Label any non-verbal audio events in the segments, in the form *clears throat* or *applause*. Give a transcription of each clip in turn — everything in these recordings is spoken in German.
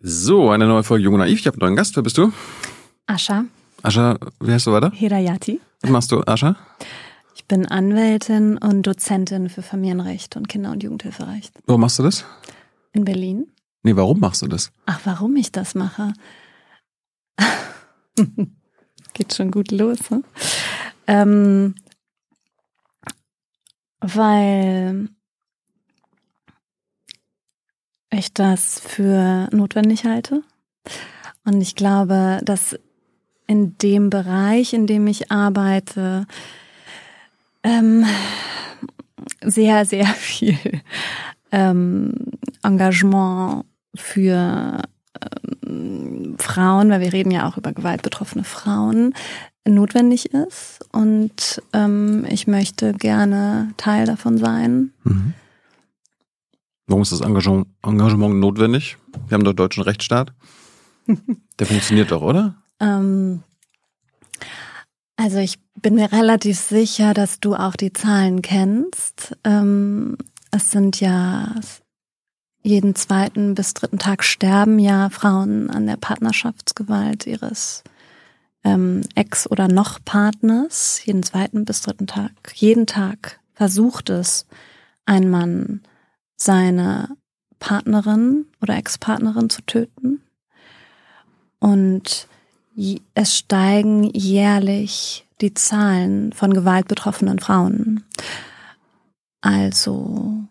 So, eine neue Folge Jung und Naiv. Ich habe einen neuen Gast. Wer bist du? Ascha. Ascha, wie heißt du weiter? Hirayati. Was machst du, Ascha? Ich bin Anwältin und Dozentin für Familienrecht und Kinder- und Jugendhilferecht. Warum machst du das? In Berlin. Nee, warum machst du das? Ach, warum ich das mache? *laughs* Geht schon gut los, ne? Ähm, weil ich das für notwendig halte. Und ich glaube, dass in dem Bereich, in dem ich arbeite, ähm, sehr, sehr *laughs* viel ähm, Engagement für ähm, Frauen, weil wir reden ja auch über gewaltbetroffene Frauen, notwendig ist. Und ähm, ich möchte gerne Teil davon sein. Mhm. Warum ist das Engagement, Engagement notwendig? Wir haben doch deutschen Rechtsstaat. Der funktioniert doch, oder? Ähm, also ich bin mir relativ sicher, dass du auch die Zahlen kennst. Ähm, es sind ja jeden zweiten bis dritten Tag sterben ja Frauen an der Partnerschaftsgewalt ihres ähm, Ex- oder noch Partners. Jeden zweiten bis dritten Tag. Jeden Tag versucht es ein Mann, seine Partnerin oder Ex-Partnerin zu töten. Und es steigen jährlich die Zahlen von gewaltbetroffenen Frauen. Also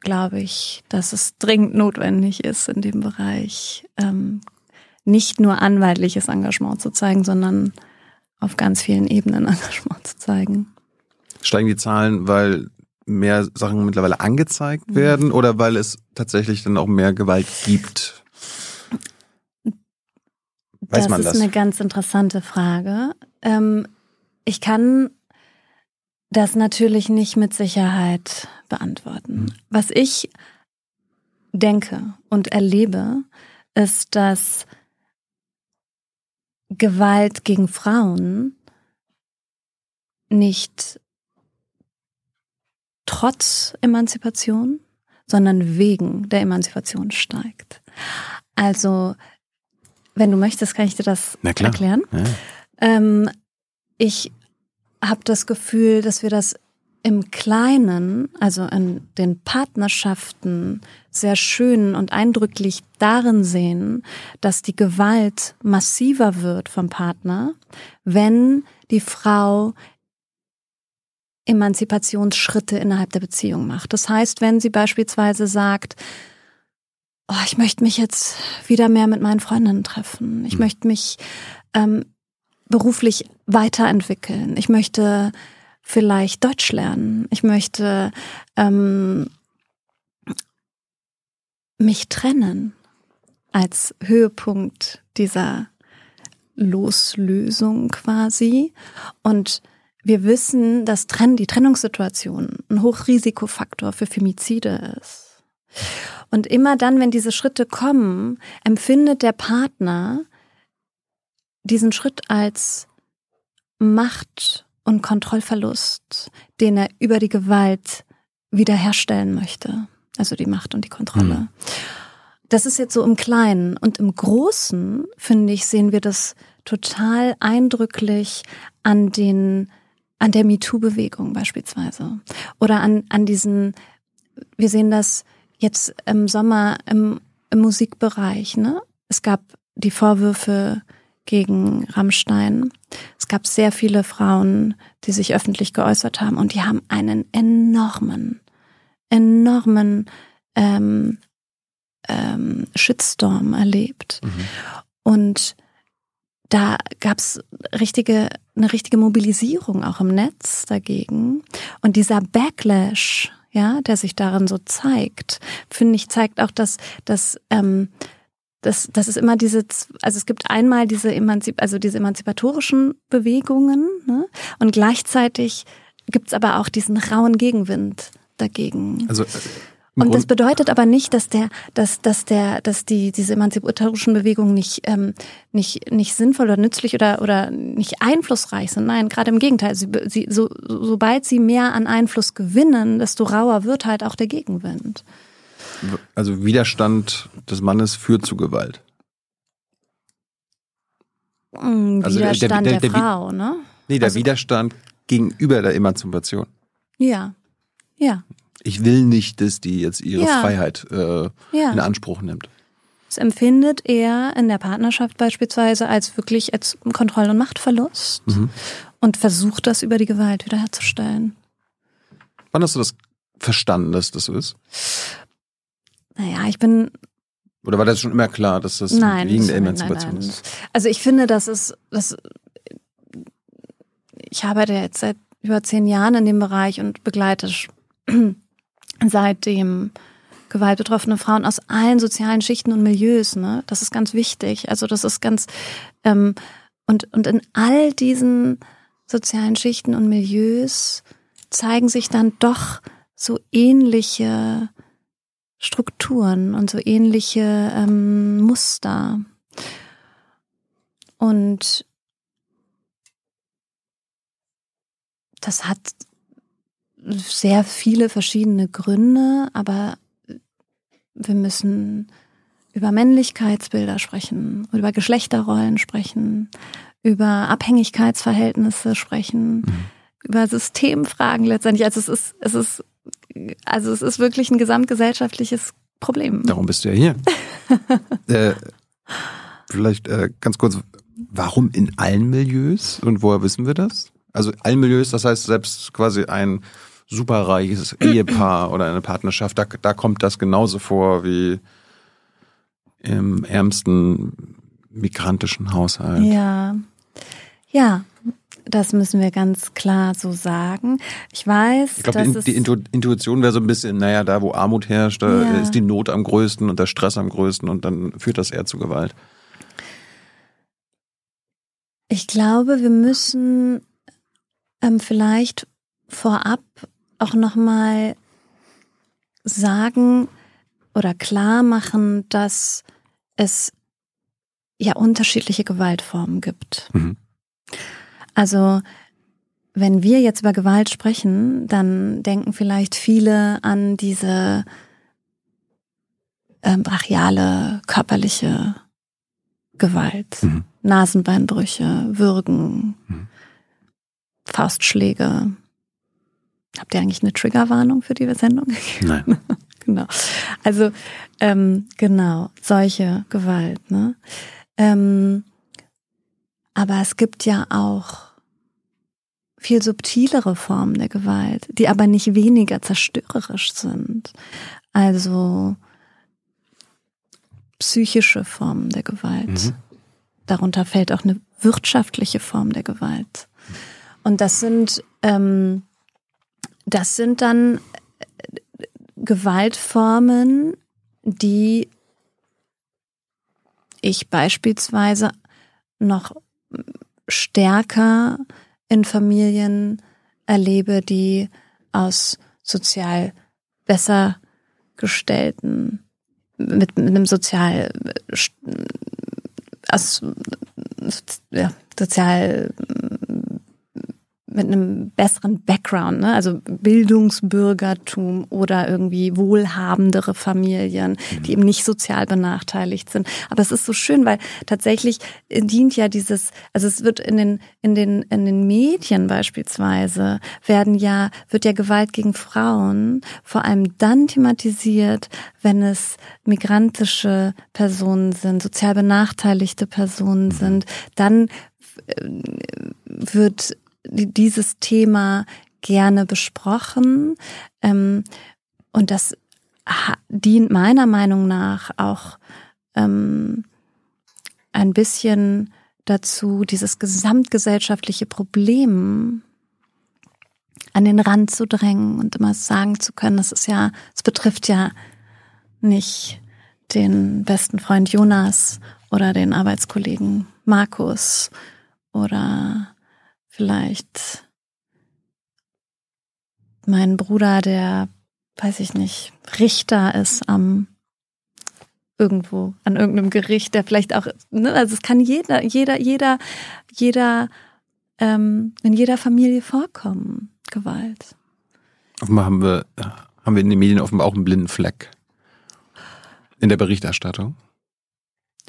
glaube ich, dass es dringend notwendig ist, in dem Bereich ähm, nicht nur anwaltliches Engagement zu zeigen, sondern auf ganz vielen Ebenen *laughs* Engagement zu zeigen. Steigen die Zahlen, weil mehr Sachen mittlerweile angezeigt werden oder weil es tatsächlich dann auch mehr Gewalt gibt? Weiß das man das? ist eine ganz interessante Frage. Ähm, ich kann das natürlich nicht mit Sicherheit beantworten. Mhm. Was ich denke und erlebe, ist, dass Gewalt gegen Frauen nicht trotz Emanzipation, sondern wegen der Emanzipation steigt. Also, wenn du möchtest, kann ich dir das erklären. Ja. Ähm, ich habe das Gefühl, dass wir das im Kleinen, also in den Partnerschaften, sehr schön und eindrücklich darin sehen, dass die Gewalt massiver wird vom Partner, wenn die Frau Emanzipationsschritte innerhalb der Beziehung macht. Das heißt, wenn sie beispielsweise sagt, oh, ich möchte mich jetzt wieder mehr mit meinen Freundinnen treffen, ich hm. möchte mich ähm, beruflich weiterentwickeln, ich möchte vielleicht Deutsch lernen, ich möchte ähm, mich trennen als Höhepunkt dieser Loslösung quasi und wir wissen, dass Trenn die Trennungssituation ein Hochrisikofaktor für Femizide ist. Und immer dann, wenn diese Schritte kommen, empfindet der Partner diesen Schritt als Macht und Kontrollverlust, den er über die Gewalt wiederherstellen möchte. Also die Macht und die Kontrolle. Mhm. Das ist jetzt so im Kleinen. Und im Großen, finde ich, sehen wir das total eindrücklich an den an der MeToo-Bewegung beispielsweise. Oder an, an diesen, wir sehen das jetzt im Sommer im, im Musikbereich, ne? Es gab die Vorwürfe gegen Rammstein. Es gab sehr viele Frauen, die sich öffentlich geäußert haben und die haben einen enormen, enormen ähm, ähm, Shitstorm erlebt. Mhm. Und da gab's richtige, eine richtige Mobilisierung auch im Netz dagegen. Und dieser Backlash, ja, der sich darin so zeigt, finde ich, zeigt auch, dass, dass ähm, das, das ist immer diese, also es gibt einmal diese Emanzip, also diese emanzipatorischen Bewegungen, ne? und gleichzeitig gibt's aber auch diesen rauen Gegenwind dagegen. Also und das bedeutet aber nicht, dass der, dass, dass der, dass die diese emanzipatorischen Bewegungen nicht ähm, nicht nicht sinnvoll oder nützlich oder oder nicht einflussreich sind. Nein, gerade im Gegenteil. Sie, sie, so, sobald sie mehr an Einfluss gewinnen, desto rauer wird halt auch der Gegenwind. Also Widerstand des Mannes führt zu Gewalt. Mm, Also der- Widerstand der- der, der- der- Frau, ne? Nee, der Also- Widerstand gegenüber der Emanzipation. Ja. Ja. Ich will nicht, dass die jetzt ihre Ja. Freiheit äh, Ja. in Anspruch nimmt. Das empfindet er in der Partnerschaft beispielsweise als wirklich als Kontroll- und Machtverlust und versucht das über die Gewalt wiederherzustellen. Wann hast du das verstanden, dass das so ist? Naja, ich bin Oder war das schon immer klar, dass das nein, wegen der Emanzipation nein, nein. ist? Also ich finde, das ist das. Ich arbeite jetzt seit über zehn Jahren in dem Bereich und begleite seitdem gewaltbetroffene Frauen aus allen sozialen Schichten und Milieus. Ne, das ist ganz wichtig. Also das ist ganz ähm, und und in all diesen sozialen Schichten und Milieus zeigen sich dann doch so ähnliche Strukturen und so ähnliche ähm, Muster. Und das hat sehr viele verschiedene Gründe, aber wir müssen über Männlichkeitsbilder sprechen, über Geschlechterrollen sprechen, über Abhängigkeitsverhältnisse sprechen, über Systemfragen letztendlich. Also es ist, es ist, also es ist wirklich ein gesamtgesellschaftliches Problem. Darum bist du ja hier. *laughs* äh, vielleicht äh, ganz kurz, warum in allen Milieus und woher wissen wir das? Also allen Milieus, das heißt selbst quasi ein superreiches Ehepaar *clears throat* oder eine Partnerschaft, da, da kommt das genauso vor wie im ärmsten migrantischen Haushalt. Ja, ja, das müssen wir ganz klar so sagen. Ich weiß, Ich glaube, dass die, es die Intu- Intuition wäre so ein bisschen, naja, da wo Armut herrscht, da Ja. ist die Not am größten und der Stress am größten und dann führt das eher zu Gewalt. Ich glaube, wir müssen ähm, vielleicht vorab auch nochmal sagen oder klar machen, dass es ja unterschiedliche Gewaltformen gibt. Mhm. Also wenn wir jetzt über Gewalt sprechen, dann denken vielleicht viele an diese ähm, brachiale körperliche Gewalt. Mhm. Nasenbeinbrüche, Würgen, Mhm. Faustschläge. Habt ihr eigentlich eine Triggerwarnung für die Sendung? Nein. *laughs* genau. Also ähm, genau solche Gewalt. Ne? Ähm, aber es gibt ja auch viel subtilere Formen der Gewalt, die aber nicht weniger zerstörerisch sind. Also psychische Formen der Gewalt. Mhm. Darunter fällt auch eine wirtschaftliche Form der Gewalt. Und das sind, ähm, das sind dann äh, Gewaltformen, die ich beispielsweise noch stärker in Familien erlebe, die aus sozial besser gestellten, mit, mit einem sozial, aus, ja, sozial mit einem besseren Background, ne? also Bildungsbürgertum oder irgendwie wohlhabendere Familien, die eben nicht sozial benachteiligt sind. Aber es ist so schön, weil tatsächlich dient ja dieses, also es wird in den in den in den Medien beispielsweise werden ja wird ja Gewalt gegen Frauen vor allem dann thematisiert, wenn es migrantische Personen sind, sozial benachteiligte Personen sind, dann äh, wird dieses Thema gerne besprochen. Ähm, und das dient meiner Meinung nach auch ähm, ein bisschen dazu, dieses gesamtgesellschaftliche Problem an den Rand zu drängen und immer sagen zu können, das ist ja, es betrifft ja nicht den besten Freund Jonas oder den Arbeitskollegen Markus oder vielleicht mein Bruder, der, weiß ich nicht, Richter ist am irgendwo, an irgendeinem Gericht, der vielleicht auch, ne, also es kann jeder, jeder, jeder, jeder, ähm, in jeder Familie vorkommen, Gewalt. Offenbar haben wir, haben wir in den Medien offenbar auch einen blinden Fleck. In der Berichterstattung.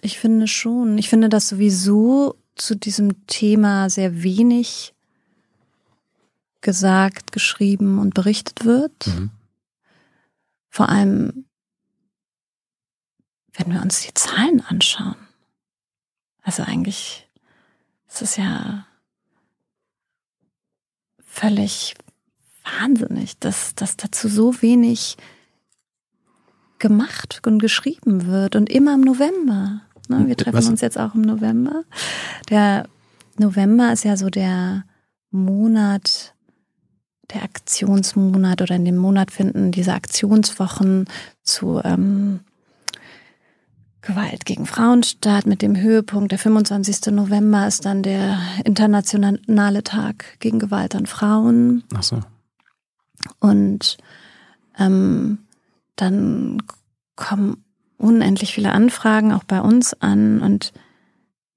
Ich finde schon. Ich finde, dass sowieso zu diesem Thema sehr wenig gesagt, geschrieben und berichtet wird. Mhm. Vor allem, wenn wir uns die Zahlen anschauen. Also eigentlich ist es ja völlig wahnsinnig, dass, dass dazu so wenig gemacht und geschrieben wird und immer im November. Ne? Wir treffen Was? uns jetzt auch im November. Der November ist ja so der Monat, der Aktionsmonat oder in dem Monat finden diese Aktionswochen zu ähm, Gewalt gegen Frauen statt. Mit dem Höhepunkt, der 25. November ist dann der internationale Tag gegen Gewalt an Frauen. Ach so. Und ähm, dann kommen unendlich viele Anfragen auch bei uns an und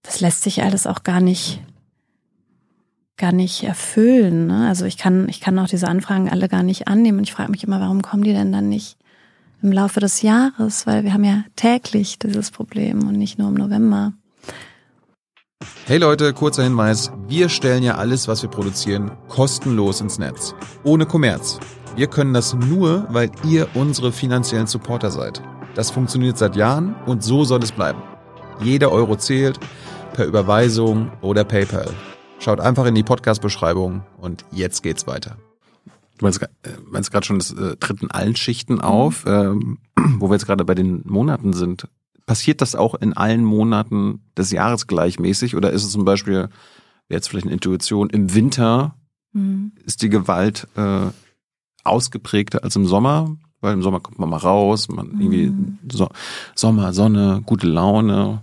das lässt sich alles auch gar nicht gar nicht erfüllen. Ne? Also ich kann ich kann auch diese Anfragen alle gar nicht annehmen und ich frage mich immer, warum kommen die denn dann nicht im Laufe des Jahres, weil wir haben ja täglich dieses Problem und nicht nur im November. Hey Leute, kurzer Hinweis. Wir stellen ja alles, was wir produzieren, kostenlos ins Netz. Ohne Kommerz. Wir können das nur, weil ihr unsere finanziellen Supporter seid. Das funktioniert seit Jahren und so soll es bleiben. Jeder Euro zählt, per Überweisung oder PayPal. Schaut einfach in die Podcast-Beschreibung und jetzt geht's weiter. Du meinst, äh, meinst gerade schon, das äh, tritt in allen Schichten auf, ähm, wo wir jetzt gerade bei den Monaten sind. Passiert das auch in allen Monaten des Jahres gleichmäßig oder ist es zum Beispiel, wäre jetzt vielleicht eine Intuition, im Winter mhm. ist die Gewalt äh, ausgeprägter als im Sommer? Weil im Sommer kommt man mal raus, man irgendwie mhm. so, Sommer, Sonne, gute Laune.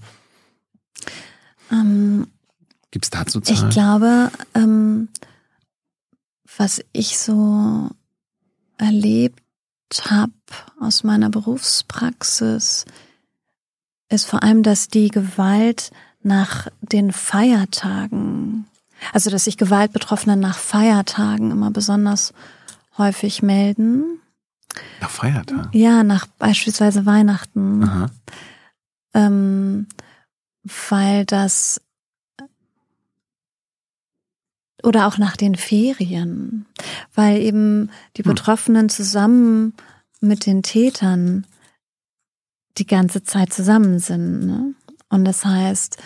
Ähm, Gibt es dazu Zahlen? Ich glaube, ähm, was ich so erlebt habe aus meiner Berufspraxis, ist vor allem, dass die Gewalt nach den Feiertagen, also dass sich Gewaltbetroffene nach Feiertagen immer besonders häufig melden. Nach Feiertagen? Ja, nach beispielsweise Weihnachten. Aha. Ähm, weil das oder auch nach den Ferien, weil eben die hm. Betroffenen zusammen mit den Tätern die ganze Zeit zusammen sind. Ne? Und das heißt,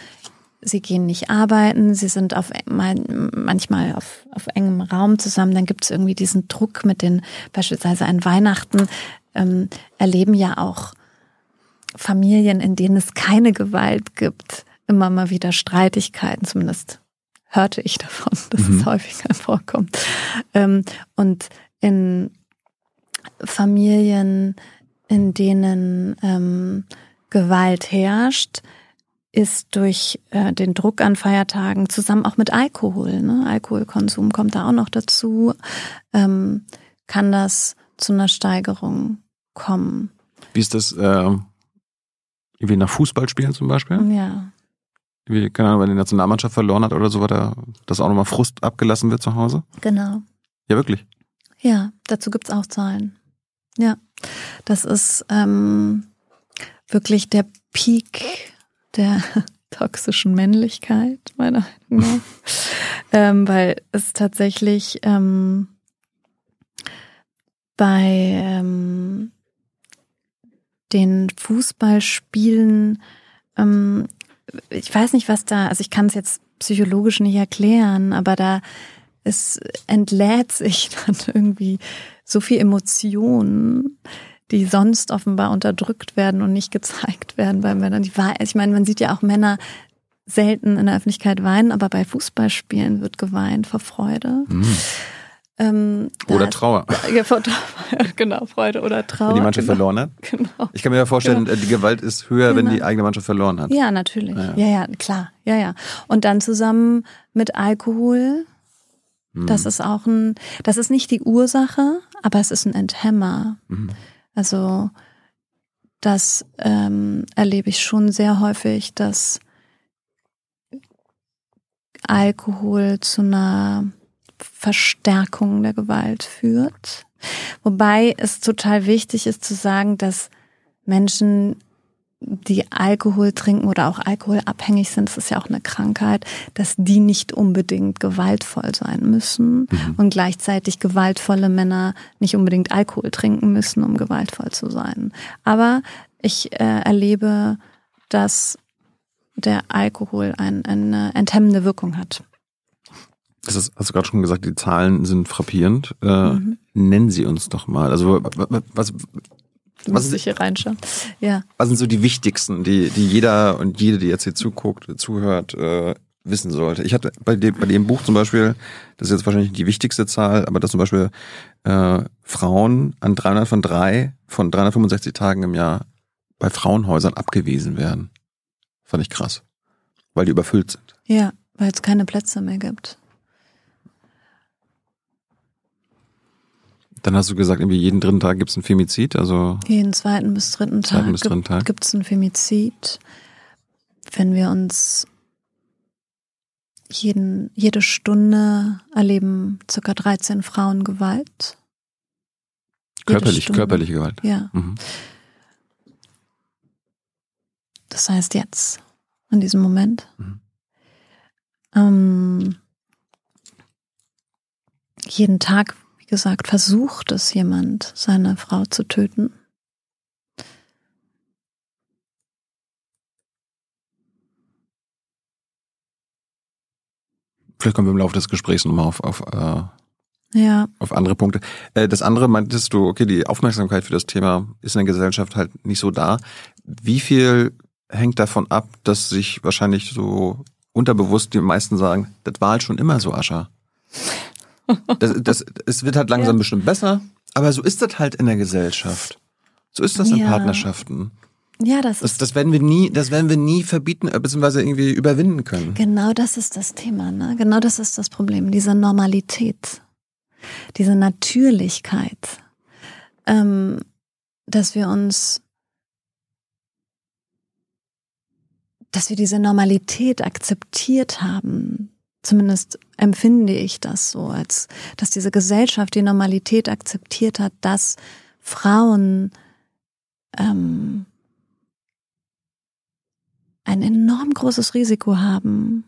sie gehen nicht arbeiten, sie sind auf manchmal auf, auf engem Raum zusammen, dann gibt es irgendwie diesen Druck mit den, beispielsweise an Weihnachten, ähm, erleben ja auch Familien, in denen es keine Gewalt gibt, immer mal wieder Streitigkeiten, zumindest hörte ich davon, *laughs* dass mhm. es häufiger vorkommt. Ähm, und in Familien, in denen ähm, Gewalt herrscht, ist durch äh, den Druck an Feiertagen zusammen auch mit Alkohol, ne? Alkoholkonsum kommt da auch noch dazu, ähm, kann das zu einer Steigerung kommen. Wie ist das äh, wie nach Fußballspielen zum Beispiel? Ja. Wie, keine Ahnung, wenn die Nationalmannschaft verloren hat oder so weiter, dass auch nochmal Frust abgelassen wird zu Hause? Genau. Ja, wirklich? Ja, dazu gibt's auch Zahlen. Ja, das ist ähm, wirklich der Peak der *laughs* toxischen Männlichkeit, meiner Meinung nach. *laughs* ähm, weil es tatsächlich ähm, bei ähm, den Fußballspielen, ähm, ich weiß nicht, was da, also ich kann es jetzt psychologisch nicht erklären, aber da es entlädt sich *laughs* dann irgendwie so viel Emotionen, die sonst offenbar unterdrückt werden und nicht gezeigt werden bei Männern. Ich meine, man sieht ja auch Männer selten in der Öffentlichkeit weinen, aber bei Fußballspielen wird geweint vor Freude. Mhm. Ähm, oder *laughs* Trauer. Genau, Freude oder Trauer. Wenn die Mannschaft genau. verloren hat. Genau. Ich kann mir ja vorstellen, genau. die Gewalt ist höher, genau. wenn die eigene Mannschaft verloren hat. Ja, natürlich. Ja, ja, ja, klar. Ja, ja. Und dann zusammen mit Alkohol. Mhm. Das ist auch ein, das ist nicht die Ursache, aber es ist ein Enthemmer. Mhm. Also das ähm, erlebe ich schon sehr häufig, dass Alkohol zu einer Verstärkung der Gewalt führt. Wobei es total wichtig ist zu sagen, dass Menschen, die Alkohol trinken oder auch alkoholabhängig sind, das ist ja auch eine Krankheit, dass die nicht unbedingt gewaltvoll sein müssen mhm. und gleichzeitig gewaltvolle Männer nicht unbedingt Alkohol trinken müssen, um gewaltvoll zu sein. Aber ich äh, erlebe, dass der Alkohol ein, eine enthemmende Wirkung hat. Das ist, hast du gerade schon gesagt, die Zahlen sind frappierend. Äh, mhm. Nennen Sie uns doch mal. Also was, Du musst dich hier reinschauen. Ja. Was sind so die wichtigsten, die, die jeder und jede, die jetzt hier zuguckt, zuhört, äh, wissen sollte? Ich hatte bei dem, bei dem Buch zum Beispiel, das ist jetzt wahrscheinlich die wichtigste Zahl, aber dass zum Beispiel äh, Frauen an 300 von drei von 365 Tagen im Jahr bei Frauenhäusern abgewiesen werden. Fand ich krass. Weil die überfüllt sind. Ja, weil es keine Plätze mehr gibt. Dann hast du gesagt, irgendwie jeden dritten Tag gibt es ein Femizid, also jeden zweiten bis dritten Tag, bis dritten Tag. gibt es ein Femizid. Wenn wir uns jeden, jede Stunde erleben circa 13 Frauen Gewalt. Körperlich, körperliche Gewalt. Ja. Mhm. Das heißt jetzt, in diesem Moment. Mhm. Ähm, jeden Tag gesagt, versucht es jemand, seine Frau zu töten? Vielleicht kommen wir im Laufe des Gesprächs nochmal auf, auf, äh, ja. auf andere Punkte. Äh, das andere meintest du, okay, die Aufmerksamkeit für das Thema ist in der Gesellschaft halt nicht so da. Wie viel hängt davon ab, dass sich wahrscheinlich so unterbewusst die meisten sagen, das war halt schon immer so, Ascha. Das, das, es wird halt langsam ja. bestimmt besser, aber so ist das halt in der Gesellschaft. So ist das in Partnerschaften. Ja, das, das, das werden wir nie, das werden wir nie verbieten äh, bzw. irgendwie überwinden können. Genau, das ist das Thema, ne? Genau, das ist das Problem. Diese Normalität, diese Natürlichkeit, ähm, dass wir uns, dass wir diese Normalität akzeptiert haben, Zumindest empfinde ich das so, als dass diese Gesellschaft die Normalität akzeptiert hat, dass Frauen ähm, ein enorm großes Risiko haben,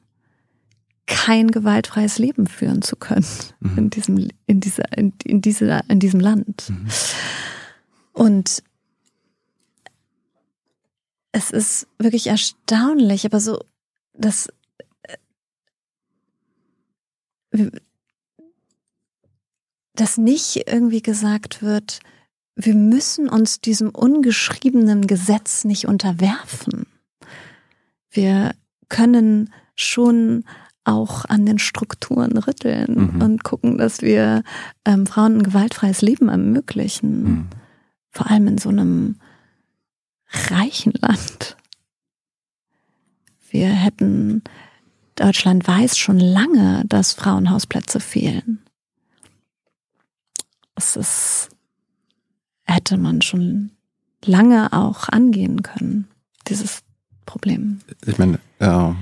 kein gewaltfreies Leben führen zu können mhm. in diesem in dieser in, in dieser in diesem Land. Mhm. Und es ist wirklich erstaunlich, aber so das dass nicht irgendwie gesagt wird, wir müssen uns diesem ungeschriebenen Gesetz nicht unterwerfen. Wir können schon auch an den Strukturen rütteln mhm. und gucken, dass wir ähm, Frauen ein gewaltfreies Leben ermöglichen. Mhm. Vor allem in so einem reichen Land. Wir hätten Deutschland weiß schon lange, dass Frauenhausplätze fehlen. Es ist, hätte man schon lange auch angehen können, dieses Problem. Ich meine, ja,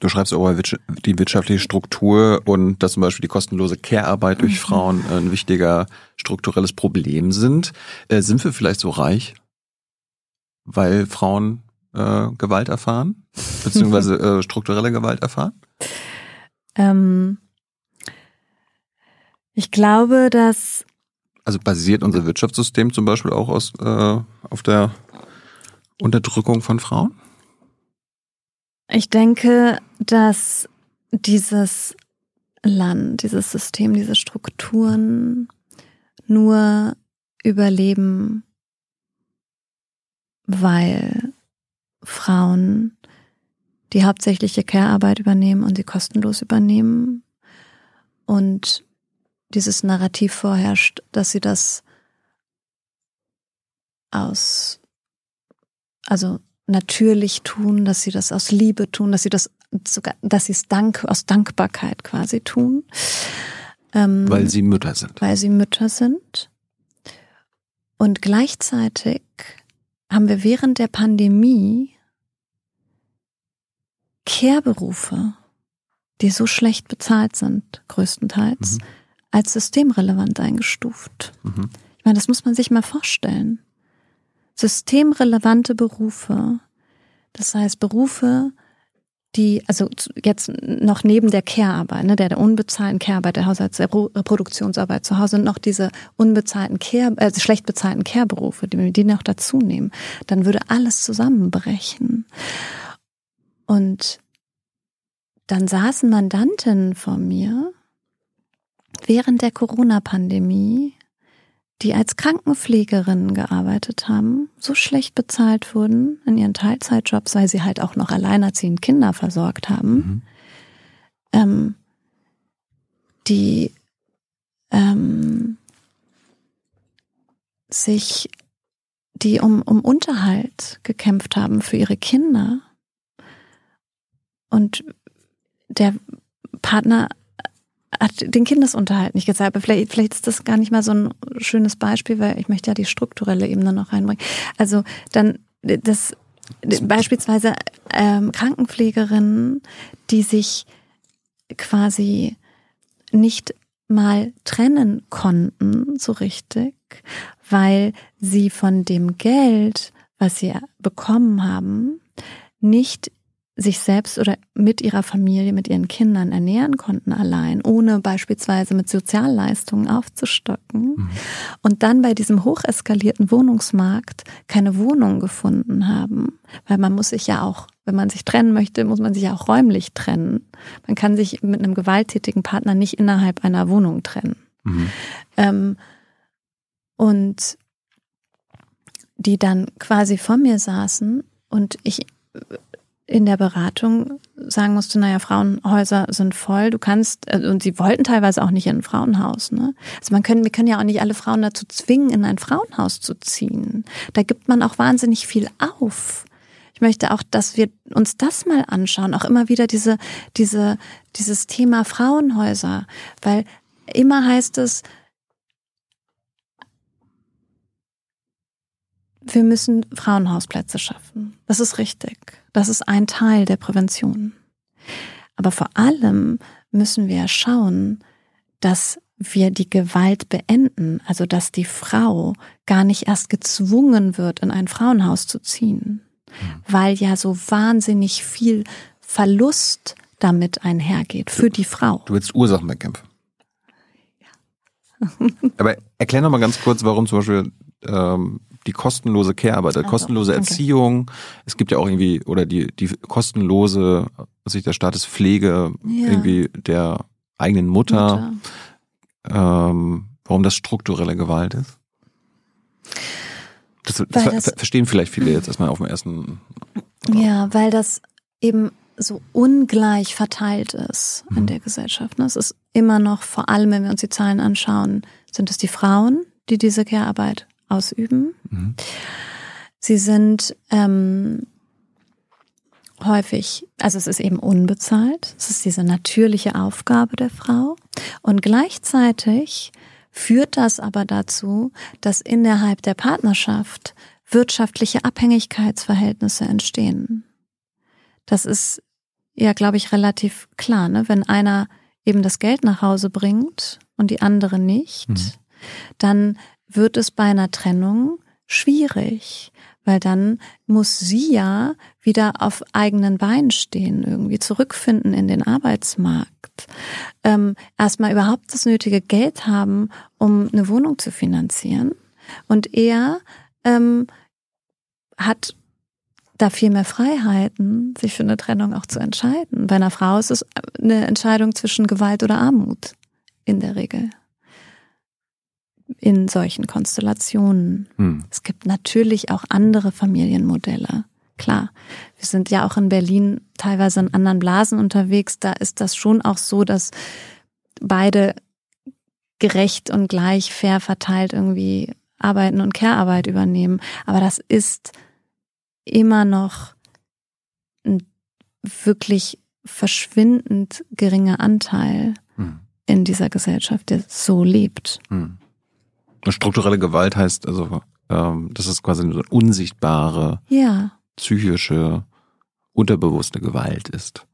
du schreibst über die wirtschaftliche Struktur und dass zum Beispiel die kostenlose Care-Arbeit durch mhm. Frauen ein wichtiger strukturelles Problem sind. Äh, sind wir vielleicht so reich, weil Frauen äh, Gewalt erfahren, beziehungsweise *laughs* äh, strukturelle Gewalt erfahren? Ähm, ich glaube, dass. Also basiert unser Wirtschaftssystem zum Beispiel auch aus, äh, auf der Unterdrückung von Frauen? Ich denke, dass dieses Land, dieses System, diese Strukturen nur überleben, weil Frauen die hauptsächliche Care-Arbeit übernehmen und sie kostenlos übernehmen. Und dieses Narrativ vorherrscht, dass sie das aus, also natürlich tun, dass sie das aus Liebe tun, dass sie das sogar, dass sie es Dank, aus Dankbarkeit quasi tun. Ähm, weil sie Mütter sind. Weil sie Mütter sind. Und gleichzeitig haben wir während der Pandemie Care-Berufe, die so schlecht bezahlt sind, größtenteils, mhm. als systemrelevant eingestuft. Mhm. Ich meine, das muss man sich mal vorstellen. systemrelevante Berufe, das heißt Berufe, die, also jetzt noch neben der Care-Arbeit, ne, der, der unbezahlten Care-Arbeit, der Haushalts-, der Reproduktionsarbeit zu Hause noch diese unbezahlten Care, äh, schlecht bezahlten Care-Berufe, die die noch dazu nehmen, dann würde alles zusammenbrechen. Und dann saßen Mandantinnen vor mir während der Corona-Pandemie die als Krankenpflegerinnen gearbeitet haben, so schlecht bezahlt wurden in ihren Teilzeitjobs, weil sie halt auch noch alleinerziehend Kinder versorgt haben, mhm. ähm, die ähm, sich, die um, um Unterhalt gekämpft haben für ihre Kinder und der Partner hat den Kindesunterhalt nicht gezahlt. Aber vielleicht, vielleicht ist das gar nicht mal so ein schönes Beispiel, weil ich möchte ja die strukturelle Ebene noch reinbringen. Also dann das beispielsweise ähm, Krankenpflegerinnen, die sich quasi nicht mal trennen konnten, so richtig, weil sie von dem Geld, was sie bekommen haben, nicht sich selbst oder mit ihrer Familie, mit ihren Kindern ernähren konnten allein, ohne beispielsweise mit Sozialleistungen aufzustocken mhm. und dann bei diesem hocheskalierten Wohnungsmarkt keine Wohnung gefunden haben, weil man muss sich ja auch, wenn man sich trennen möchte, muss man sich ja auch räumlich trennen. Man kann sich mit einem gewalttätigen Partner nicht innerhalb einer Wohnung trennen. Mhm. Ähm, und die dann quasi vor mir saßen und ich in der Beratung sagen musste, naja, Frauenhäuser sind voll, du kannst, äh, und sie wollten teilweise auch nicht in ein Frauenhaus, ne? Also man können, wir können ja auch nicht alle Frauen dazu zwingen, in ein Frauenhaus zu ziehen. Da gibt man auch wahnsinnig viel auf. Ich möchte auch, dass wir uns das mal anschauen, auch immer wieder diese, diese, dieses Thema Frauenhäuser, weil immer heißt es, wir müssen Frauenhausplätze schaffen. Das ist richtig. Das ist ein Teil der Prävention. Aber vor allem müssen wir schauen, dass wir die Gewalt beenden, also dass die Frau gar nicht erst gezwungen wird, in ein Frauenhaus zu ziehen, mhm. weil ja so wahnsinnig viel Verlust damit einhergeht für die Frau. Du willst Ursachen bekämpfen. Ja. Aber erklär noch mal ganz kurz, warum zum Beispiel ähm, die kostenlose Care-Arbeit, also, kostenlose okay. Erziehung. Es gibt ja auch irgendwie, oder die, die kostenlose, was ich der Staat ist, Pflege ja. irgendwie der eigenen Mutter. Mutter. Ähm, warum das strukturelle Gewalt ist? Das, das, das, verstehen vielleicht viele jetzt erstmal auf dem ersten. Ja, weil das eben so ungleich verteilt ist in mhm. der Gesellschaft. Ne? Es ist immer noch, vor allem wenn wir uns die Zahlen anschauen, sind es die Frauen, die diese Care-Arbeit ausüben. Mhm. Sie sind ähm, häufig, also es ist eben unbezahlt, es ist diese natürliche Aufgabe der Frau und gleichzeitig führt das aber dazu, dass innerhalb der Partnerschaft wirtschaftliche Abhängigkeitsverhältnisse entstehen. Das ist ja, glaube ich, relativ klar, ne? wenn einer eben das Geld nach Hause bringt und die andere nicht, mhm. dann wird es bei einer Trennung schwierig, weil dann muss sie ja wieder auf eigenen Beinen stehen, irgendwie zurückfinden in den Arbeitsmarkt, ähm, erstmal überhaupt das nötige Geld haben, um eine Wohnung zu finanzieren. Und er ähm, hat da viel mehr Freiheiten, sich für eine Trennung auch zu entscheiden. Bei einer Frau ist es eine Entscheidung zwischen Gewalt oder Armut in der Regel in solchen Konstellationen. Hm. Es gibt natürlich auch andere Familienmodelle. Klar, wir sind ja auch in Berlin teilweise in anderen Blasen unterwegs. Da ist das schon auch so, dass beide gerecht und gleich fair verteilt irgendwie Arbeiten und Care-Arbeit übernehmen. Aber das ist immer noch ein wirklich verschwindend geringer Anteil hm. in dieser Gesellschaft, der so lebt. Hm. Strukturelle Gewalt heißt also, ähm, dass es quasi eine unsichtbare, ja. psychische, unterbewusste Gewalt ist.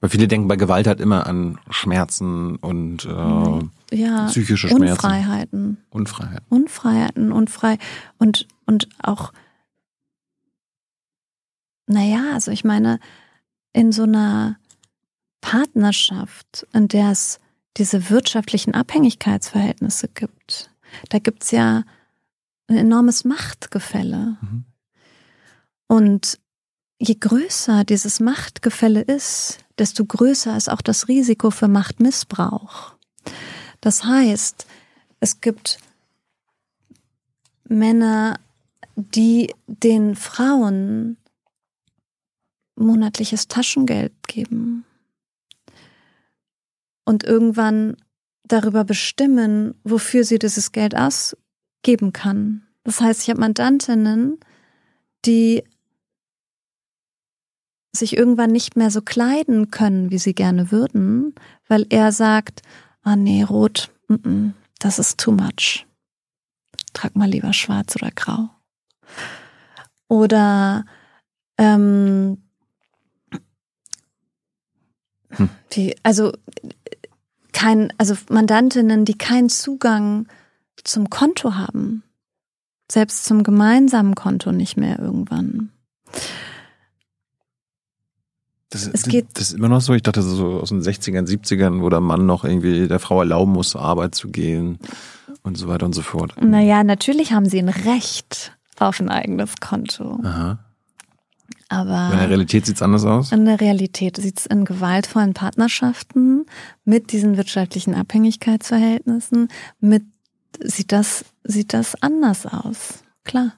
Weil viele denken bei Gewalt halt immer an Schmerzen und äh, ja, psychische Schmerzen. Unfreiheiten. Unfreiheiten. Unfreiheiten, unfrei. Und und auch, naja, also ich meine, in so einer Partnerschaft, in der es diese wirtschaftlichen Abhängigkeitsverhältnisse gibt, da gibt's ja ein enormes Machtgefälle. Mhm. Und je größer dieses Machtgefälle ist, desto größer ist auch das Risiko für Machtmissbrauch. Das heißt, es gibt Männer, die den Frauen monatliches Taschengeld geben und irgendwann darüber bestimmen, wofür sie dieses Geld ausgeben kann. Das heißt, ich habe Mandantinnen, die sich irgendwann nicht mehr so kleiden können, wie sie gerne würden, weil er sagt, ah nee, rot, mm -mm, das ist too much. Trag mal lieber schwarz oder grau. Oder ähm, hm. die, also kein, also Mandantinnen, die keinen Zugang zum Konto haben, selbst zum gemeinsamen Konto nicht mehr irgendwann. Das, es geht das ist immer noch so. Ich dachte so aus den 60ern, 70ern, wo der Mann noch irgendwie der Frau erlauben muss, zur Arbeit zu gehen und so weiter und so fort. Naja, natürlich haben sie ein Recht auf ein eigenes Konto. Aha. Aber in der Realität sieht es anders aus? In der Realität sieht es in gewaltvollen Partnerschaften mit diesen wirtschaftlichen Abhängigkeitsverhältnissen, mit sieht das, sieht das anders aus. Klar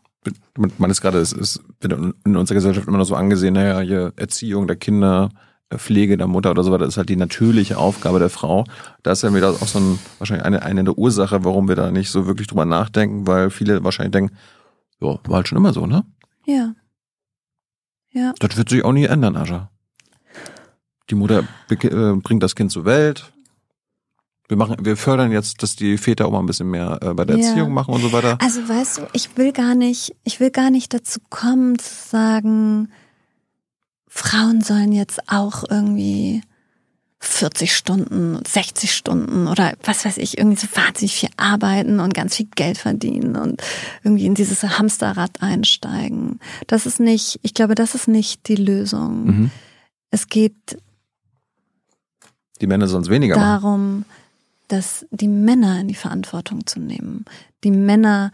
man ist gerade, es ist in unserer Gesellschaft immer noch so angesehen, naja, hier Erziehung der Kinder, äh, Pflege der Mutter oder so weiter, das ist halt die natürliche Aufgabe der Frau. Da ist ja wieder auch so ein, wahrscheinlich eine, eine der Ursache, warum wir da nicht so wirklich drüber nachdenken, weil viele wahrscheinlich denken, ja, war halt schon immer so, ne? Ja. Ja. Das wird sich auch nie ändern, Ascha. Die Mutter äh, bringt das Kind zur Welt, wir machen, wir fördern jetzt, dass die Väter auch mal ein bisschen mehr äh, bei der ja. Erziehung machen und so weiter. Also weißt du, ich will gar nicht, ich will gar nicht dazu kommen zu sagen, Frauen sollen jetzt auch irgendwie 40 Stunden, 60 Stunden oder was weiß ich, irgendwie so wahnsinnig viel arbeiten und ganz viel Geld verdienen und irgendwie in dieses Hamsterrad einsteigen. Das ist nicht, ich glaube, das ist nicht die Lösung. Mhm. Es geht die Männer sonst weniger darum, machen dass die Männer in die Verantwortung zu nehmen, die Männer,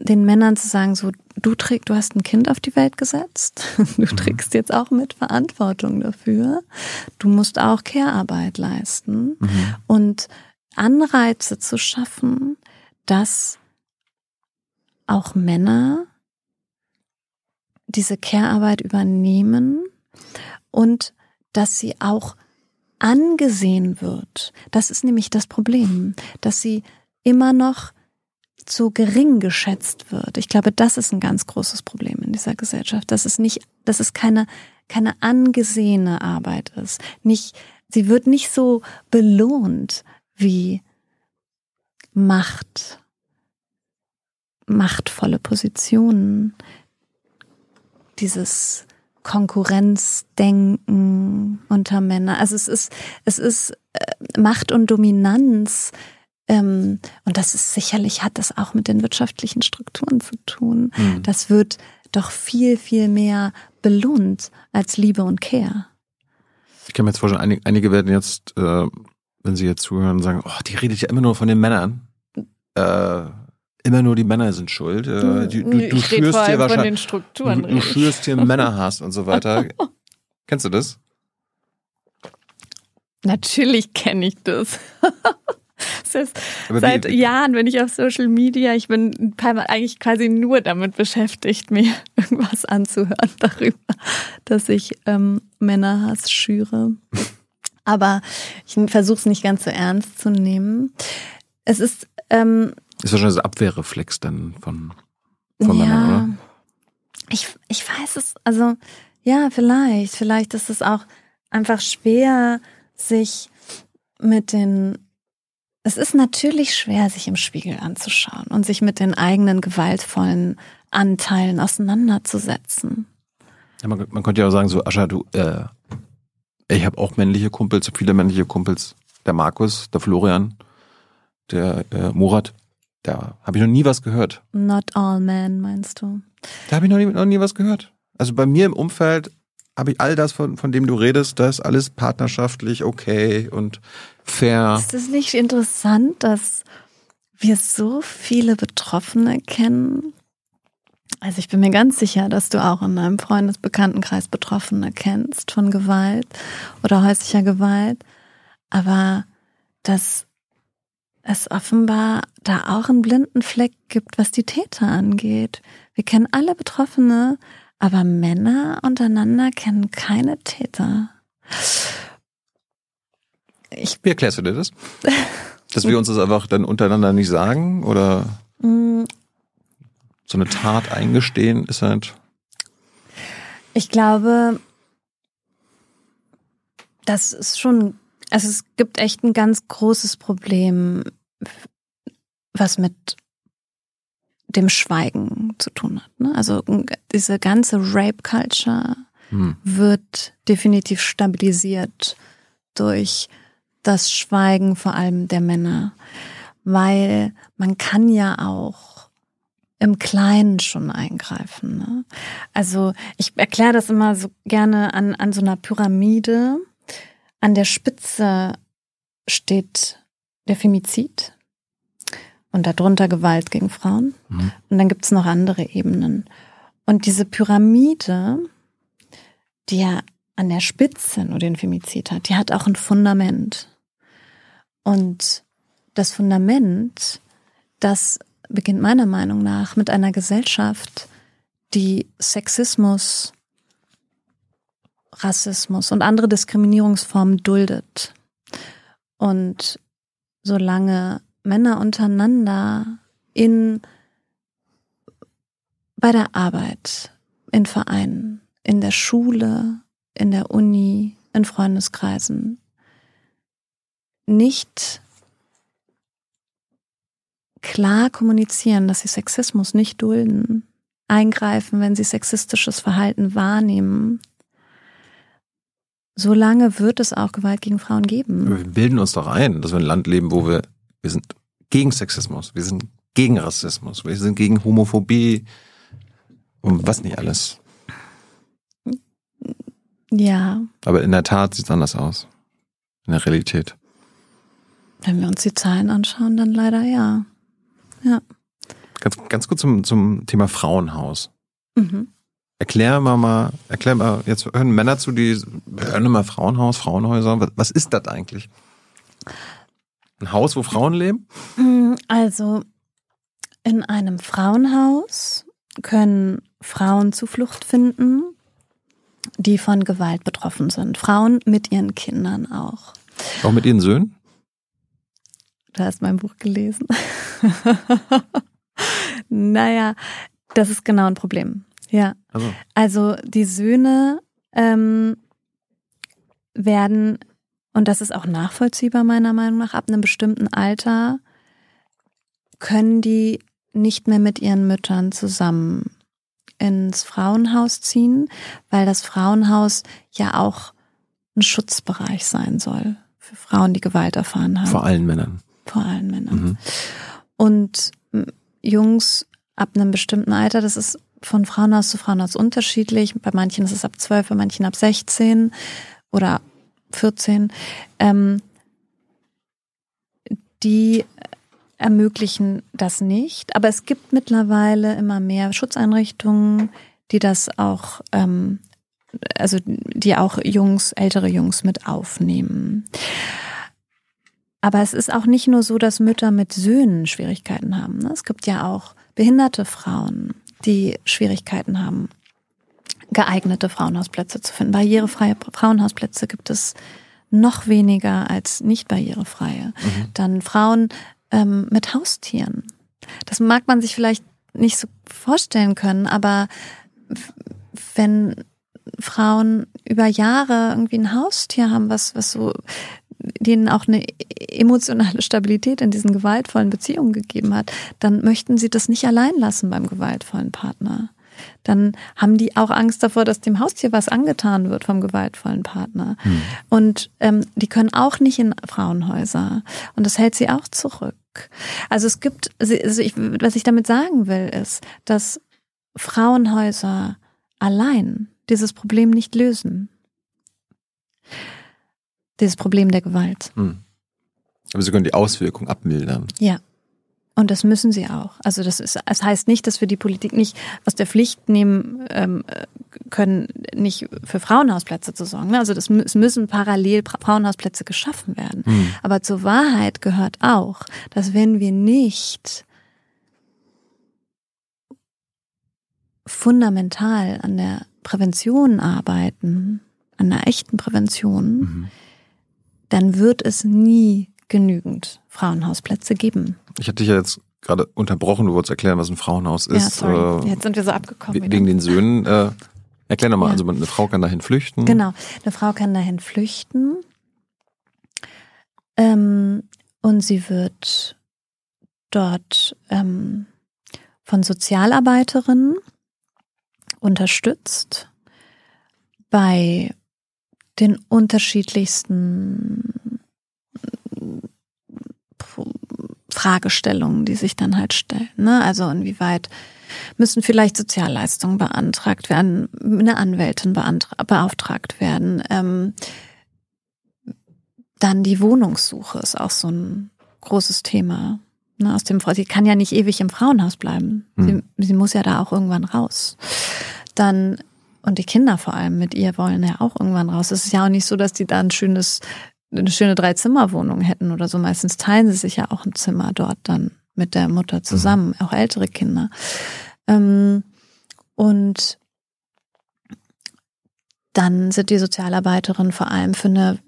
den Männern zu sagen, so, du trägst, du hast ein Kind auf die Welt gesetzt, *laughs* du mhm. trägst jetzt auch mit Verantwortung dafür, du musst auch Care-Arbeit leisten mhm. und Anreize zu schaffen, dass auch Männer diese Care-Arbeit übernehmen und dass sie auch angesehen wird. Das ist nämlich das Problem, dass sie immer noch zu gering geschätzt wird. Ich glaube, das ist ein ganz großes Problem in dieser Gesellschaft, dass es nicht, dass es keine, keine angesehene Arbeit ist. Nicht, sie wird nicht so belohnt wie Macht, machtvolle Positionen, dieses Konkurrenzdenken unter Männern. Also es ist, es ist äh, Macht und Dominanz. Ähm, und das ist sicherlich hat das auch mit den wirtschaftlichen Strukturen zu tun. Mhm. Das wird doch viel, viel mehr belohnt als Liebe und Care. Ich kann mir jetzt vorstellen, einige, einige werden jetzt, äh, wenn sie jetzt zuhören, sagen, oh, die redet ja immer nur von den Männern. Äh, immer nur die Männer sind schuld. Äh, du, du, du, *laughs* schürst dir wahrscheinlich, du, du schürst dir Männerhass und so weiter. *laughs* Kennst du das? Natürlich kenne ich das. *laughs* das seit wie, Jahren bin ich auf Social Media. Ich bin ein paar Mal eigentlich quasi nur damit beschäftigt, mir *laughs* irgendwas anzuhören darüber, dass ich ähm, Männerhass schüre. Aber ich versuche es nicht ganz so ernst zu nehmen. Es ist ähm, ist wahrscheinlich ein Abwehrreflex dann von, von ja, Männern, oder? Ich, ich weiß es, also ja, vielleicht. Vielleicht ist es auch einfach schwer, sich mit den es ist natürlich schwer, sich im Spiegel anzuschauen und sich mit den eigenen gewaltvollen Anteilen auseinanderzusetzen. Ja, man, man könnte ja auch sagen, so, Ascha, du, äh, ich habe auch männliche Kumpels, viele männliche Kumpels. Der Markus, der Florian, der äh, Murat. Da habe ich noch nie was gehört. Not all men, meinst du? Da habe ich noch nie, noch nie was gehört. Also bei mir im Umfeld habe ich all das, von, von dem du redest, das alles partnerschaftlich okay und fair. Ist es nicht interessant, dass wir so viele Betroffene kennen? Also ich bin mir ganz sicher, dass du auch in deinem Freundesbekanntenkreis Betroffene kennst von Gewalt oder häuslicher Gewalt. Aber dass es offenbar da auch einen blinden Fleck gibt, was die Täter angeht. Wir kennen alle Betroffene, aber Männer untereinander kennen keine Täter. Ich Wie erklärst du dir das? Dass wir uns das einfach dann untereinander nicht sagen oder mm. so eine Tat eingestehen ist halt. Ich glaube, das ist schon, also es gibt echt ein ganz großes Problem, was mit dem Schweigen zu tun hat. Ne? Also diese ganze Rape-Culture hm. wird definitiv stabilisiert durch das Schweigen vor allem der Männer, weil man kann ja auch im Kleinen schon eingreifen. Ne? Also ich erkläre das immer so gerne an, an so einer Pyramide. An der Spitze steht der Femizid, und darunter Gewalt gegen Frauen. Mhm. Und dann gibt's noch andere Ebenen. Und diese Pyramide, die ja an der Spitze nur den Femizid hat, die hat auch ein Fundament. Und das Fundament, das beginnt meiner Meinung nach mit einer Gesellschaft, die Sexismus, Rassismus und andere Diskriminierungsformen duldet. Und solange Männer untereinander in bei der Arbeit, in Vereinen, in der Schule, in der Uni, in Freundeskreisen. Nicht klar kommunizieren, dass sie Sexismus nicht dulden, eingreifen, wenn sie sexistisches Verhalten wahrnehmen, solange wird es auch Gewalt gegen Frauen geben. Wir bilden uns doch ein, dass wir ein Land leben, wo wir wir sind gegen Sexismus, wir sind gegen Rassismus, wir sind gegen Homophobie und was nicht alles. Ja. Aber in der Tat sieht es anders aus. In der Realität. Wenn wir uns die Zahlen anschauen, dann leider ja. Ja. Ganz, ganz gut zum, zum Thema Frauenhaus. Mhm. Erklär mal mal, erklär mal, jetzt hören Männer zu, die hören immer Frauenhaus, Frauenhäuser. Was, was ist das eigentlich? Ein Haus, wo Frauen leben? Mm, also in einem Frauenhaus können Frauen Zuflucht finden, die von Gewalt betroffen sind. Frauen mit ihren Kindern auch. Auch mit ihren Söhnen? Du hast mein Buch gelesen. *laughs* naja, das ist genau ein Problem. Ja. Also, also die Söhne ähm, werden und das ist auch nachvollziehbar meiner Meinung nach. Ab einem bestimmten Alter können die nicht mehr mit ihren Müttern zusammen ins Frauenhaus ziehen, weil das Frauenhaus ja auch ein Schutzbereich sein soll für Frauen, die Gewalt erfahren haben. Vor allen Männern. Vor allen Männern. Mhm. Und Jungs ab einem bestimmten Alter, das ist von Frauenhaus zu Frauenhaus unterschiedlich. Bei manchen ist es ab 12, bei manchen ab 16 oder 14, ähm, die ermöglichen das nicht. Aber es gibt mittlerweile immer mehr Schutzeinrichtungen, die das auch, ähm, also die auch Jungs, ältere Jungs mit aufnehmen. Aber es ist auch nicht nur so, dass Mütter mit Söhnen Schwierigkeiten haben. Ne? Es gibt ja auch behinderte Frauen, die Schwierigkeiten haben, geeignete Frauenhausplätze zu finden. Barrierefreie Frauenhausplätze gibt es noch weniger als nicht barrierefreie. Mhm. Dann Frauen ähm, mit Haustieren. Das mag man sich vielleicht nicht so vorstellen können, aber wenn Frauen über Jahre irgendwie ein Haustier haben, was, was so denen auch eine emotionale Stabilität in diesen gewaltvollen Beziehungen gegeben hat, dann möchten sie das nicht allein lassen beim gewaltvollen Partner. Dann haben die auch Angst davor, dass dem Haustier was angetan wird vom gewaltvollen Partner. Hm. Und ähm, die können auch nicht in Frauenhäuser. Und das hält sie auch zurück. Also es gibt, also ich, was ich damit sagen will, ist, dass Frauenhäuser allein dieses Problem nicht lösen. Dieses Problem der Gewalt. Hm. Aber sie können die Auswirkungen abmildern. Ja. Und das müssen sie auch. Also das ist, das heißt nicht, dass wir die Politik nicht aus der Pflicht nehmen ähm, können, nicht für Frauenhausplätze zu sorgen. Also das es müssen parallel Frauenhausplätze geschaffen werden. Hm. Aber zur Wahrheit gehört auch, dass wenn wir nicht fundamental an der Prävention arbeiten, an einer echten Prävention, Mhm. dann wird es nie genügend Frauenhausplätze geben. Ich hatte dich ja jetzt gerade unterbrochen, du wolltest erklären, was ein Frauenhaus ist. ja, sorry. äh, Jetzt sind wir so abgekommen. we- wegen den Söhnen. Äh, erklär nochmal, Ja. also eine Frau kann dahin flüchten. Genau. Eine Frau kann dahin flüchten. Ähm, und sie wird dort ähm, von Sozialarbeiterinnen unterstützt bei den unterschiedlichsten Fragestellungen, die sich dann halt stellen. Ne? Also inwieweit müssen vielleicht Sozialleistungen beantragt werden, eine Anwältin beauftragt werden. Ähm, dann die Wohnungssuche ist auch so ein großes Thema. Ne, aus dem, sie kann ja nicht ewig im Frauenhaus bleiben. Hm. Sie, sie muss ja da auch irgendwann raus. Dann, und die Kinder vor allem mit ihr wollen ja auch irgendwann raus. Es ist ja auch nicht so, dass die da ein schönes, eine schöne Dreizimmerwohnung hätten oder so. Meistens teilen sie sich ja auch ein Zimmer dort dann mit der Mutter zusammen, auch ältere Kinder. Ähm, und dann sind die Sozialarbeiterinnen vor allem für eine,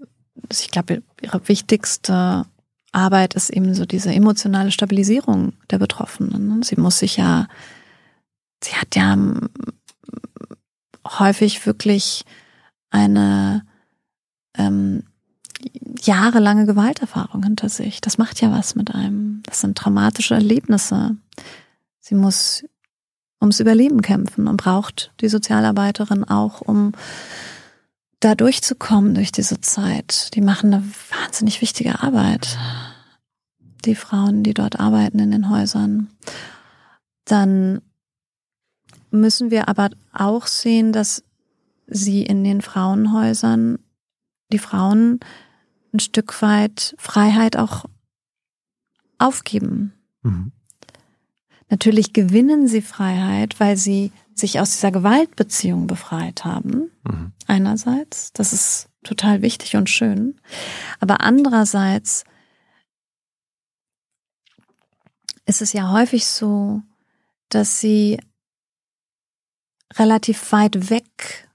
ich glaube, ihre wichtigste Arbeit ist eben so diese emotionale Stabilisierung der Betroffenen. ne? Sie muss sich ja, sie hat ja mm, häufig wirklich eine ähm, jahrelange Gewalterfahrung hinter sich. Das macht ja was mit einem. Das sind traumatische Erlebnisse. Sie muss ums Überleben kämpfen und braucht die Sozialarbeiterin auch, um da durchzukommen durch diese Zeit. Die machen eine wahnsinnig wichtige Arbeit. Die Frauen, die dort arbeiten in den Häusern. Dann müssen wir aber auch sehen, dass sie in den Frauenhäusern, die Frauen ein Stück weit Freiheit auch aufgeben. Mhm. Natürlich gewinnen sie Freiheit, weil sie sich aus dieser Gewaltbeziehung befreit haben. Mhm. Einerseits, das ist total wichtig und schön. Aber andererseits ist es ja häufig so, dass sie relativ weit weg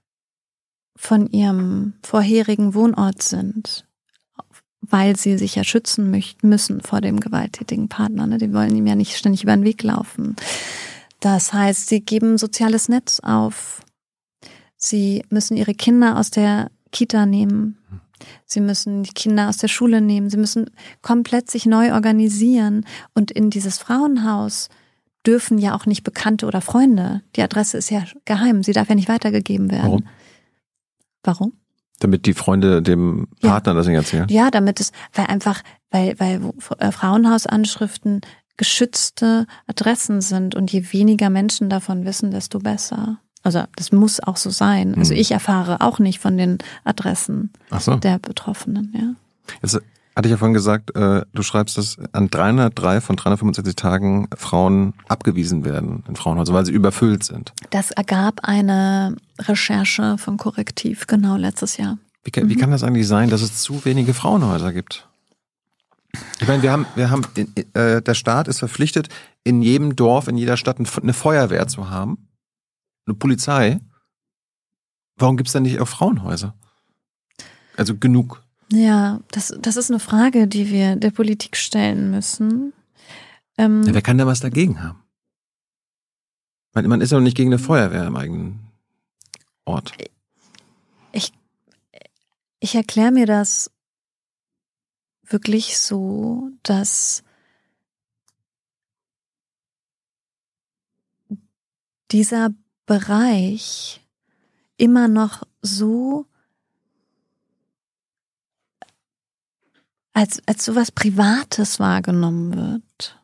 von ihrem vorherigen Wohnort sind, weil sie sich ja schützen müssen vor dem gewalttätigen Partner. Ne? Die wollen ihm ja nicht ständig über den Weg laufen. Das heißt, sie geben soziales Netz auf. Sie müssen ihre Kinder aus der Kita nehmen. Sie müssen die Kinder aus der Schule nehmen. Sie müssen komplett sich neu organisieren. Und in dieses Frauenhaus dürfen ja auch nicht Bekannte oder Freunde. Die Adresse ist ja geheim. Sie darf ja nicht weitergegeben werden. Warum? Warum? Damit die Freunde dem Ja. Partner das nicht erzählen. Ja, damit es, weil einfach, weil, weil äh, Frauenhausanschriften geschützte Adressen sind und je weniger Menschen davon wissen, desto besser. Also das muss auch so sein. Also Mhm. ich erfahre auch nicht von den Adressen Ach so. der Betroffenen, ja. Jetzt hatte ich ja vorhin gesagt, äh, du schreibst, dass an 303 von 365 Tagen Frauen abgewiesen werden in Frauenhäusern, weil sie überfüllt sind. Das ergab eine Recherche von Korrektiv, genau letztes Jahr. Wie, kann- wie kann das eigentlich sein, dass es zu wenige Frauenhäuser gibt? Ich meine, wir haben, wir haben, äh, der Staat ist verpflichtet, in jedem Dorf, in jeder Stadt eine Feuerwehr zu haben, eine Polizei. Warum gibt es denn nicht auch Frauenhäuser? Also genug. Ja, das, das ist eine Frage, die wir der Politik stellen müssen. Ähm, Ja, wer kann da was dagegen haben? Man, man ist ja noch nicht gegen eine Feuerwehr im eigenen Ort. ich erkläre mir das wirklich so, dass dieser Bereich immer noch so als, als sowas Privates wahrgenommen wird.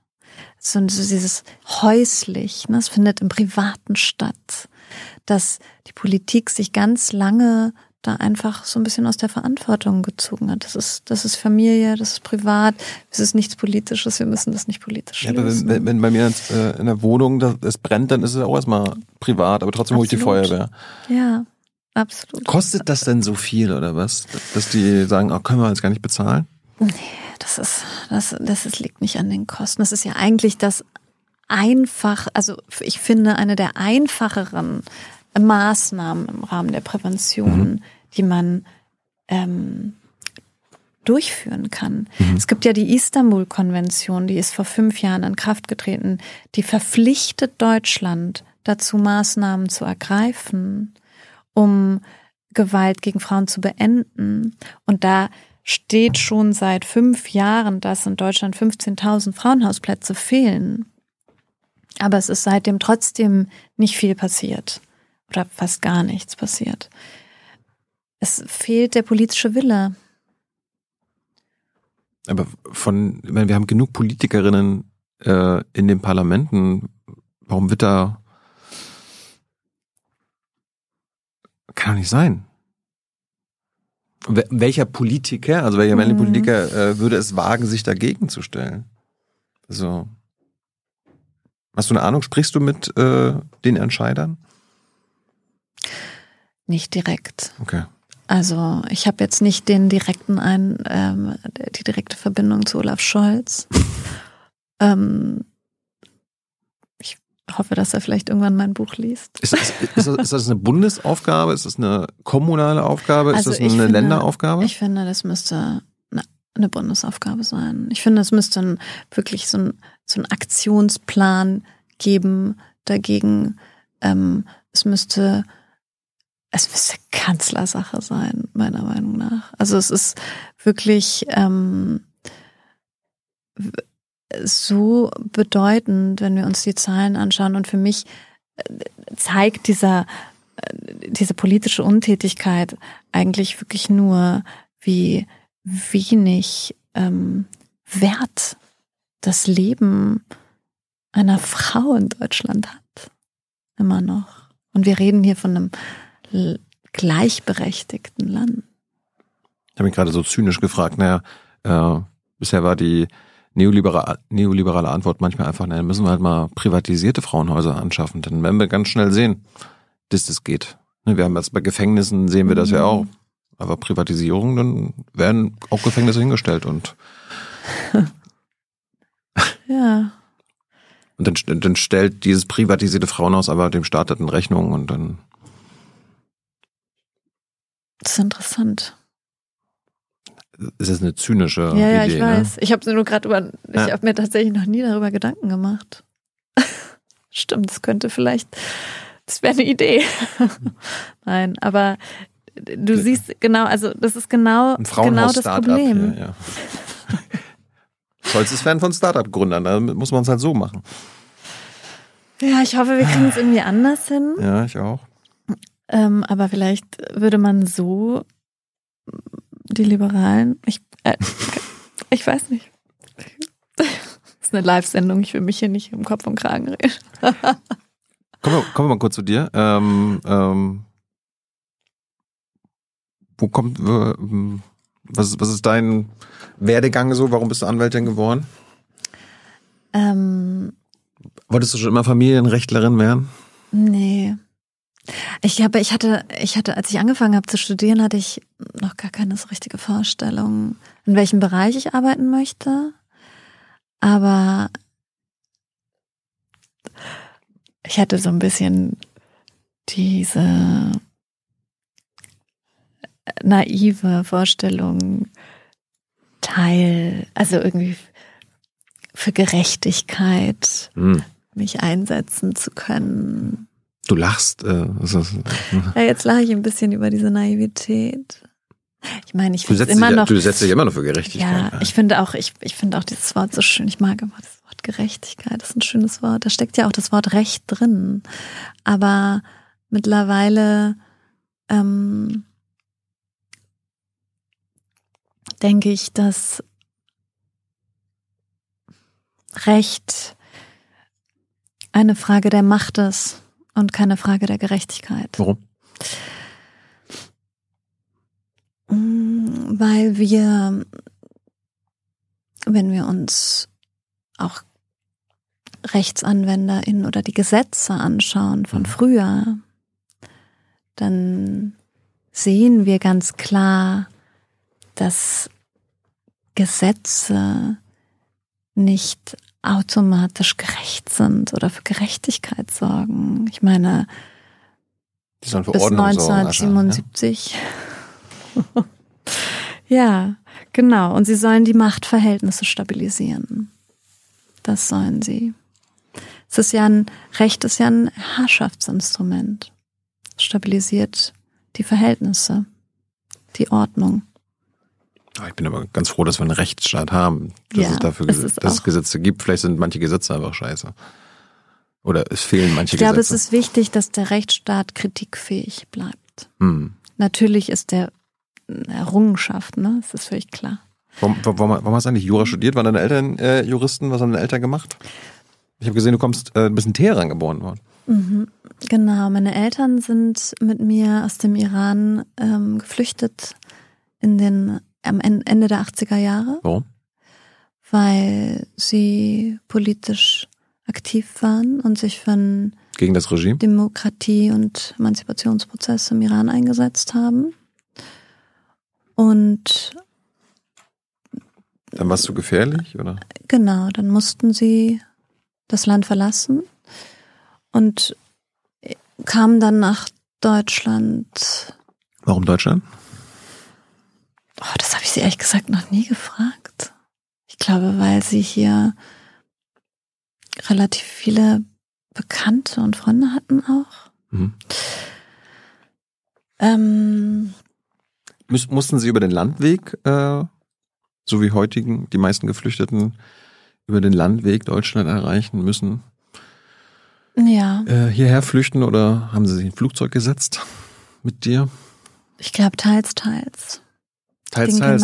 So, so dieses häuslich, ne, es findet im Privaten statt, dass die Politik sich ganz lange da einfach so ein bisschen aus der Verantwortung gezogen hat. Das ist, das ist Familie, das ist privat, es ist nichts Politisches, wir müssen das nicht politisch ja, aber wenn, wenn, bei mir äh, in der Wohnung das, das brennt, dann ist es auch erstmal privat, aber trotzdem hole ich die Feuerwehr. Ja, absolut. Kostet das denn so viel oder was, dass die sagen, oh, können wir jetzt gar nicht bezahlen? Nee, das ist, das, das ist, liegt nicht an den Kosten. Das ist ja eigentlich das einfach, also ich finde eine der einfacheren Maßnahmen im Rahmen der Prävention, mhm. die man ähm, durchführen kann. Mhm. Es gibt ja die Istanbul-Konvention, die ist vor fünf Jahren in Kraft getreten, die verpflichtet Deutschland dazu, Maßnahmen zu ergreifen, um Gewalt gegen Frauen zu beenden. Und da steht schon seit fünf Jahren, dass in Deutschland 15.000 Frauenhausplätze fehlen. Aber es ist seitdem trotzdem nicht viel passiert oder fast gar nichts passiert. Es fehlt der politische Wille. Aber von, ich meine, wir haben genug Politikerinnen äh, in den Parlamenten. Warum wird da kann doch nicht sein. Welcher Politiker, also welcher mhm. Politiker äh, würde es wagen, sich dagegen zu stellen? Also, hast du eine Ahnung? Sprichst du mit äh, den Entscheidern? Nicht direkt. Okay. Also ich habe jetzt nicht den direkten ein, ähm, die direkte Verbindung zu Olaf Scholz. *laughs* ähm, hoffe, dass er vielleicht irgendwann mein Buch liest. Ist das, ist das, ist das eine Bundesaufgabe? Ist das eine kommunale Aufgabe? Ist also das eine finde, Länderaufgabe? Ich finde, das müsste eine Bundesaufgabe sein. Ich finde, es müsste ein, wirklich so ein, so ein Aktionsplan geben dagegen. Ähm, es müsste es müsste Kanzlersache sein, meiner Meinung nach. Also es ist wirklich ähm, so bedeutend, wenn wir uns die Zahlen anschauen. Und für mich äh, zeigt dieser, äh, diese politische Untätigkeit eigentlich wirklich nur, wie wenig ähm, Wert das Leben einer Frau in Deutschland hat. Immer noch. Und wir reden hier von einem gleichberechtigten Land. Ich habe mich gerade so zynisch gefragt, naja, äh, bisher war die neoliberale, neoliberale Antwort manchmal einfach, naja, müssen wir halt mal privatisierte Frauenhäuser anschaffen. Dann werden wir ganz schnell sehen, dass das geht. Ne, wir haben jetzt bei Gefängnissen sehen wir das ja auch. Aber Privatisierung, dann werden auch Gefängnisse hingestellt und *laughs* ja. Und dann, dann stellt dieses privatisierte Frauenhaus aber dem Staat in Rechnung und dann das ist interessant. Ist das eine zynische ja, Idee? Ja, ich weiß. Ne? Ich habe nur gerade über, ich ja. habe mir tatsächlich noch nie darüber Gedanken gemacht. *laughs* Stimmt, das könnte vielleicht, das wäre eine Idee. *laughs* Nein, aber du siehst genau, also das ist genau, genau das Problem. Hier, ja. *laughs* Scholz ist Fan von Startup-Gründern, da muss man es halt so machen. Ja, ich hoffe, wir kriegen es irgendwie anders hin. Ja, ich auch. Ähm, aber vielleicht würde man so die Liberalen, ich, äh, *laughs* ich weiß nicht. Das ist eine Live-Sendung, ich will mich hier nicht im Kopf und Kragen reden. *laughs* kommen, wir, kommen wir mal kurz zu dir. Ähm, ähm, wo kommt, äh, was, was ist dein Werdegang so? Warum bist du Anwältin geworden? Ähm, Wolltest du schon immer Familienrechtlerin werden? Nee. Ich habe, ich hatte, ich hatte, als ich angefangen habe zu studieren, hatte ich noch gar keine so richtige Vorstellung, in welchem Bereich ich arbeiten möchte. Aber ich hatte so ein bisschen diese naive Vorstellung, Teil, also irgendwie für Gerechtigkeit hm. mich einsetzen zu können Du lachst. Äh, ja, jetzt lache ich ein bisschen über diese Naivität. Ich meine, ich finde immer dich, noch. Du setzt dich immer noch für Gerechtigkeit. Ja, ich finde auch, ich, ich finde auch dieses Wort so schön. Ich mag immer das Wort Gerechtigkeit ist ein schönes Wort. Da steckt ja auch das Wort Recht drin. Aber mittlerweile ähm, denke ich, dass Recht eine Frage der Macht ist und keine Frage der Gerechtigkeit. Warum? Mm, Weil wir, wenn wir uns auch RechtsanwenderInnen oder die Gesetze anschauen von Mhm. früher, dann sehen wir ganz klar, dass Gesetze nicht automatisch gerecht sind oder für Gerechtigkeit sorgen. Ich meine, Die sollen für bis Ordnung sorgen. Ascha, 1977. *laughs* ja, genau. Und sie sollen die Machtverhältnisse stabilisieren. Das sollen sie. Es ist ja ein Recht ist ja ein Herrschaftsinstrument. Stabilisiert die Verhältnisse, die Ordnung. Ah, Ich bin aber ganz froh, dass wir einen Rechtsstaat haben, dass Ja, es dafür es Gesetze, ist dass es Gesetze gibt. Vielleicht sind manche Gesetze einfach scheiße. Oder es fehlen manche Ich glaube, es Gesetze. ist wichtig, dass der Rechtsstaat kritikfähig bleibt. hm. Natürlich ist der eine Errungenschaft, ne? Das ist völlig klar. Warum, warum, warum hast du eigentlich Jura studiert? Waren deine Eltern äh, Juristen? Was haben deine Eltern gemacht? Ich habe gesehen, du kommst, äh, du bist in Teheran geboren worden. Mhm. Genau, meine Eltern sind mit mir aus dem Iran ähm, geflüchtet in den am En- Ende der 80er Jahre, Warum? weil sie politisch aktiv waren und sich für einen Gegen das Regime? Demokratie- und Emanzipationsprozess im Iran eingesetzt haben. Und Dann warst du gefährlich, oder? Genau, dann mussten sie das Land verlassen und kamen dann nach Deutschland. Warum Deutschland? Oh, das habe ich sie ehrlich gesagt noch nie gefragt. Ich glaube, weil sie hier relativ viele Bekannte und Freunde hatten auch. Mhm. Ähm, Müs mussten sie über den Landweg, äh, so wie heutigen, die meisten Geflüchteten, über den Landweg Deutschland erreichen müssen, ja, äh, hierher flüchten oder haben sie sich in ein Flugzeug gesetzt mit dir? ich glaube teils, teils. Teils, teils.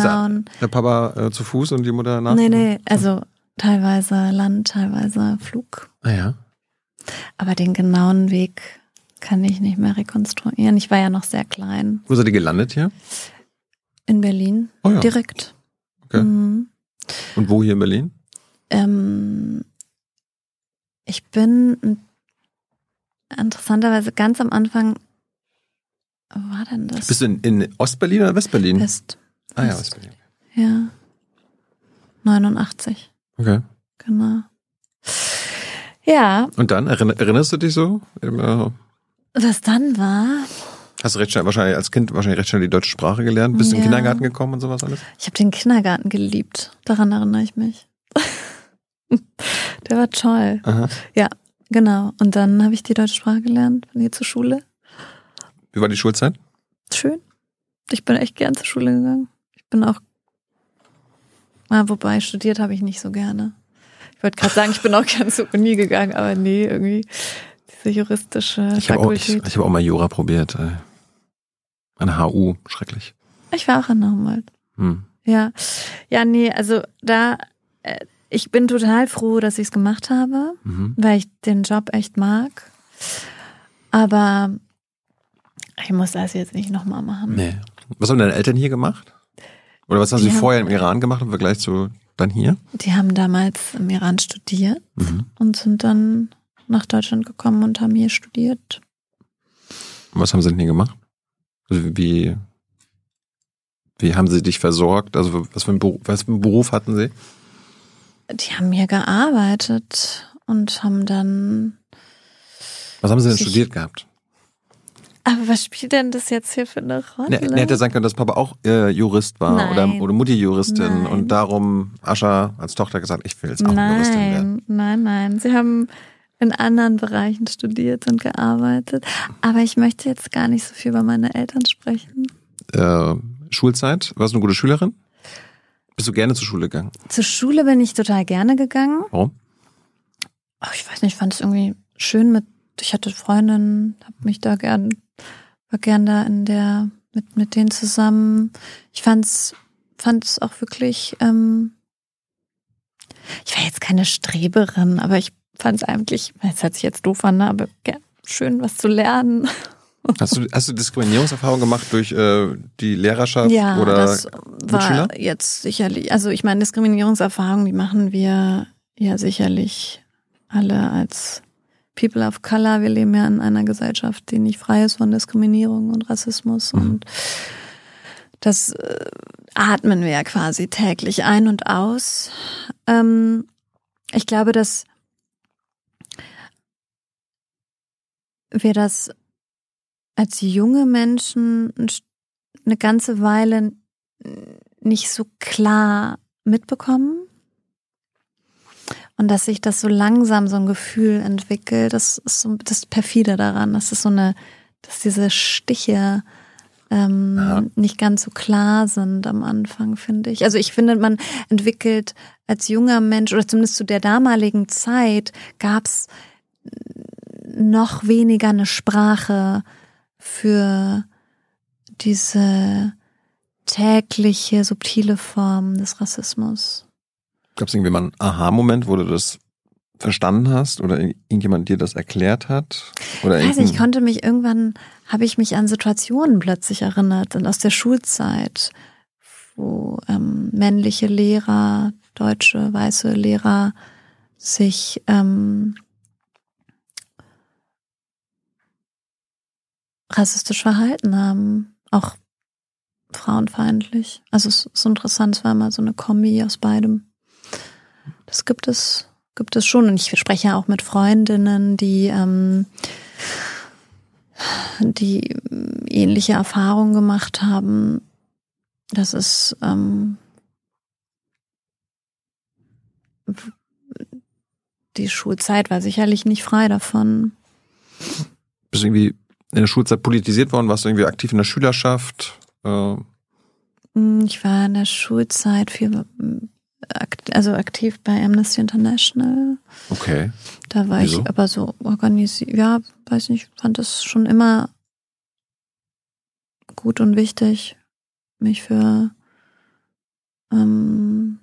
Der, Papa äh, zu Fuß und die Mutter nach? nee, nee, also teilweise Land, teilweise Flug. Ah ja. Aber den genauen Weg kann ich nicht mehr rekonstruieren. Ich war ja noch sehr klein. Wo seid ihr gelandet hier? In Berlin, Oh ja. direkt. Okay. Mhm. Und wo hier in Berlin? Ähm, ich bin interessanterweise ganz am Anfang, wo war denn das? Bist du in, in Ostberlin oder Westberlin? West. Ah ja, West. Westberlin. Ja. 89, Okay. genau. Ja, Und dann, erinner, erinnerst du dich so? Was dann war, Hast du recht schnell, wahrscheinlich als Kind wahrscheinlich recht schnell die deutsche Sprache gelernt? Bist du in Ja. den Kindergarten gekommen und sowas alles? ich habe den Kindergarten geliebt. Daran erinnere ich mich. *laughs* Der war toll. Aha. Genau. Und dann habe ich die deutsche Sprache gelernt, bin hier zur Schule. Wie war die Schulzeit? Schön. Ich bin echt gern zur Schule gegangen. Ich bin auch, ah, wobei studiert habe ich nicht so gerne. Ich wollte gerade sagen, ich bin auch *laughs* gern zur Uni gegangen, aber nee, irgendwie diese juristische Ich habe auch, ich, Fakultät. ich hab auch mal Jura probiert. Äh. An HU, schrecklich. Ich, war auch in der Humboldt. Hm. Ja. Ja, nee, also da, äh, ich bin total froh, dass ich es gemacht habe, Mhm. weil ich den Job echt mag. Aber ich muss das jetzt nicht nochmal machen. Nee. Was haben deine Eltern hier gemacht? Oder was haben sie vorher im Iran gemacht im Vergleich zu dann hier? Die haben damals im Iran studiert Mhm. und sind dann nach Deutschland gekommen und haben hier studiert. Was haben sie denn hier gemacht? Also wie, wie haben sie dich versorgt? Also was für, einen Beruf, was für einen Beruf hatten sie? Die haben hier gearbeitet und haben dann. Was haben sie denn studiert gehabt? Aber was spielt denn das jetzt hier für eine Rolle? Ne, ne, hätte sein können, dass Papa auch äh, Jurist war Nein. oder, oder Mutti Juristin Nein. und darum Ascha als Tochter gesagt, ich will jetzt auch Juristin werden. nein, nein, nein. Sie haben in anderen Bereichen studiert und gearbeitet. Aber ich möchte jetzt gar nicht so viel über meine Eltern sprechen. Äh, Schulzeit, warst du eine gute Schülerin? Bist du gerne zur Schule gegangen? Zur Schule bin ich total gerne gegangen. Warum? ach, ich weiß nicht, ich fand es irgendwie schön mit, ich hatte Freundinnen, habe mich da gern, war gern da in der, mit, mit denen zusammen. Ich fand's, fand es auch wirklich, ähm, ich war jetzt keine Streberin, aber ich fand es eigentlich, es hört sich jetzt doof an, ne, aber schön was zu lernen. *laughs* Hast du, hast du Diskriminierungserfahrung gemacht durch äh, die Lehrerschaft ja, oder das Mitschüler? war jetzt sicherlich, also ich meine, Diskriminierungserfahrungen, die machen wir ja sicherlich alle als People of Color. Wir leben ja in einer Gesellschaft, die nicht frei ist von Diskriminierung und Rassismus mhm. und das äh, atmen wir ja quasi täglich ein und aus. Ähm, ich glaube, dass wir das als junge Menschen eine ganze Weile nicht so klar mitbekommen. Und dass sich das so langsam so ein Gefühl entwickelt, das ist so das perfide daran, dass es so eine, dass diese Stiche ähm, ja. nicht ganz so klar sind am Anfang, finde ich. Also ich finde, man entwickelt als junger Mensch oder zumindest zu der damaligen Zeit gab es noch weniger eine Sprache für diese tägliche, subtile Form des Rassismus. Gab es irgendwie mal einen Aha-Moment, wo du das verstanden hast oder irgendjemand dir das erklärt hat? Oder ich weiß nicht, ich konnte mich irgendwann, habe ich mich an Situationen plötzlich erinnert, und aus der Schulzeit, wo ähm, männliche Lehrer, deutsche, weiße Lehrer sich ähm, rassistisch verhalten haben, auch frauenfeindlich. Also es ist so interessant, es war immer so eine Kombi aus beidem. Das gibt es, gibt es schon. Und ich spreche ja auch mit Freundinnen, die, ähm, die ähnliche Erfahrungen gemacht haben. Das ist ähm, die Schulzeit war sicherlich nicht frei davon. Bist irgendwie in der Schulzeit politisiert worden? Warst du irgendwie aktiv in der Schülerschaft? Äh hm, ich war in der Schulzeit viel, also aktiv bei Amnesty International. Okay. Da war Wieso? ich aber so organisiert, ja, weiß nicht, fand das schon immer gut und wichtig, mich für ähm,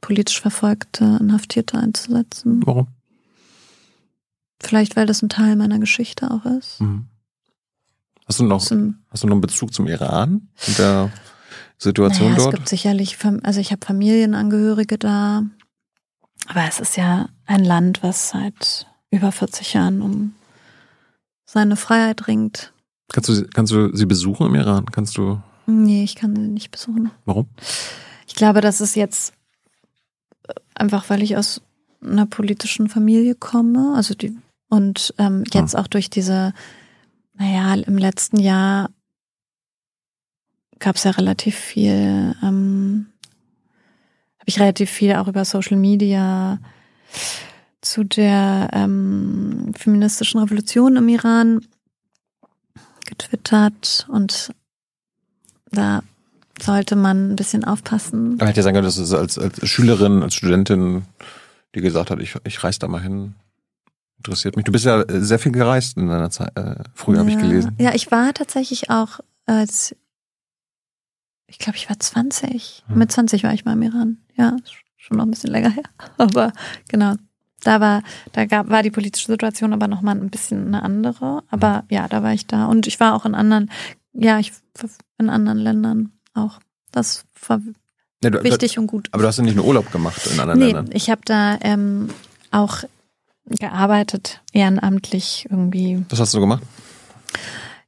politisch Verfolgte, Inhaftierte einzusetzen. Warum? Vielleicht, weil das ein Teil meiner Geschichte auch ist. Mhm. Hast du noch, hast du noch einen Bezug zum Iran und der Situation naja, dort? Es gibt sicherlich, also ich habe Familienangehörige da, aber es ist ja ein Land, was seit über 40 Jahren um seine Freiheit ringt. Kannst du, kannst du sie besuchen im Iran? Kannst du? Nee, ich kann sie nicht besuchen. Warum? Ich glaube, das ist jetzt einfach, weil ich aus einer politischen Familie komme. Also die und ähm, jetzt ah. auch durch diese, naja, im letzten Jahr gab es ja relativ viel, ähm, habe ich relativ viel auch über Social Media zu der ähm, feministischen Revolution im Iran getwittert und da sollte man ein bisschen aufpassen. Da hätte ja sagen können, dass es als, als Schülerin, als Studentin, die gesagt hat, ich, ich reise da mal hin interessiert mich. Du bist ja sehr viel gereist in deiner Zeit. Äh, früher ja. habe ich gelesen. Ja, ich war tatsächlich auch als ich glaube, ich war 20. Hm. Mit 20 war ich mal im Iran. Ja, schon noch ein bisschen länger her. *laughs* Aber genau, da war, da gab, war die politische Situation aber nochmal ein bisschen eine andere. Aber hm. ja, da war ich da. Und ich war auch in anderen, ja, ich in anderen Ländern auch. Das war ja, du, wichtig du, und gut. Aber du hast ja nicht nur Urlaub gemacht in anderen nee, Ländern. Ich habe da ähm, auch gearbeitet, ehrenamtlich irgendwie. Was hast du gemacht?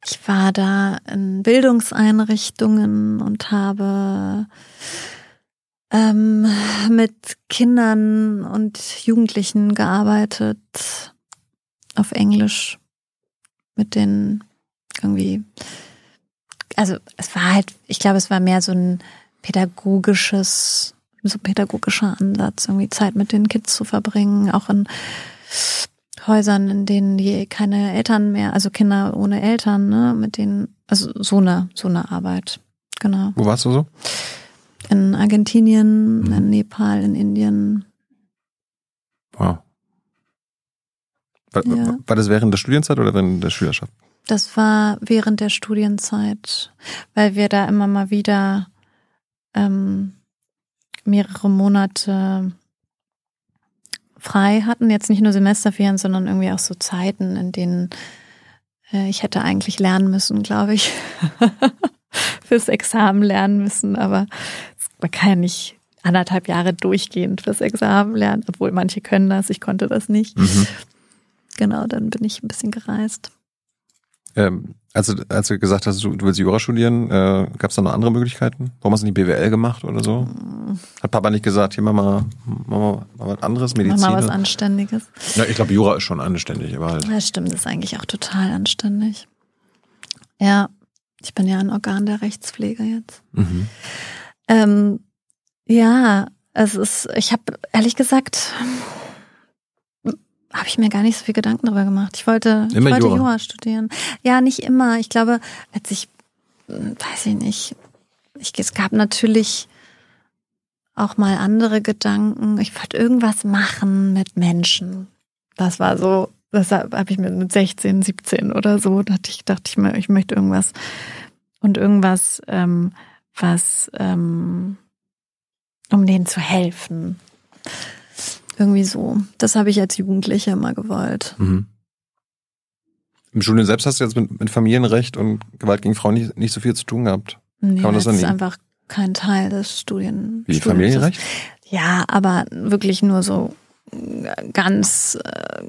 Ich war da in Bildungseinrichtungen und habe ähm, mit Kindern und Jugendlichen gearbeitet auf Englisch mit denen irgendwie. Also es war halt, ich glaube, es war mehr so ein pädagogisches, so pädagogischer Ansatz, irgendwie Zeit mit den Kids zu verbringen, auch in Häusern, in denen die keine Eltern mehr, also Kinder ohne Eltern, ne, mit denen, also so eine, so eine Arbeit. Genau. Wo warst du so? In Argentinien, mhm. in Nepal, in Indien. Wow. War, Ja. war das während der Studienzeit oder während der Schülerschaft? Das war während der Studienzeit, weil wir da immer mal wieder ähm, mehrere Monate frei hatten. Jetzt nicht nur Semesterferien, sondern irgendwie auch so Zeiten, in denen äh, ich hätte eigentlich lernen müssen, glaube ich. *laughs* fürs Examen lernen müssen, aber man kann ja nicht anderthalb Jahre durchgehend fürs Examen lernen, obwohl manche können das, ich konnte das nicht. Mhm. Genau, dann bin ich ein bisschen gereist. Ähm, als, du, als du gesagt hast, du, du willst Jura studieren, äh, gab es da noch andere Möglichkeiten? Warum hast du nicht BWL gemacht oder so? Hat Papa nicht gesagt, hier mach mal, mach mal, mach mal was anderes, Mach Medizin? mal was Anständiges. ja, ich glaube, Jura ist schon anständig, aber halt. Ja, stimmt, das ist eigentlich auch total anständig. Ja, ich bin ja ein Organ der Rechtspflege jetzt. Mhm. Ähm, ja, es ist, ich habe ehrlich gesagt, habe ich mir gar nicht so viel Gedanken darüber gemacht. Ich wollte, Immer ich wollte Jura. Jura. studieren. Ja, nicht immer. Ich glaube, als ich, hm, weiß ich nicht, ich, es gab natürlich auch mal andere Gedanken. Ich wollte irgendwas machen mit Menschen. Das war so, das habe ich mir mit 16, 17 oder so, dachte ich, dachte ich mir, ich möchte irgendwas und irgendwas, ähm, was, ähm, um denen zu helfen. Irgendwie so. Das habe ich als Jugendliche immer gewollt. Mhm. Im Studium selbst hast du jetzt mit, mit Familienrecht und Gewalt gegen Frauen nicht, nicht so viel zu tun gehabt. Nee, Kann man das das ist einfach kein Teil des Studien. Wie Studiums. Familienrecht? Ja, aber wirklich nur so ganz äh,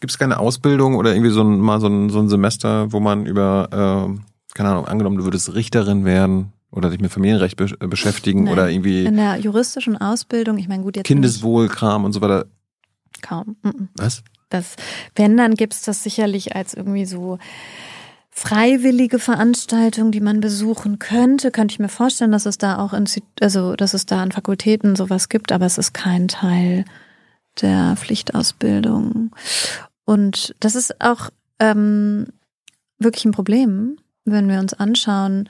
Gibt es keine Ausbildung oder irgendwie so ein, mal so ein, so ein Semester, wo man über, äh, keine Ahnung, angenommen, du würdest Richterin werden oder dich mit Familienrecht be äh, beschäftigen Nein. oder irgendwie in der juristischen Ausbildung. Ich meine, gut, jetzt Kindeswohlkram und so weiter. kaum. Mhm. Was? Das, wenn, dann gibt's das sicherlich als irgendwie so freiwillige Veranstaltung, die man besuchen könnte. Könnte ich mir vorstellen, dass es da auch in, also dass es da an Fakultäten sowas gibt, aber es ist kein Teil der Pflichtausbildung. Und das ist auch ähm, wirklich ein Problem, wenn wir uns anschauen,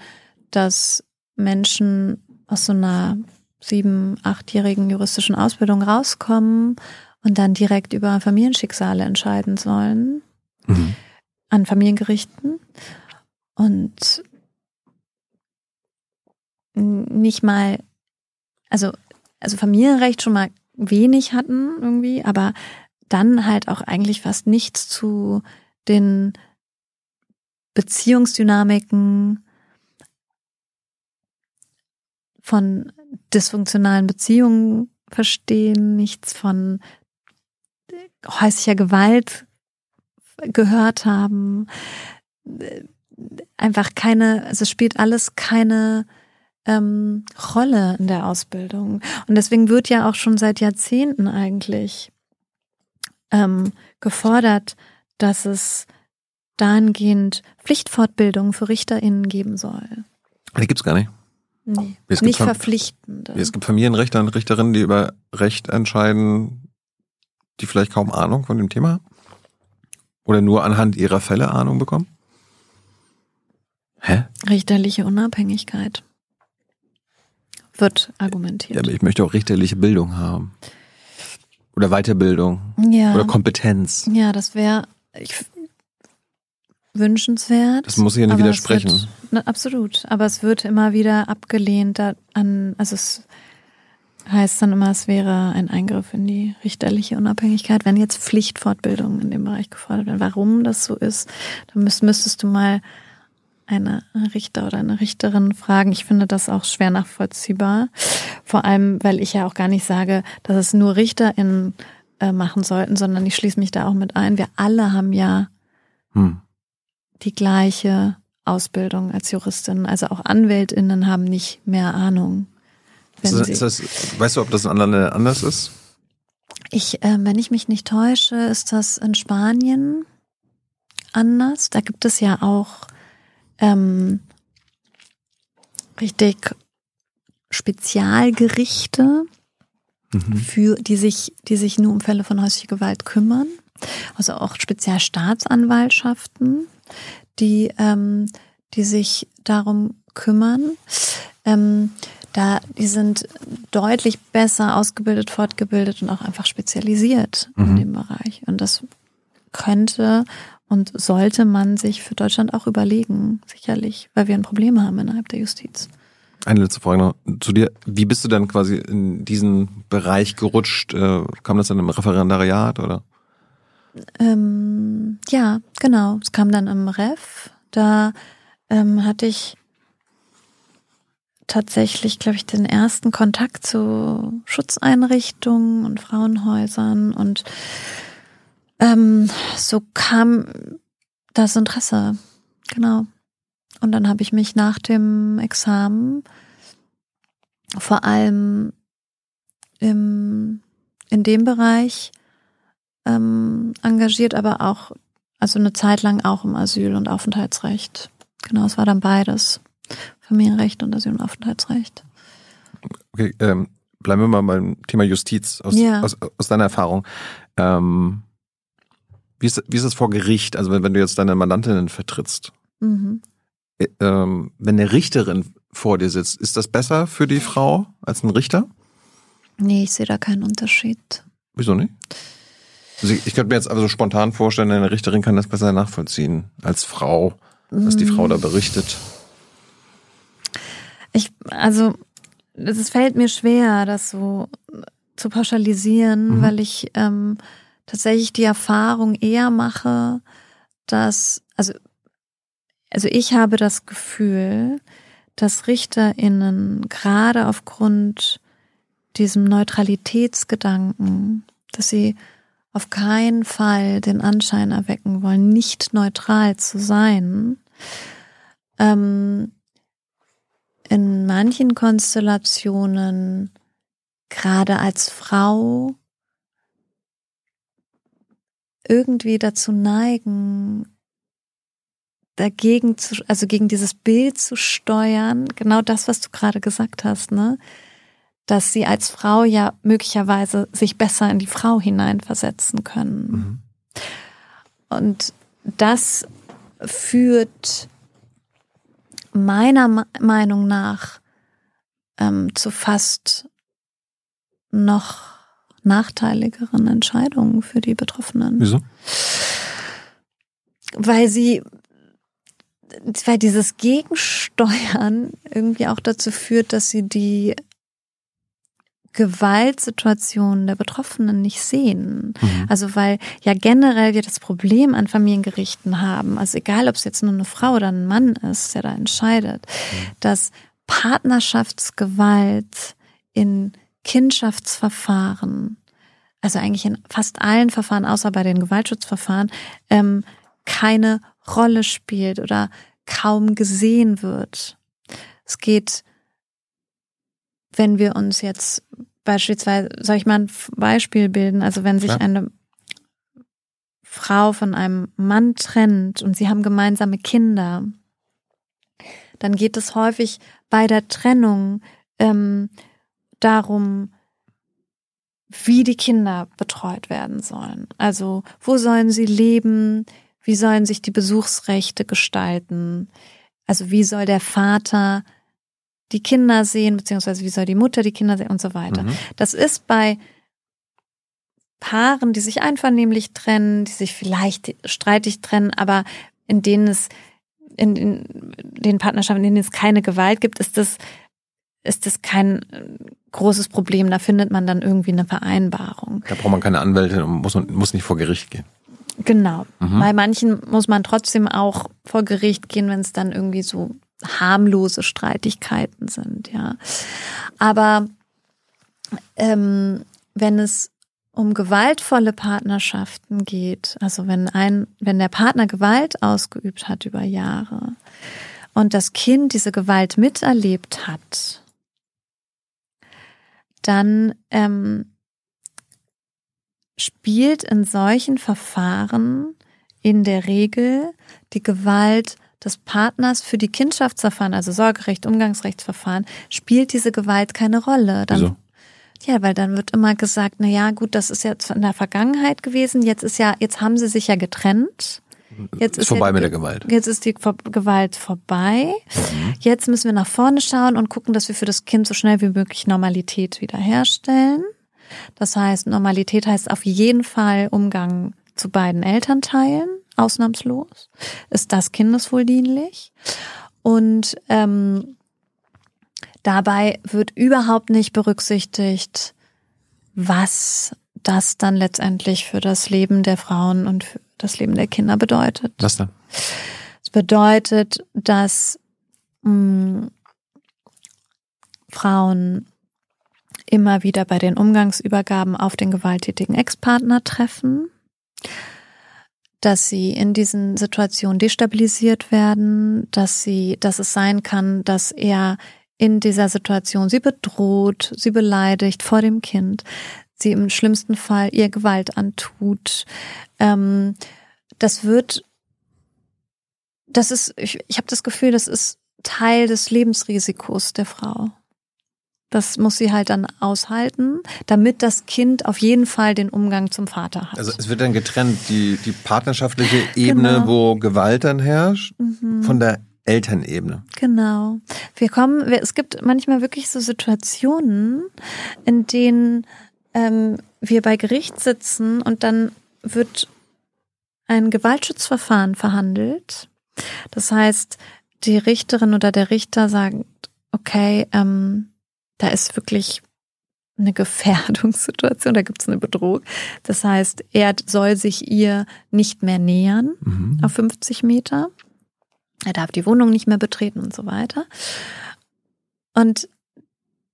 dass Menschen aus so einer sieben, achtjährigen juristischen Ausbildung rauskommen und dann direkt über Familienschicksale entscheiden sollen Mhm. an Familiengerichten und nicht mal, also, also Familienrecht schon mal wenig hatten irgendwie, aber dann halt auch eigentlich fast nichts zu den Beziehungsdynamiken von dysfunktionalen Beziehungen verstehen, nichts von häuslicher Gewalt gehört haben. Einfach keine, also es spielt alles keine ähm, Rolle in der Ausbildung. Und deswegen wird ja auch schon seit Jahrzehnten eigentlich ähm, gefordert, dass es dahingehend Pflichtfortbildung für RichterInnen geben soll. Die gibt's gar nicht. Nee, Es gibt nicht Ver- verpflichtend. Es gibt Familienrichter und Richterinnen, die über Recht entscheiden, die vielleicht kaum Ahnung von dem Thema haben. Oder nur anhand ihrer Fälle Ahnung bekommen. Hä? Richterliche Unabhängigkeit wird Ja, argumentiert. aber ich möchte auch richterliche Bildung haben. Oder Weiterbildung. Ja, Oder Kompetenz. ja das wäre ich- wünschenswert. Das muss ich ja nicht widersprechen. Wird, ne, absolut. Aber es wird immer wieder abgelehnt da, an, also es heißt dann immer, es wäre ein Eingriff in die richterliche Unabhängigkeit, wenn jetzt Pflichtfortbildungen in dem Bereich gefordert werden. Warum das so ist, dann müsst, müsstest du mal eine Richter oder eine Richterin fragen. Ich finde das auch schwer nachvollziehbar. Vor allem, weil ich ja auch gar nicht sage, dass es nur RichterInnen äh, machen sollten, sondern ich schließe mich da auch mit ein. Wir alle haben ja Hm. Die gleiche Ausbildung als Juristin. Also auch AnwältInnen haben nicht mehr Ahnung. Ist das, ist das, weißt du, ob das in anderen Ländern anders ist? ich, äh, wenn ich mich nicht täusche, ist das in Spanien anders. Da gibt es ja auch ähm, richtig Spezialgerichte, Mhm. für die sich, die sich nur um Fälle von häuslicher Gewalt kümmern. Also auch Spezialstaatsanwaltschaften, die, ähm, die sich darum kümmern. Ähm, da, die sind deutlich besser ausgebildet, fortgebildet und auch einfach spezialisiert mhm. in dem Bereich. Und das könnte und sollte man sich für Deutschland auch überlegen, sicherlich, weil wir ein Problem haben innerhalb der Justiz. Eine letzte Frage noch zu dir. Wie bist du dann quasi in diesen Bereich gerutscht? Äh, kam das dann im Referendariat oder? Ähm, ja, genau. Es kam dann im Ref. Da ähm, hatte ich tatsächlich, glaube ich, den ersten Kontakt zu Schutzeinrichtungen und Frauenhäusern und ähm, so kam das Interesse. Genau. Und dann habe ich mich nach dem Examen vor allem im, in dem Bereich ähm, engagiert, aber auch, also eine Zeit lang auch im Asyl- und Aufenthaltsrecht. Genau, es war dann beides. Familienrecht und Asyl- und Aufenthaltsrecht. Okay, ähm, bleiben wir mal beim Thema Justiz aus, ja. aus, aus deiner Erfahrung. Ähm, wie, ist, wie ist es vor Gericht? Also wenn, wenn du jetzt deine Mandantinnen vertrittst, mhm. äh, ähm, wenn eine Richterin vor dir sitzt, ist das besser für die Frau als ein Richter? Nee, ich sehe da keinen Unterschied. Wieso nicht? Also ich, ich könnte mir jetzt also spontan vorstellen, eine Richterin kann das besser nachvollziehen als Frau, was die Frau da berichtet. Ich, also, es fällt mir schwer, das so zu pauschalisieren, mhm. weil ich ähm, tatsächlich die Erfahrung eher mache, dass, also, also ich habe das Gefühl, dass RichterInnen gerade aufgrund diesem Neutralitätsgedanken, dass sie auf keinen Fall den Anschein erwecken wollen, nicht neutral zu sein, ähm, in manchen Konstellationen gerade als Frau irgendwie dazu neigen, dagegen zu, also gegen dieses Bild zu steuern, genau das, was du gerade gesagt hast, ne? Dass sie als Frau ja möglicherweise sich besser in die Frau hineinversetzen können. Mhm. Und das führt meiner Meinung nach ähm, zu fast noch nachteiligeren Entscheidungen für die Betroffenen. Wieso? Weil sie, weil dieses Gegensteuern irgendwie auch dazu führt, dass sie die Gewaltsituationen der Betroffenen nicht sehen. Mhm. Also weil ja generell wir das Problem an Familiengerichten haben, also egal ob es jetzt nur eine Frau oder ein Mann ist, der da entscheidet, mhm. dass Partnerschaftsgewalt in Kindschaftsverfahren, also eigentlich in fast allen Verfahren, außer bei den Gewaltschutzverfahren, ähm, keine Rolle spielt oder kaum gesehen wird. Es geht wenn wir uns jetzt beispielsweise, soll ich mal ein Beispiel bilden? Also wenn sich Klar. eine Frau von einem Mann trennt und sie haben gemeinsame Kinder, dann geht es häufig bei der Trennung ähm, darum, wie die Kinder betreut werden sollen. Also wo sollen sie leben? Wie sollen sich die Besuchsrechte gestalten? Also wie soll der Vater die Kinder sehen, beziehungsweise wie soll die Mutter die Kinder sehen und so weiter. Mhm. Das ist bei Paaren, die sich einvernehmlich trennen, die sich vielleicht streitig trennen, aber in denen es in den, den Partnerschaften, in denen es keine Gewalt gibt, ist das ist das kein großes Problem. Da findet man dann irgendwie eine Vereinbarung. Da braucht man keine Anwälte und muss, muss nicht vor Gericht gehen. Genau. Mhm. Bei manchen muss man trotzdem auch vor Gericht gehen, wenn es dann irgendwie so harmlose Streitigkeiten sind, ja. Aber ähm, wenn es um gewaltvolle Partnerschaften geht, also wenn ein, wenn der Partner Gewalt ausgeübt hat über Jahre und das Kind diese Gewalt miterlebt hat, dann ähm, spielt in solchen Verfahren in der Regel die Gewalt des Partners für die Kindschaftsverfahren, also Sorgerecht, Umgangsrechtsverfahren, spielt diese Gewalt keine Rolle. Dann, Wieso? Ja, weil dann wird immer gesagt, na ja, gut, das ist jetzt in der Vergangenheit gewesen. Jetzt ist ja, jetzt haben sie sich ja getrennt. Jetzt ist, ist vorbei ja die mit der Ge- Gewalt. Jetzt ist die Ver- Gewalt vorbei. Jetzt müssen wir nach vorne schauen und gucken, dass wir für das Kind so schnell wie möglich Normalität wiederherstellen. Das heißt, Normalität heißt auf jeden Fall Umgang zu beiden Elternteilen, ausnahmslos. Ist das kindeswohldienlich? Und ähm, dabei wird überhaupt nicht berücksichtigt, was das dann letztendlich für das Leben der Frauen und für das Leben der Kinder bedeutet. Was dann? Es bedeutet, dass mh, Frauen immer wieder bei den Umgangsübergaben auf den gewalttätigen Ex-Partner treffen, dass sie in diesen Situationen destabilisiert werden, dass sie, dass es sein kann, dass er in dieser Situation sie bedroht, sie beleidigt vor dem Kind, sie im schlimmsten Fall ihr Gewalt antut. Ähm, das wird das ist, ich, ich habe das Gefühl, das ist Teil des Lebensrisikos der Frau. Das muss sie halt dann aushalten, damit das Kind auf jeden Fall den Umgang zum Vater hat. Also es wird dann getrennt, die, die partnerschaftliche Ebene, Genau. wo Gewalt dann herrscht, Mhm. von der Elternebene. Genau. Wir kommen, wir, es gibt manchmal wirklich so Situationen, in denen ähm, wir bei Gericht sitzen und dann wird ein Gewaltschutzverfahren verhandelt. Das heißt, die Richterin oder der Richter sagt, okay, ähm, da ist wirklich eine Gefährdungssituation, da gibt es eine Bedrohung. Das heißt, er soll sich ihr nicht mehr nähern Mhm. auf 50 Meter. Er darf die Wohnung nicht mehr betreten und so weiter. Und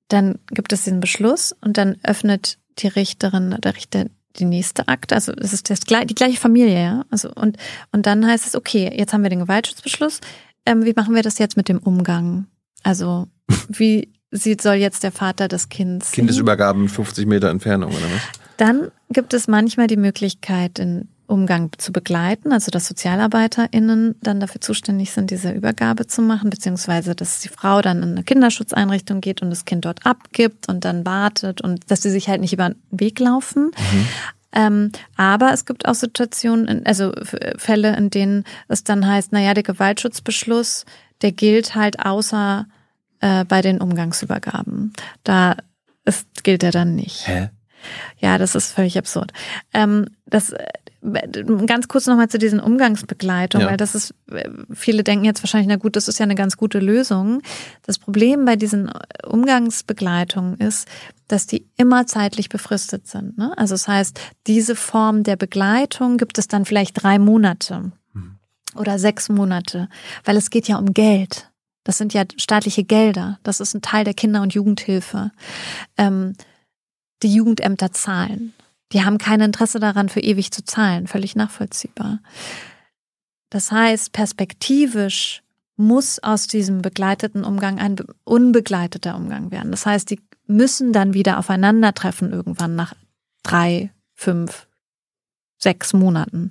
dann gibt es den Beschluss und dann öffnet die Richterin oder Richter die nächste Akte. Also es ist das, die gleiche Familie, ja. Also und, und dann heißt es, okay, jetzt haben wir den Gewaltschutzbeschluss. Ähm, wie machen wir das jetzt mit dem Umgang? Also wie sieht, soll jetzt der Vater des Kindes Kindesübergaben 50 Meter Entfernung oder was? dann gibt es manchmal die Möglichkeit, den Umgang zu begleiten, also dass SozialarbeiterInnen dann dafür zuständig sind, diese Übergabe zu machen, beziehungsweise dass die Frau dann in eine Kinderschutzeinrichtung geht und das Kind dort abgibt und dann wartet und dass sie sich halt nicht über den Weg laufen. Ähm, aber es gibt auch Situationen, also Fälle, in denen es dann heißt, naja, der Gewaltschutzbeschluss, der gilt halt außer äh, bei den Umgangsübergaben. Da ist, gilt er dann nicht. Hä? Ja, das ist völlig absurd. Ähm, das äh, ganz kurz nochmal zu diesen Umgangsbegleitung, Ja. weil das ist, äh, viele denken jetzt wahrscheinlich, na gut, das ist ja eine ganz gute Lösung. Das Problem bei diesen Umgangsbegleitungen ist, dass die immer zeitlich befristet sind. Ne? Also das heißt, diese Form der Begleitung gibt es dann vielleicht drei Monate oder sechs Monate, weil es geht ja um Geld. Das sind ja staatliche Gelder. Das ist ein Teil der Kinder- und Jugendhilfe. Ähm, die Jugendämter zahlen. Die haben kein Interesse daran, für ewig zu zahlen. Völlig nachvollziehbar. Das heißt, perspektivisch muss aus diesem begleiteten Umgang ein be- unbegleiteter Umgang werden. Das heißt, die müssen dann wieder aufeinandertreffen irgendwann nach drei, fünf, sechs Monaten.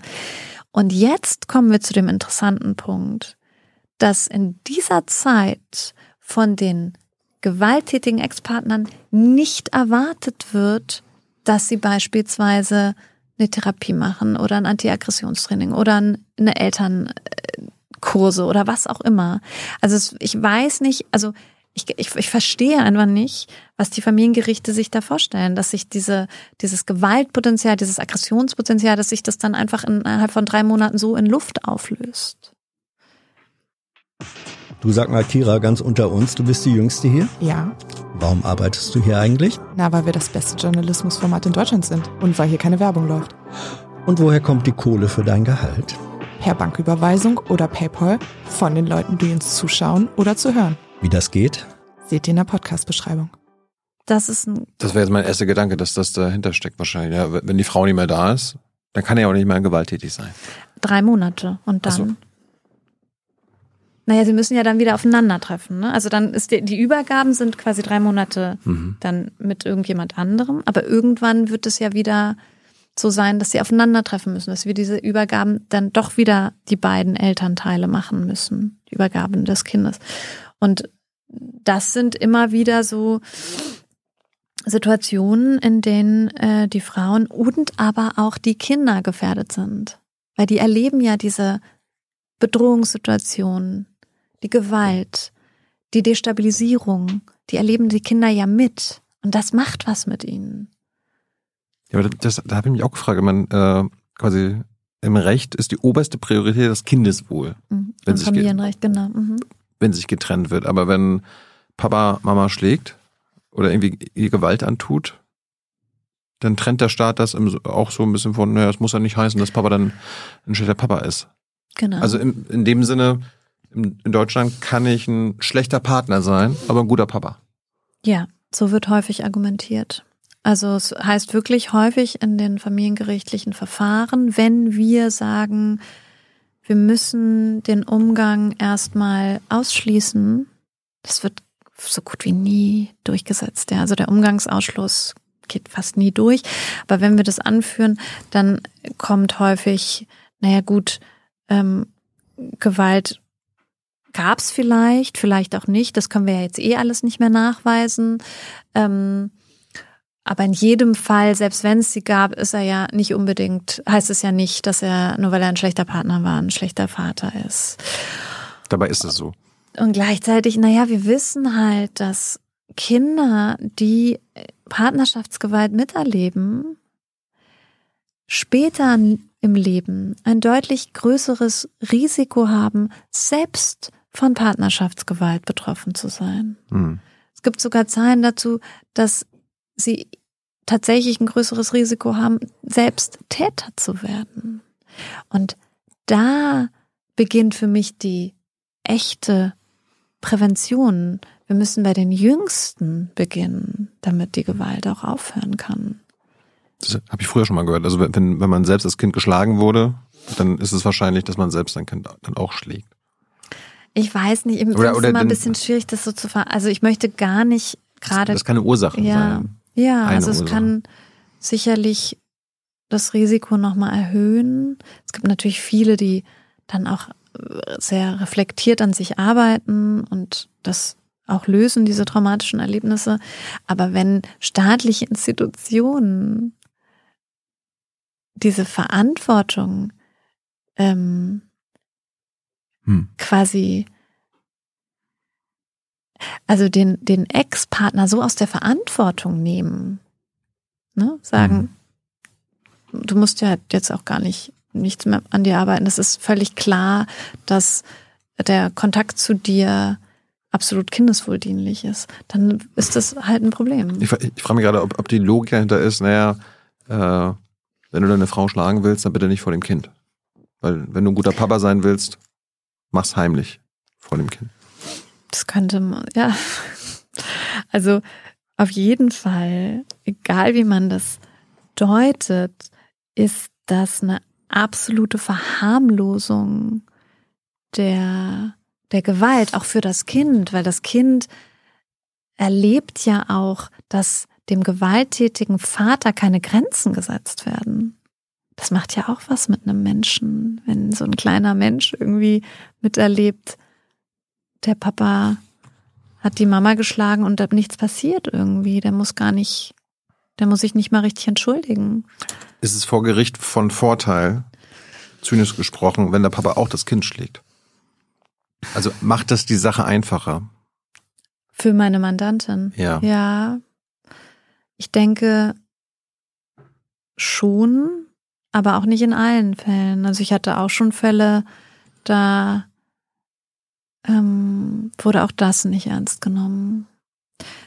Und jetzt kommen wir zu dem interessanten Punkt, dass in dieser Zeit von den gewalttätigen Ex-Partnern nicht erwartet wird, dass sie beispielsweise eine Therapie machen oder ein Antiaggressionstraining oder ein- eine Elternkurse oder was auch immer. Also ich weiß nicht, also ich, ich, ich verstehe einfach nicht, was die Familiengerichte sich da vorstellen, dass sich diese, dieses Gewaltpotenzial, dieses Aggressionspotenzial, dass sich das dann einfach innerhalb von drei Monaten so in Luft auflöst. Du sag mal, Kira, ganz unter uns, du bist die Jüngste hier. Ja, Warum arbeitest du hier eigentlich? na, weil wir das beste Journalismusformat in Deutschland sind und weil hier keine Werbung läuft. Und woher kommt die Kohle für dein Gehalt? Per Banküberweisung oder PayPal von den Leuten, die uns zuschauen oder zu hören. Wie das geht? Seht ihr in der Podcast-Beschreibung. Das ist ein Das wäre jetzt mein erster Gedanke, dass das dahinter steckt wahrscheinlich. Ja, wenn die Frau nicht mehr da ist, dann kann er auch nicht mehr gewalttätig sein. drei Monate und dann. Naja, sie müssen ja dann wieder aufeinandertreffen. Ne? Also dann ist die, die Übergaben sind quasi drei Monate Mhm. dann mit irgendjemand anderem, aber irgendwann wird es ja wieder so sein, dass sie aufeinandertreffen müssen, dass wir diese Übergaben dann doch wieder die beiden Elternteile machen müssen, die Übergaben des Kindes. Und das sind immer wieder so Situationen, in denen äh, die Frauen und aber auch die Kinder gefährdet sind. Weil die erleben ja diese Bedrohungssituation, die Gewalt, die Destabilisierung, die erleben die Kinder ja mit. Und das macht was mit ihnen. Ja, aber das, da habe ich mich auch gefragt, man äh, quasi im Recht ist die oberste Priorität das Kindeswohl, Mhm. Wenn sich Familienrecht, genau. Mhm. wenn sich getrennt wird. Aber wenn Papa Mama schlägt oder irgendwie ihr Gewalt antut, dann trennt der Staat das auch so ein bisschen von, naja, es muss ja nicht heißen, dass Papa dann ein schlechter Papa ist. Genau. Also im, in dem Sinne, in, Deutschland kann ich ein schlechter Partner sein, aber ein guter Papa. Ja, so wird häufig argumentiert. Also es heißt wirklich häufig in den familiengerichtlichen Verfahren, wenn wir sagen, wir müssen den Umgang erstmal ausschließen, das wird so gut wie nie durchgesetzt. Ja. Also der Umgangsausschluss geht fast nie durch. Aber wenn wir das anführen, dann kommt häufig, naja gut, ähm, Gewalt gab es vielleicht, vielleicht auch nicht. Das können wir ja jetzt eh alles nicht mehr nachweisen. Ähm, aber in jedem Fall, selbst wenn es sie gab, ist er ja nicht unbedingt, heißt es ja nicht, dass er, nur weil er ein schlechter Partner war, ein schlechter Vater ist. Dabei ist es so. Und gleichzeitig, naja, wir wissen halt, dass Kinder, die Partnerschaftsgewalt miterleben, später im Leben ein deutlich größeres Risiko haben, selbst von Partnerschaftsgewalt betroffen zu sein. Hm. Es gibt sogar Zahlen dazu, dass sie tatsächlich ein größeres Risiko haben, selbst Täter zu werden. Und da beginnt für mich die echte Prävention. Wir müssen bei den Jüngsten beginnen, damit die Gewalt auch aufhören kann. Das habe ich früher schon mal gehört. Also wenn, wenn man selbst als Kind geschlagen wurde, dann ist es wahrscheinlich, dass man selbst sein Kind dann auch schlägt. Ich weiß nicht, ich finde Oder- es oder immer ein bisschen schwierig, das so zu ver... Also ich möchte gar nicht gerade Das kann eine Ursache Ja, sein. ja, Eine also es Ursache. kann sicherlich das Risiko nochmal erhöhen. Es gibt natürlich viele, die dann auch äh, sehr reflektiert an sich arbeiten und das auch lösen, diese traumatischen Erlebnisse. Aber wenn staatliche Institutionen diese Verantwortung ähm, Hm. quasi, also den, den Ex-Partner so aus der Verantwortung nehmen, ne? sagen, du musst ja jetzt auch gar nicht nichts mehr an dir arbeiten. Es ist völlig klar, dass der Kontakt zu dir absolut kindeswohldienlich ist. Dann ist das halt ein Problem. Ich, ich frage mich gerade, ob, ob die Logik dahinter ist, naja, äh, wenn du deine Frau schlagen willst, dann bitte nicht vor dem Kind. Weil wenn du ein guter Papa sein willst, mach's heimlich vor dem Kind. Das könnte man, ja. Also auf jeden Fall, egal wie man das deutet, ist das eine absolute Verharmlosung der, der Gewalt, auch für das Kind, weil das Kind erlebt ja auch, dass dem gewalttätigen Vater keine Grenzen gesetzt werden. Das macht ja auch was mit einem Menschen, wenn so ein kleiner Mensch irgendwie miterlebt, der Papa hat die Mama geschlagen und da nichts passiert irgendwie. Der muss gar nicht, der muss sich nicht mal richtig entschuldigen. Ist es vor Gericht von Vorteil, zynisch gesprochen, wenn der Papa auch das Kind schlägt? Also macht das die Sache einfacher? Für meine Mandantin. Ja. Ja. Ich denke schon, aber auch nicht in allen Fällen. Also ich hatte auch schon Fälle, da ähm, wurde auch das nicht ernst genommen.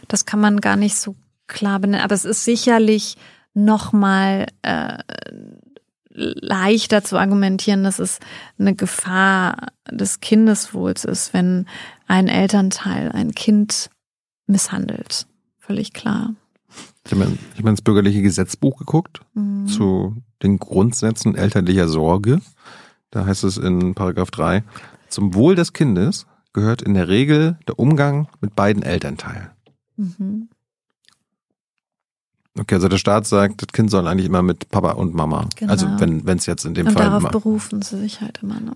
Das kann man gar nicht so klar benennen, aber es ist sicherlich nochmal äh, leichter zu argumentieren, dass es eine Gefahr des Kindeswohls ist, wenn ein Elternteil ein Kind misshandelt. Völlig klar. Ich habe ich hab ins bürgerliche Gesetzbuch geguckt Mhm. zu den Grundsätzen elterlicher Sorge. Da heißt es in Paragraph 3, zum Wohl des Kindes gehört in der Regel der Umgang mit beiden Elternteilen. Mhm. Okay, also der Staat sagt, das Kind soll eigentlich immer mit Papa und Mama. Genau. Also wenn es jetzt in dem Und Fall, darauf ma- berufen sie sich halt immer. Ne?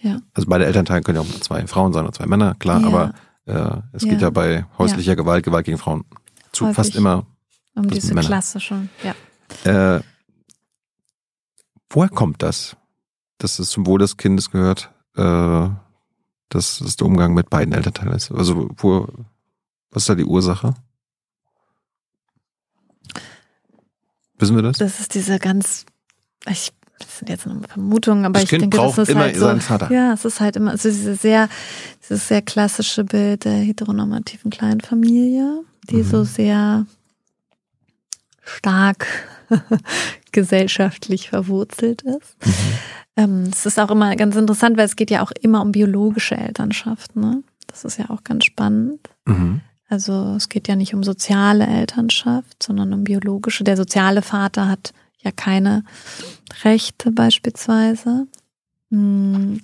Ja. also beide Elternteile können ja auch zwei Frauen sein oder zwei Männer, klar, Ja. aber äh, es geht Ja. ja bei häuslicher Gewalt, Gewalt gegen Frauen zu Häufig. fast immer. Um diese Männer. klassische, ja. Äh, woher kommt das? dass es zum Wohl des Kindes gehört, äh, dass es der Umgang mit beiden Elternteilen ist. Also wo, was ist da die Ursache? Wissen wir das? Das ist diese ganz, ich, das sind jetzt nur Vermutungen, aber Das ich Kind denke, braucht das ist immer halt so, seinen Vater. Ja, es ist halt immer, also diese sehr, dieses sehr klassische Bild der heteronormativen Kleinfamilie, die Mhm. so sehr stark *laughs* gesellschaftlich verwurzelt ist. Mhm. Ähm, es ist auch immer ganz interessant, weil es geht ja auch immer um biologische Elternschaft, ne? Das ist ja auch ganz spannend. Mhm. Also es geht ja nicht um soziale Elternschaft, sondern um biologische. Der soziale Vater hat ja keine Rechte beispielsweise. Hm,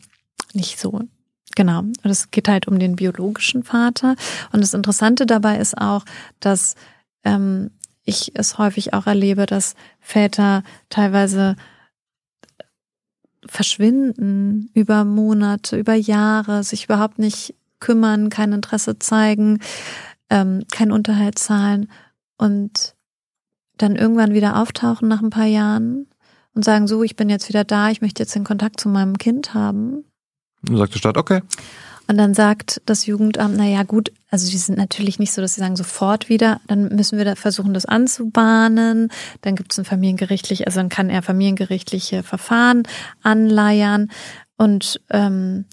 nicht so. Genau. Und es geht halt um den biologischen Vater. Und das Interessante dabei ist auch, dass ähm, ich es häufig auch erlebe, dass Väter teilweise verschwinden über Monate, über Jahre, sich überhaupt nicht kümmern, kein Interesse zeigen, ähm, keinen Unterhalt zahlen und dann irgendwann wieder auftauchen nach ein paar Jahren und sagen, so, ich bin jetzt wieder da, ich möchte jetzt den Kontakt zu meinem Kind haben. Dann sagt der Staat, okay. Und dann sagt das Jugendamt, na ja, gut, also die sind natürlich nicht so, dass sie sagen sofort wieder, dann müssen wir da versuchen, das anzubahnen. Dann gibt es ein familiengerichtlich, also dann kann er familiengerichtliche Verfahren anleiern. Und ähm,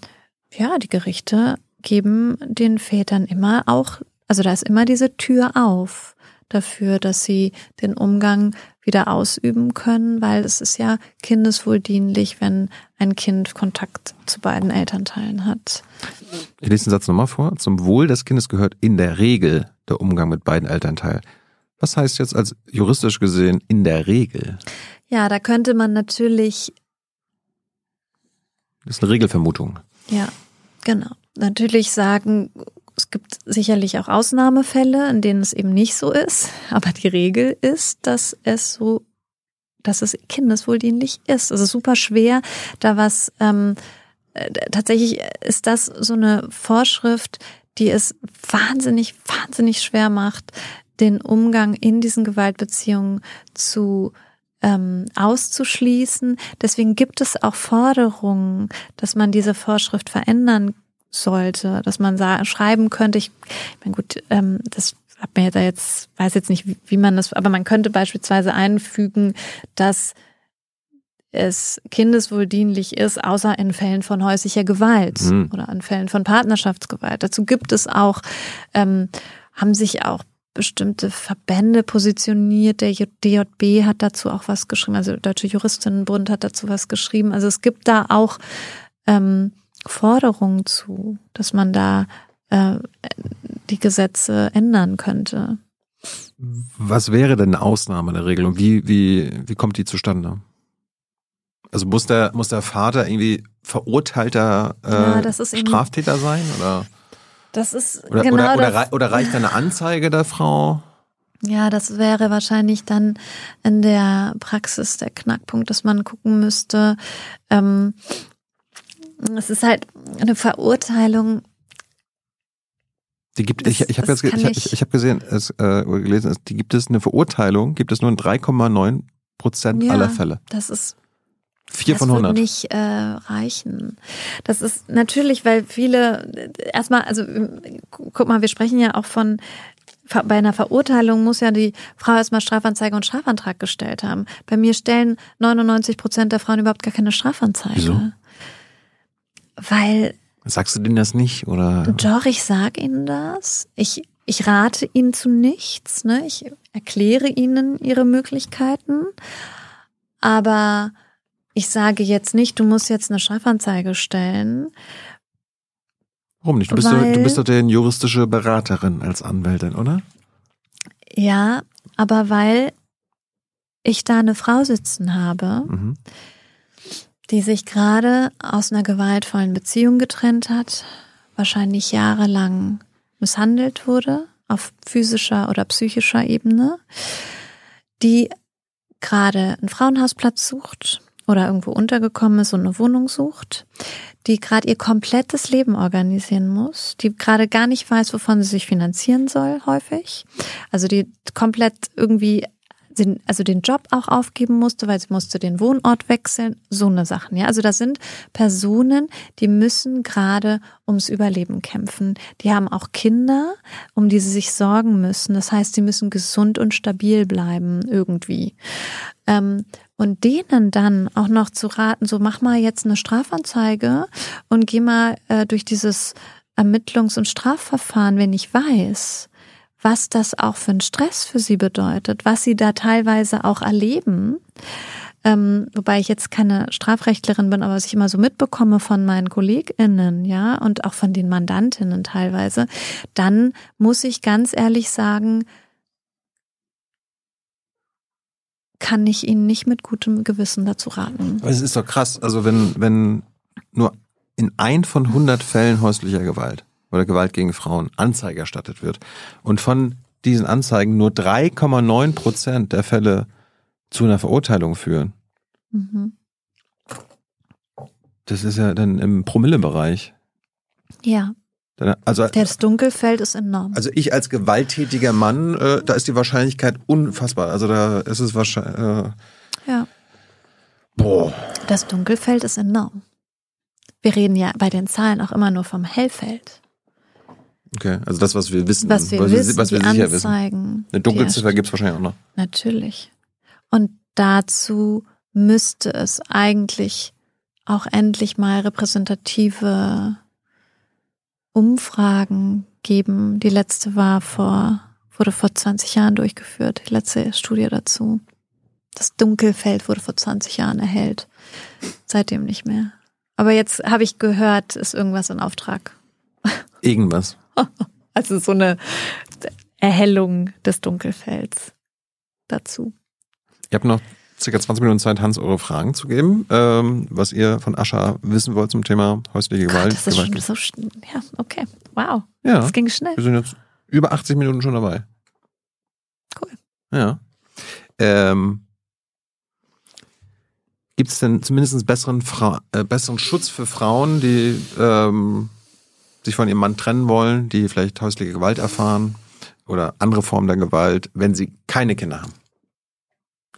ja, die Gerichte geben den Vätern immer auch, also da ist immer diese Tür auf dafür, dass sie den Umgang wieder ausüben können, weil es ist ja kindeswohldienlich, wenn ein Kind Kontakt zu beiden Elternteilen hat. Ich lese den Satz nochmal vor. Zum Wohl des Kindes gehört in der Regel der Umgang mit beiden Elternteilen. Was heißt jetzt als juristisch gesehen in der Regel? Ja, da könnte man natürlich, Das ist eine Regelvermutung. ja, genau, natürlich sagen, es gibt sicherlich auch Ausnahmefälle, in denen es eben nicht so ist, aber die Regel ist, dass es so, dass es kindeswohldienlich ist. Es ist super schwer, da was ähm, äh, tatsächlich ist das so eine Vorschrift, die es wahnsinnig, wahnsinnig schwer macht, den Umgang in diesen Gewaltbeziehungen zu ähm, auszuschließen. Deswegen gibt es auch Forderungen, dass man diese Vorschrift verändern sollte, dass man schreiben könnte, ich, ich meine gut, ähm, das hat mir da jetzt, weiß jetzt nicht, wie, wie man das, aber man könnte beispielsweise einfügen, dass es kindeswohldienlich ist, außer in Fällen von häuslicher Gewalt Mhm. oder in Fällen von Partnerschaftsgewalt. Dazu gibt es auch, ähm, haben sich auch bestimmte Verbände positioniert. Der DJB hat dazu auch was geschrieben, also der Deutsche Juristinnenbund hat dazu was geschrieben. Also es gibt da auch ähm, Forderungen zu, dass man da äh, die Gesetze ändern könnte. Was wäre denn eine Ausnahme der Regel und wie, wie, wie kommt die zustande? Also muss der, muss der Vater irgendwie verurteilter äh, Ja, Straftäter sein? Oder, Das ist oder, genau oder, oder, das. rei- oder reicht eine Anzeige der Frau? Ja, das wäre wahrscheinlich dann in der Praxis der Knackpunkt, dass man gucken müsste. Ähm, es ist halt eine Verurteilung. Die gibt, Das- ich, ich habe das jetzt, ich, ich- ich, habe gesehen, es, äh, gelesen, es, die gibt es eine Verurteilung, gibt es nur in 3,9 Prozent Ja. aller Fälle. Das ist Vier das von wird 100. nicht äh, reichen. Das ist natürlich, weil viele erstmal, also gu- guck mal, wir sprechen ja auch von bei einer Verurteilung muss ja die Frau erstmal Strafanzeige und Strafantrag gestellt haben. Bei mir stellen 99 Prozent der Frauen überhaupt gar keine Strafanzeige. Wieso? Weil Sagst du denen das nicht? Oder? Doch, ich sage Ihnen das. Ich, ich rate Ihnen zu nichts. Ne? Ich erkläre Ihnen Ihre Möglichkeiten. Aber ich sage jetzt nicht, du musst jetzt eine Strafanzeige stellen. Warum nicht? Du bist, doch, du Weil- bist doch denn juristische Beraterin als Anwältin, oder? Ja, aber weil ich da eine Frau sitzen habe, Mhm. Die sich gerade aus einer gewaltvollen Beziehung getrennt hat, wahrscheinlich jahrelang misshandelt wurde auf physischer oder psychischer Ebene, die gerade einen Frauenhausplatz sucht oder irgendwo untergekommen ist und eine Wohnung sucht, die gerade ihr komplettes Leben organisieren muss, die gerade gar nicht weiß, wovon sie sich finanzieren soll, häufig. Also die komplett irgendwie sie, also den Job auch aufgeben musste, weil sie musste den Wohnort wechseln, so eine Sachen. Ja, also da sind Personen, die müssen gerade ums Überleben kämpfen. Die haben auch Kinder, um die sie sich sorgen müssen. Das heißt, sie müssen gesund und stabil bleiben irgendwie. Ähm, und denen dann auch noch zu raten, so mach mal jetzt eine Strafanzeige und geh mal äh, durch dieses Ermittlungs- und Strafverfahren, wenn ich weiß, was das auch für einen Stress für sie bedeutet, was sie da teilweise auch erleben. Ähm, wobei ich jetzt keine Strafrechtlerin bin, aber was ich immer so mitbekomme von meinen KollegInnen, ja, und auch von den Mandantinnen teilweise, dann muss ich ganz ehrlich sagen, kann ich Ihnen nicht mit gutem Gewissen dazu raten. Aber es ist doch krass, also wenn, wenn nur in ein von 100 Fällen häuslicher Gewalt oder Gewalt gegen Frauen Anzeige erstattet wird und von diesen Anzeigen nur 3,9 Prozent der Fälle zu einer Verurteilung führen. Mhm. Das ist ja dann im Promillebereich. Ja, Also, das Dunkelfeld ist enorm. also ich als gewalttätiger Mann, äh, da ist die Wahrscheinlichkeit unfassbar. Also da ist es wahrscheinlich, äh, ja, boah. das Dunkelfeld ist enorm. Wir reden ja bei den Zahlen auch immer nur vom Hellfeld. Okay, also das, was wir wissen. Was wir was wissen, was wir die sicher wissen. Anzeigen. Eine die Dunkelziffer erst- gibt's wahrscheinlich auch noch. Natürlich. Und dazu müsste es eigentlich auch endlich mal repräsentative Umfragen geben. Die letzte war vor, wurde vor 20 Jahren durchgeführt, die letzte Studie dazu. Das Dunkelfeld wurde vor 20 Jahren erhellt. Seitdem nicht mehr. Aber jetzt habe ich gehört, ist irgendwas in Auftrag. Irgendwas. *laughs* Also so eine Erhellung des Dunkelfelds dazu. Ihr habt noch circa 20 Minuten Zeit, Hans eure Fragen zu geben, ähm, was ihr von Ascha wissen wollt zum Thema häusliche Gewalt. Gott, das ist Gewalt. schon so schnell. Ja, okay. Wow. ja, Das ging schnell. wir sind jetzt über 80 Minuten schon dabei. Cool. Ja. Ähm, Gibt es denn zumindest besseren, Fra äh, besseren Schutz für Frauen, die ähm, sich von ihrem Mann trennen wollen, die vielleicht häusliche Gewalt erfahren oder andere Formen der Gewalt, wenn sie keine Kinder haben?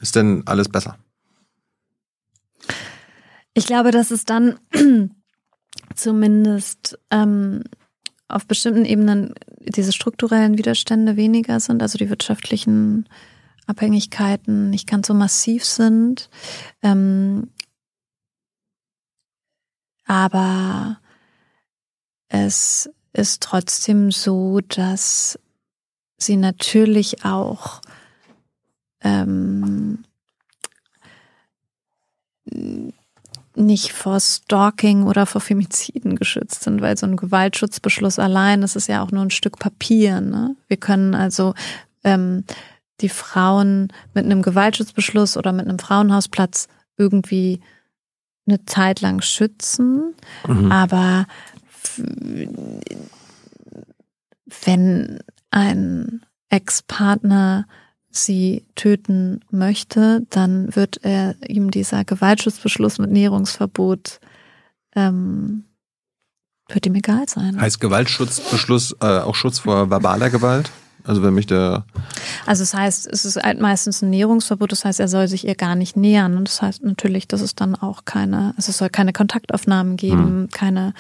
Ist denn alles besser? Ich glaube, dass es dann *clears throat* zumindest ähm, auf bestimmten Ebenen diese strukturellen Widerstände weniger sind, also die wirtschaftlichen Abhängigkeiten nicht ganz so massiv sind. Ähm, aber es ist trotzdem so, dass sie natürlich auch ähm, nicht vor Stalking oder vor Femiziden geschützt sind, weil so ein Gewaltschutzbeschluss allein, das ist ja auch nur ein Stück Papier. Ne? Wir können also ähm, die Frauen mit einem Gewaltschutzbeschluss oder mit einem Frauenhausplatz irgendwie eine Zeit lang schützen, Mhm. aber wenn ein Ex-Partner sie töten möchte, dann wird er ihm dieser Gewaltschutzbeschluss mit Näherungsverbot ähm, wird ihm egal sein. Heißt Gewaltschutzbeschluss äh, auch Schutz vor verbaler Gewalt? Also wenn mich der Also das heißt, es ist halt meistens ein Näherungsverbot, das heißt, er soll sich ihr gar nicht nähern. Und das heißt natürlich, dass es dann auch keine, also es soll keine Kontaktaufnahmen geben, keine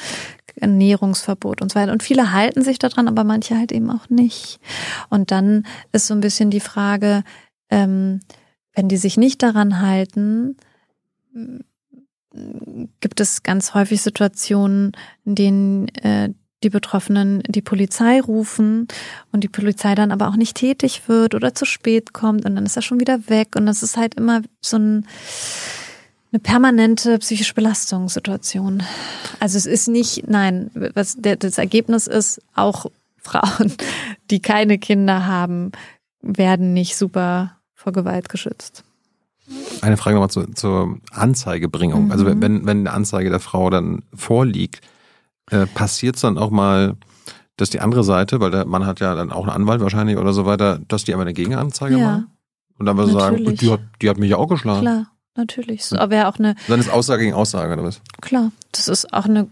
ein Näherungsverbot und so weiter. Und viele halten sich daran, aber manche halt eben auch nicht. Und dann ist so ein bisschen die Frage, ähm, wenn die sich nicht daran halten, gibt es ganz häufig Situationen, in denen äh, die Betroffenen die Polizei rufen und die Polizei dann aber auch nicht tätig wird oder zu spät kommt und dann ist er schon wieder weg und das ist halt immer so ein, eine permanente psychische Belastungssituation. Also es ist nicht, nein, was der, das Ergebnis ist, auch Frauen, die keine Kinder haben, werden nicht super vor Gewalt geschützt. Eine Frage nochmal zur, zur Anzeigebringung. Mhm. Also wenn, wenn eine Anzeige der Frau dann vorliegt, äh, passiert es dann auch mal, dass die andere Seite, weil der Mann hat ja dann auch einen Anwalt wahrscheinlich oder so weiter, dass die einmal eine Gegenanzeige Ja. machen? Und dann wir sagen, die hat, die hat mich ja auch geschlagen. Klar, natürlich. So, aber ja auch eine, Dann ist Aussage gegen Aussage oder was? Klar, das ist auch eine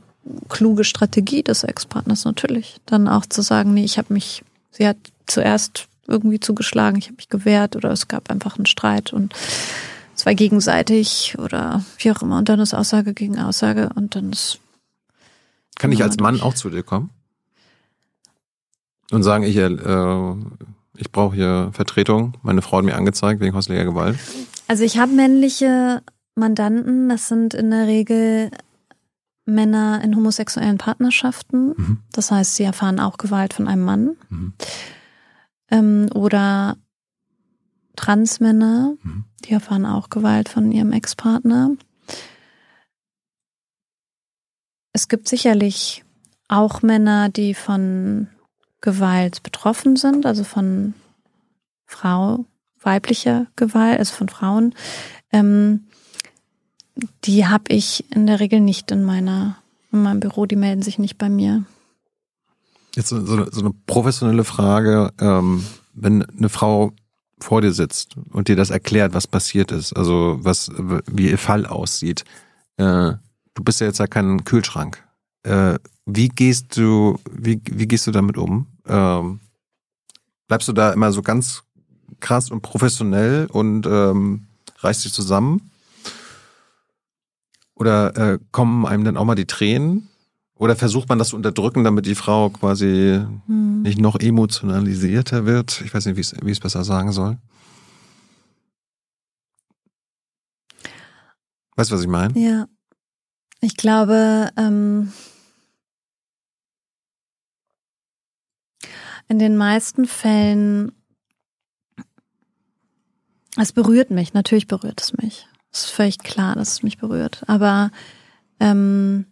kluge Strategie des Ex-Partners natürlich. Dann auch zu sagen, nee, ich habe mich, sie hat zuerst irgendwie zugeschlagen, ich habe mich gewehrt oder es gab einfach einen Streit und es war gegenseitig oder wie auch immer. Und dann ist Aussage gegen Aussage und dann ist. Kann ich als Mann auch zu dir kommen? Und sagen, ich, äh, ich brauche hier Vertretung. Meine Frau hat mir angezeigt wegen häuslicher Gewalt. Also ich habe männliche Mandanten, das sind in der Regel Männer in homosexuellen Partnerschaften. Mhm. Das heißt, sie erfahren auch Gewalt von einem Mann. Mhm. Ähm, oder Transmänner, Mhm. die erfahren auch Gewalt von ihrem Ex-Partner. Es gibt sicherlich auch Männer, die von Gewalt betroffen sind, also von Frau, weiblicher Gewalt, also von Frauen. Ähm, die habe ich in der Regel nicht in meiner in meinem Büro, die melden sich nicht bei mir. Jetzt so, so, eine- so eine professionelle Frage, ähm, wenn eine Frau vor dir sitzt und dir das erklärt, was passiert ist, also was, wie ihr Fall aussieht. Äh, du bist ja jetzt ja kein Kühlschrank. Äh, wie gehst du, wie, wie gehst du damit um? Ähm, bleibst du da immer so ganz krass und professionell und ähm, reißt dich zusammen? Oder äh, kommen einem dann auch mal die Tränen? Oder versucht man das zu unterdrücken, damit die Frau quasi Hm. nicht noch emotionalisierter wird? Ich weiß nicht, wie ich es- wie ich es besser sagen soll. Weißt du, was ich meine? Ja. Ich glaube, ähm, in den meisten Fällen, es berührt mich, natürlich berührt es mich. Es ist völlig klar, dass es mich berührt. Aber ähm,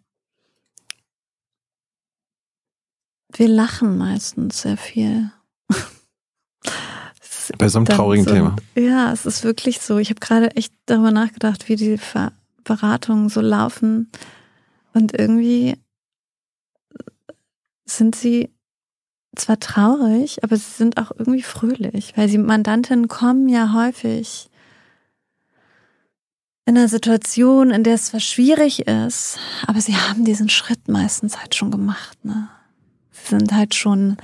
wir lachen meistens sehr viel. *laughs* Bei so einem traurigen so, Thema. Ja, es ist wirklich so. Ich habe gerade echt darüber nachgedacht, wie die Ver Beratungen so laufen. Und irgendwie sind sie zwar traurig, aber sie sind auch irgendwie fröhlich, weil die Mandantinnen kommen ja häufig in einer Situation, in der es zwar schwierig ist, aber sie haben diesen Schritt meistens halt schon gemacht. Ne? Sie sind halt schon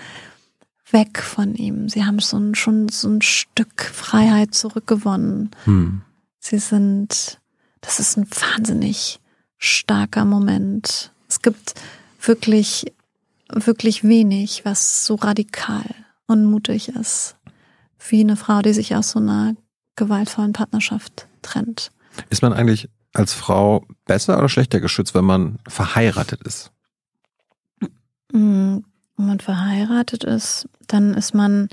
weg von ihm. Sie haben so ein, schon so ein Stück Freiheit zurückgewonnen. Hm. Sie sind, das ist ein wahnsinnig starker Moment. Es gibt wirklich, wirklich wenig, was so radikal und mutig ist, wie eine Frau, die sich aus so einer gewaltvollen Partnerschaft trennt. Ist man eigentlich als Frau besser oder schlechter geschützt, wenn man verheiratet ist? Mm, Wenn man verheiratet ist, dann ist man,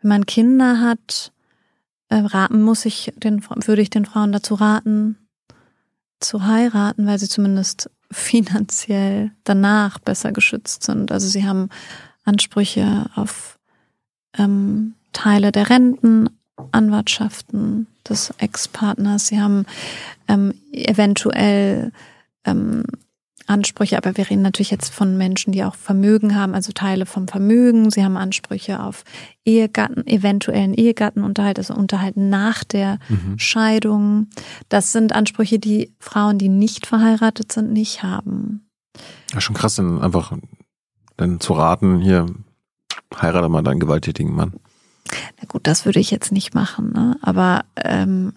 wenn man Kinder hat, äh, raten muss ich den, würde ich den Frauen dazu raten, zu heiraten, weil sie zumindest finanziell danach besser geschützt sind. Also sie haben Ansprüche auf ähm, Teile der Rentenanwartschaften des Ex-Partners. Sie haben ähm, eventuell ähm, Ansprüche, aber wir reden natürlich jetzt von Menschen, die auch Vermögen haben, also Teile vom Vermögen. Sie haben Ansprüche auf Ehegatten, eventuellen Ehegattenunterhalt, also Unterhalt nach der Mhm. Scheidung. Das sind Ansprüche, die Frauen, die nicht verheiratet sind, nicht haben. Ja, schon krass, dann einfach dann zu raten, hier, heirate mal deinen gewalttätigen Mann. Na gut, das würde ich jetzt nicht machen, ne? aber ähm,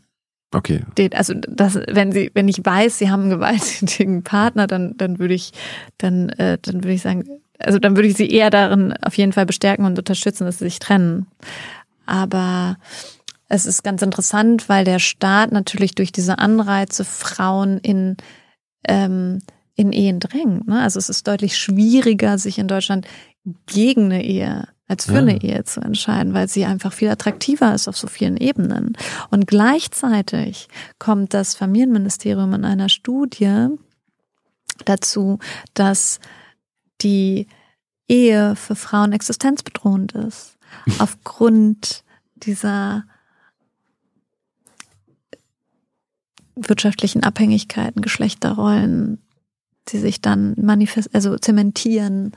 Okay. also das, wenn sie, wenn ich weiß, sie haben *laughs* einen gewalttätigen Partner, dann, dann würde ich, dann, äh, dann würde ich sagen, also dann würde ich sie eher darin auf jeden Fall bestärken und unterstützen, dass sie sich trennen. Aber es ist ganz interessant, weil der Staat natürlich durch diese Anreize Frauen in ähm, in Ehen drängt. Ne? Also es ist deutlich schwieriger, sich in Deutschland gegen eine Ehe als für Ja. eine Ehe zu entscheiden, weil sie einfach viel attraktiver ist auf so vielen Ebenen. Und gleichzeitig kommt das Familienministerium in einer Studie dazu, dass die Ehe für Frauen existenzbedrohend ist. *laughs* Aufgrund dieser wirtschaftlichen Abhängigkeiten, Geschlechterrollen, die sich dann manifest, also zementieren.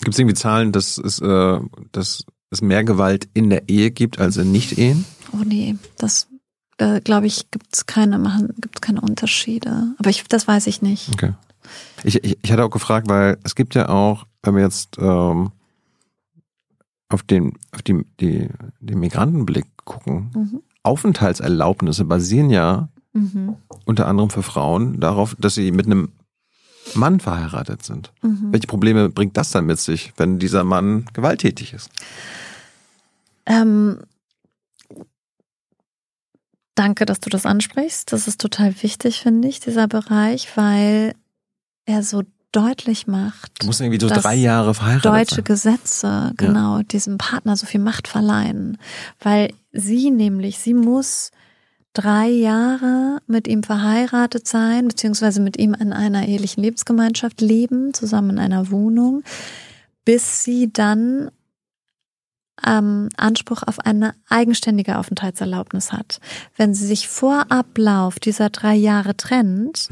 Gibt es irgendwie Zahlen, dass es, äh, dass es mehr Gewalt in der Ehe gibt als in Nicht-Ehen? Oh nee, das da glaube ich, gibt's keine machen, gibt's keine Unterschiede. Aber ich, das weiß ich nicht. Okay. Ich, ich, ich hatte auch gefragt, weil es gibt ja auch, wenn wir jetzt ähm, auf auf den, auf die, die, den Migrantenblick gucken, Mhm. Aufenthaltserlaubnisse basieren ja Mhm. unter anderem für Frauen darauf, dass sie mit einem Mann verheiratet sind. Mhm. Welche Probleme bringt das dann mit sich, wenn dieser Mann gewalttätig ist? Ähm, danke, dass du das ansprichst. Das ist total wichtig, finde ich, dieser Bereich, weil er so deutlich macht, Du musst irgendwie so dass drei Jahre verheiratet deutsche sein. Gesetze genau diesem Partner so viel Macht verleihen, weil sie nämlich, sie muss drei Jahre mit ihm verheiratet sein, beziehungsweise mit ihm in einer ehelichen Lebensgemeinschaft leben, zusammen in einer Wohnung, bis sie dann ähm, Anspruch auf eine eigenständige Aufenthaltserlaubnis hat. Wenn sie sich vor Ablauf dieser drei Jahre trennt,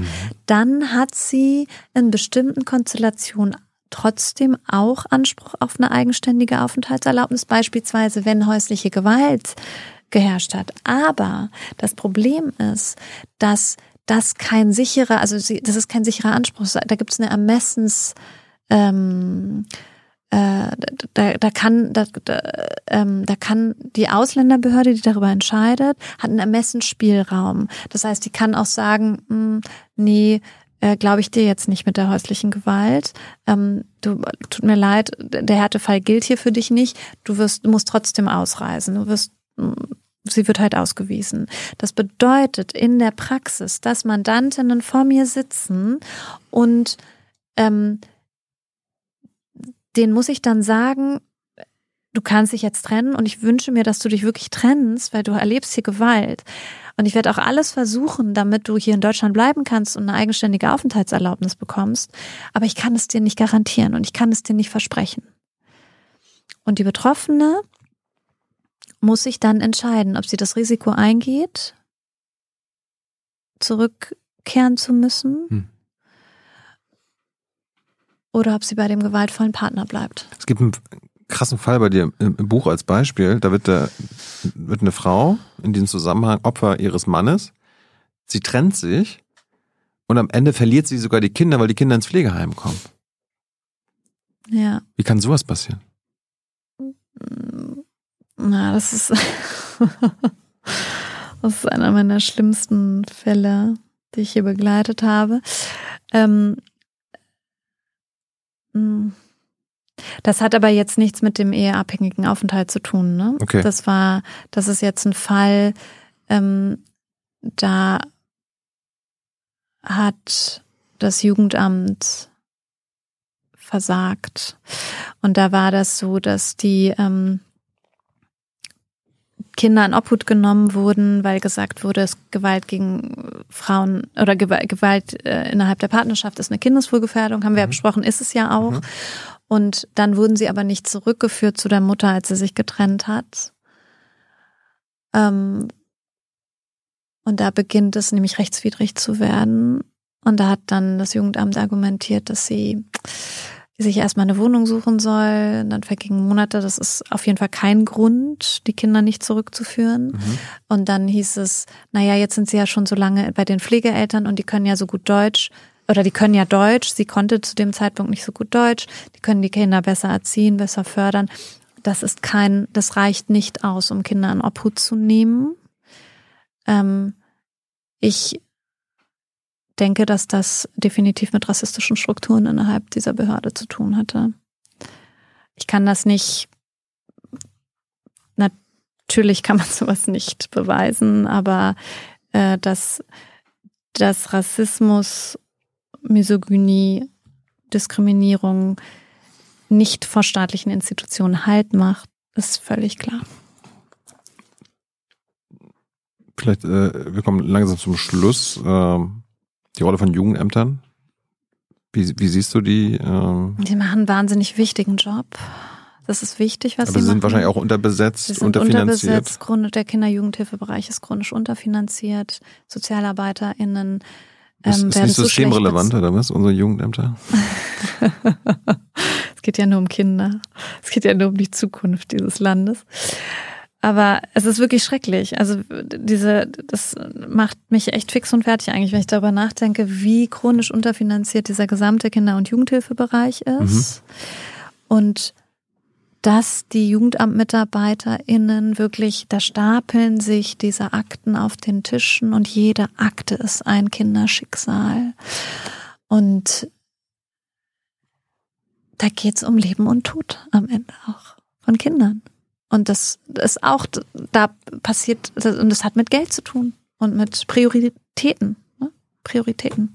dann hat sie in bestimmten Konstellationen trotzdem auch Anspruch auf eine eigenständige Aufenthaltserlaubnis, beispielsweise wenn häusliche Gewalt geherrscht hat. Aber das Problem ist, dass das kein sicherer, also das ist kein sicherer Anspruch. Da gibt es eine Ermessens, ähm, äh, da, da kann da, da, ähm, da kann die Ausländerbehörde, die darüber entscheidet, hat einen Ermessensspielraum. Das heißt, die kann auch sagen, mh, nee, äh, glaube ich dir jetzt nicht mit der häuslichen Gewalt. Ähm, du tut mir leid, der Härtefall gilt hier für dich nicht. Du wirst, du musst trotzdem ausreisen. Du wirst Sie wird halt ausgewiesen. Das bedeutet in der Praxis, dass Mandantinnen vor mir sitzen und ähm, den muss ich dann sagen, du kannst dich jetzt trennen und ich wünsche mir, dass du dich wirklich trennst, weil du erlebst hier Gewalt. Und ich werde auch alles versuchen, damit du hier in Deutschland bleiben kannst und eine eigenständige Aufenthaltserlaubnis bekommst. Aber ich kann es dir nicht garantieren und ich kann es dir nicht versprechen. Und die Betroffene muss sich dann entscheiden, ob sie das Risiko eingeht, zurückkehren zu müssen Hm. oder ob sie bei dem gewaltvollen Partner bleibt. Es gibt einen krassen Fall bei dir im Buch als Beispiel. Da wird, der, wird eine Frau in diesem Zusammenhang Opfer ihres Mannes. Sie trennt sich und am Ende verliert sie sogar die Kinder, weil die Kinder ins Pflegeheim kommen. Ja. Wie kann sowas passieren? Na, das ist, *laughs* das ist einer meiner schlimmsten Fälle, die ich hier begleitet habe. Ähm, mh. das hat aber jetzt nichts mit dem eheabhängigen Aufenthalt zu tun. Ne? Okay. Das war, das ist jetzt ein Fall, ähm, da hat das Jugendamt versagt. Und da war das so, dass die ähm, Kinder in Obhut genommen wurden, weil gesagt wurde, es Gewalt gegen Frauen oder Gewalt, äh, innerhalb der Partnerschaft ist eine Kindeswohlgefährdung, haben wir ja besprochen, ist es ja auch. Mhm. Und dann wurden sie aber nicht zurückgeführt zu der Mutter, als sie sich getrennt hat. Ähm, und da beginnt es nämlich rechtswidrig zu werden. Und da hat dann das Jugendamt argumentiert, dass sie sich erstmal eine Wohnung suchen soll. Und dann vergingen Monate. Das ist auf jeden Fall kein Grund, die Kinder nicht zurückzuführen. Mhm. Und dann hieß es, naja, jetzt sind sie ja schon so lange bei den Pflegeeltern und die können ja so gut Deutsch. Oder die können ja Deutsch. Sie konnte zu dem Zeitpunkt nicht so gut Deutsch. Die können die Kinder besser erziehen, besser fördern. Das ist kein, das reicht nicht aus, um Kinder in Obhut zu nehmen. Ähm, ich denke, dass das definitiv mit rassistischen Strukturen innerhalb dieser Behörde zu tun hatte. Ich kann das nicht, natürlich kann man *laughs* sowas nicht beweisen, aber äh, dass, dass Rassismus, Misogynie, Diskriminierung nicht vor staatlichen Institutionen Halt macht, ist völlig klar. Vielleicht, äh, wir kommen langsam zum Schluss. Ähm, die Rolle von Jugendämtern. Wie, wie siehst du die? Ähm, Die machen einen wahnsinnig wichtigen Job. Das ist wichtig, was aber sie sie sind machen. wahrscheinlich auch unterbesetzt, Sie sind unterfinanziert. unterbesetzt, Grund, der Kinder-Jugendhilfebereich ist chronisch unterfinanziert, SozialarbeiterInnen Ist, ähm, ist werden nicht systemrelevant, oder was? Unsere Jugendämter? *laughs* Es geht ja nur um Kinder. Es geht ja nur um die Zukunft dieses Landes. Aber es ist wirklich schrecklich. Also diese, das macht mich echt fix und fertig eigentlich, wenn ich darüber nachdenke, wie chronisch unterfinanziert dieser gesamte Kinder- und Jugendhilfebereich ist. Und dass die JugendamtmitarbeiterInnen wirklich, da stapeln sich diese Akten auf den Tischen und jede Akte ist ein Kinderschicksal. Und da geht's um Leben und Tod am Ende auch von Kindern. Und das ist auch, da passiert, und das hat mit Geld zu tun und mit Prioritäten, ne? Prioritäten,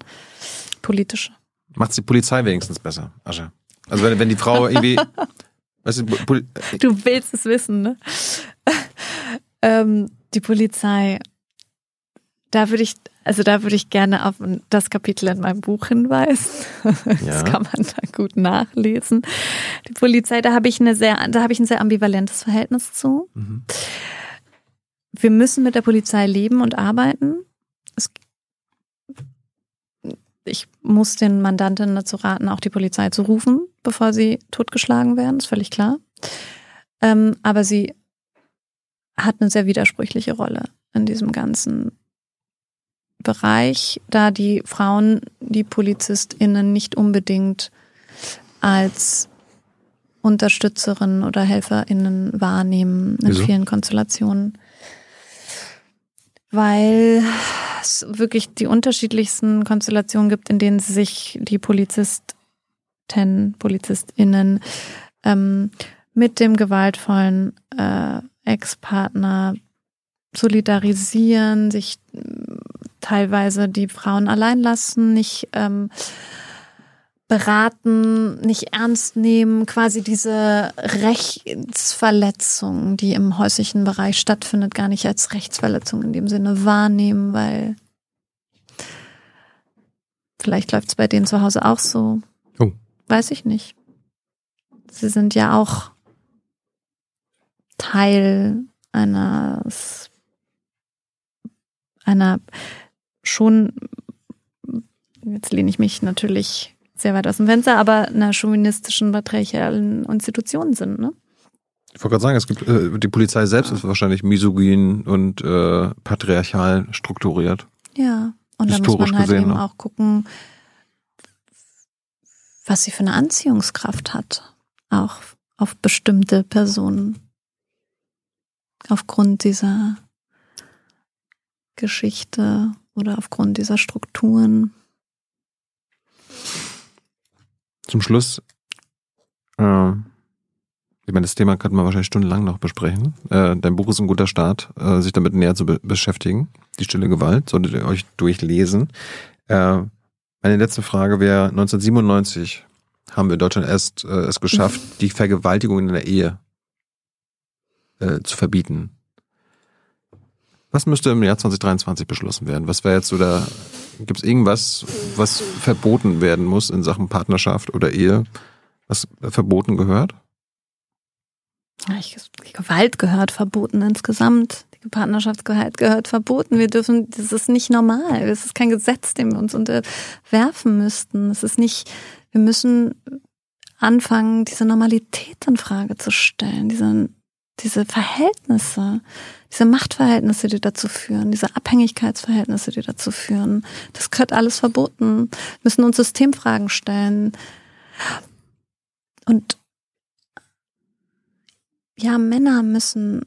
politische. Macht's die Polizei wenigstens besser, Ascha? Also wenn, wenn die Frau irgendwie, *laughs* weißt du, Poli Du willst es wissen, ne? *laughs* ähm, die Polizei, da würde ich, also da würde ich gerne auf das Kapitel in meinem Buch hinweisen. *laughs* Ja. Das kann man da gut nachlesen. Die Polizei, da habe ich eine sehr, da habe ich ein sehr ambivalentes Verhältnis zu. Mhm. Wir müssen mit der Polizei leben und arbeiten. Es, ich muss den Mandantinnen dazu raten, auch die Polizei zu rufen, bevor sie totgeschlagen werden, ist völlig klar. Ähm, aber sie hat eine sehr widersprüchliche Rolle in diesem ganzen Bereich, da die Frauen die PolizistInnen nicht unbedingt als Unterstützerinnen oder HelferInnen wahrnehmen in Wieso? vielen Konstellationen. Weil es wirklich die unterschiedlichsten Konstellationen gibt, in denen sich die Polizisten, PolizistInnen ähm, mit dem gewaltvollen äh, Ex-Partner solidarisieren, sich teilweise die Frauen allein lassen, nicht ähm, beraten, nicht ernst nehmen, quasi diese Rechtsverletzung, die im häuslichen Bereich stattfindet, gar nicht als Rechtsverletzung in dem Sinne wahrnehmen, weil vielleicht läuft es bei denen zu Hause auch so. Oh. Weiß ich nicht. Sie sind ja auch Teil eines einer schon, jetzt lehne ich mich natürlich sehr weit aus dem Fenster, aber einer chauvinistischen, patriarchalen Institution sind, ne? Ich wollte gerade sagen, es gibt äh, die Polizei selbst ist wahrscheinlich misogyn und äh, patriarchal strukturiert. Ja. Und da muss man halt gesehen, eben ne? auch gucken, was sie für eine Anziehungskraft hat. Auch auf bestimmte Personen. Aufgrund dieser Geschichte oder aufgrund dieser Strukturen. Zum Schluss, äh, ich meine, das Thema könnte man wahrscheinlich stundenlang noch besprechen. Äh, dein Buch ist ein guter Start, äh, sich damit näher zu be beschäftigen. Die stille Gewalt, solltet ihr euch durchlesen. Äh, meine letzte Frage wäre, 1997 haben wir in Deutschland erst äh, es geschafft, *laughs* die Vergewaltigung in der Ehe äh, zu verbieten. Was müsste im Jahr 2023 beschlossen werden? Was wäre jetzt so da, gibt es irgendwas, was verboten werden muss in Sachen Partnerschaft oder Ehe, was verboten gehört? Ich, Gewalt gehört verboten insgesamt. Die Partnerschaftsgewalt gehört verboten. Wir dürfen, das ist nicht normal. Das ist kein Gesetz, dem wir uns unterwerfen müssten. Es ist nicht, wir müssen anfangen, diese Normalität in Frage zu stellen, diese, diese Verhältnisse, diese Machtverhältnisse, die dazu führen, diese Abhängigkeitsverhältnisse, die dazu führen. Das gehört alles verboten. Wir müssen uns Systemfragen stellen. Und ja, Männer müssen,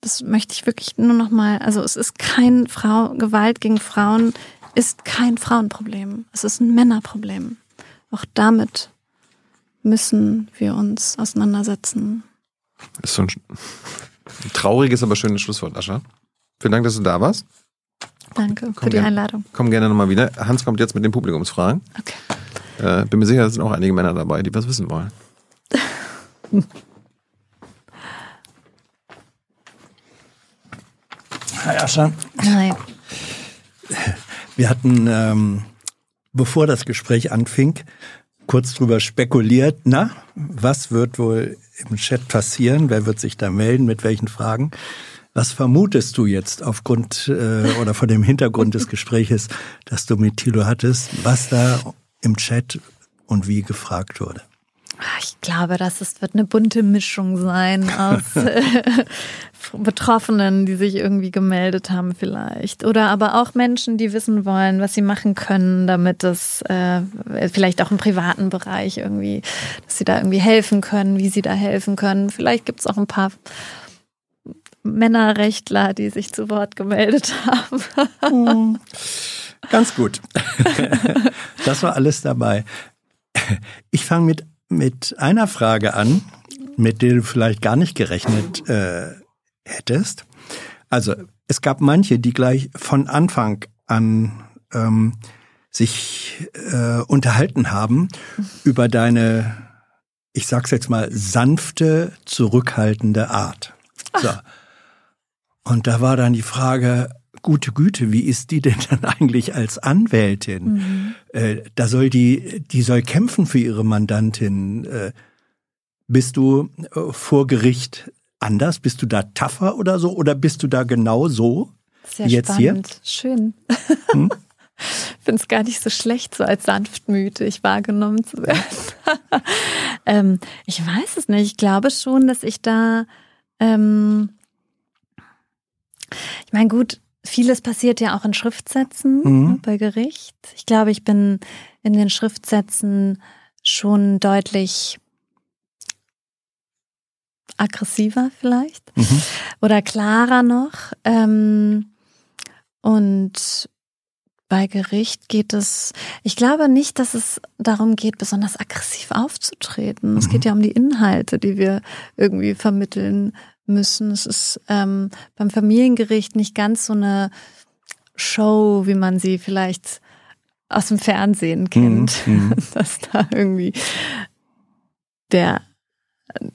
das möchte ich wirklich nur noch mal, also es ist kein Frau, Gewalt gegen Frauen ist kein Frauenproblem. Es ist ein Männerproblem. Auch damit müssen wir uns auseinandersetzen. Das ist so ein, ein trauriges, aber schönes Schlusswort, Ascha. Vielen Dank, dass du da warst. Danke für Komm, die gern. Einladung. Komm gerne nochmal wieder. Hans kommt jetzt mit den Publikumsfragen. Okay. Äh, bin mir sicher, es sind auch einige Männer dabei, die was wissen wollen. *laughs* Hi Ascha, Nein. wir hatten, ähm, bevor das Gespräch anfing, kurz drüber spekuliert, na, was wird wohl im Chat passieren? Wer wird sich da melden? Mit welchen Fragen? Was vermutest du jetzt aufgrund äh, oder vor dem Hintergrund des Gespräches, das du mit Thilo hattest, was da im Chat und wie gefragt wurde? Ah, Ich glaube, dass es wird eine bunte Mischung sein aus *laughs* äh, Betroffenen, die sich irgendwie gemeldet haben vielleicht. Oder aber auch Menschen, die wissen wollen, was sie machen können, damit es äh, vielleicht auch im privaten Bereich irgendwie, dass sie da irgendwie helfen können, wie sie da helfen können. Vielleicht gibt es auch ein paar Männerrechtler, die sich zu Wort gemeldet haben. Ganz gut. *laughs* das war alles dabei. Ich fange mit, mit einer Frage an, mit der du vielleicht gar nicht gerechnet äh, hättest. Also es gab manche, die gleich von Anfang an ähm, sich äh, unterhalten haben über deine, ich sag's jetzt mal, sanfte, zurückhaltende Art. So. Und da war dann die Frage, gute Güte, wie ist die denn dann eigentlich als Anwältin? Äh, da soll die, die soll kämpfen für ihre Mandantin. Äh, bist du äh, vor Gericht anders? Bist du da tougher oder so? Oder bist du da genau so? Sehr wie jetzt spannend. Schön. Hm? *laughs* finde es gar nicht so schlecht, so als sanftmütig wahrgenommen zu werden. *laughs* ähm, ich weiß es nicht. Ich glaube schon, dass ich da, ähm, ich meine, gut, vieles passiert ja auch in Schriftsätzen Mhm. ne, bei Gericht. Ich glaube, ich bin in den Schriftsätzen schon deutlich aggressiver vielleicht? Mhm. oder klarer noch. Ähm, und bei Gericht geht es, ich glaube nicht, dass es darum geht, besonders aggressiv aufzutreten. Es Mhm. geht ja um die Inhalte, die wir irgendwie vermitteln müssen. Es ist ähm, beim Familiengericht nicht ganz so eine Show, wie man sie vielleicht aus dem Fernsehen kennt, Mhm. *laughs* dass da irgendwie der,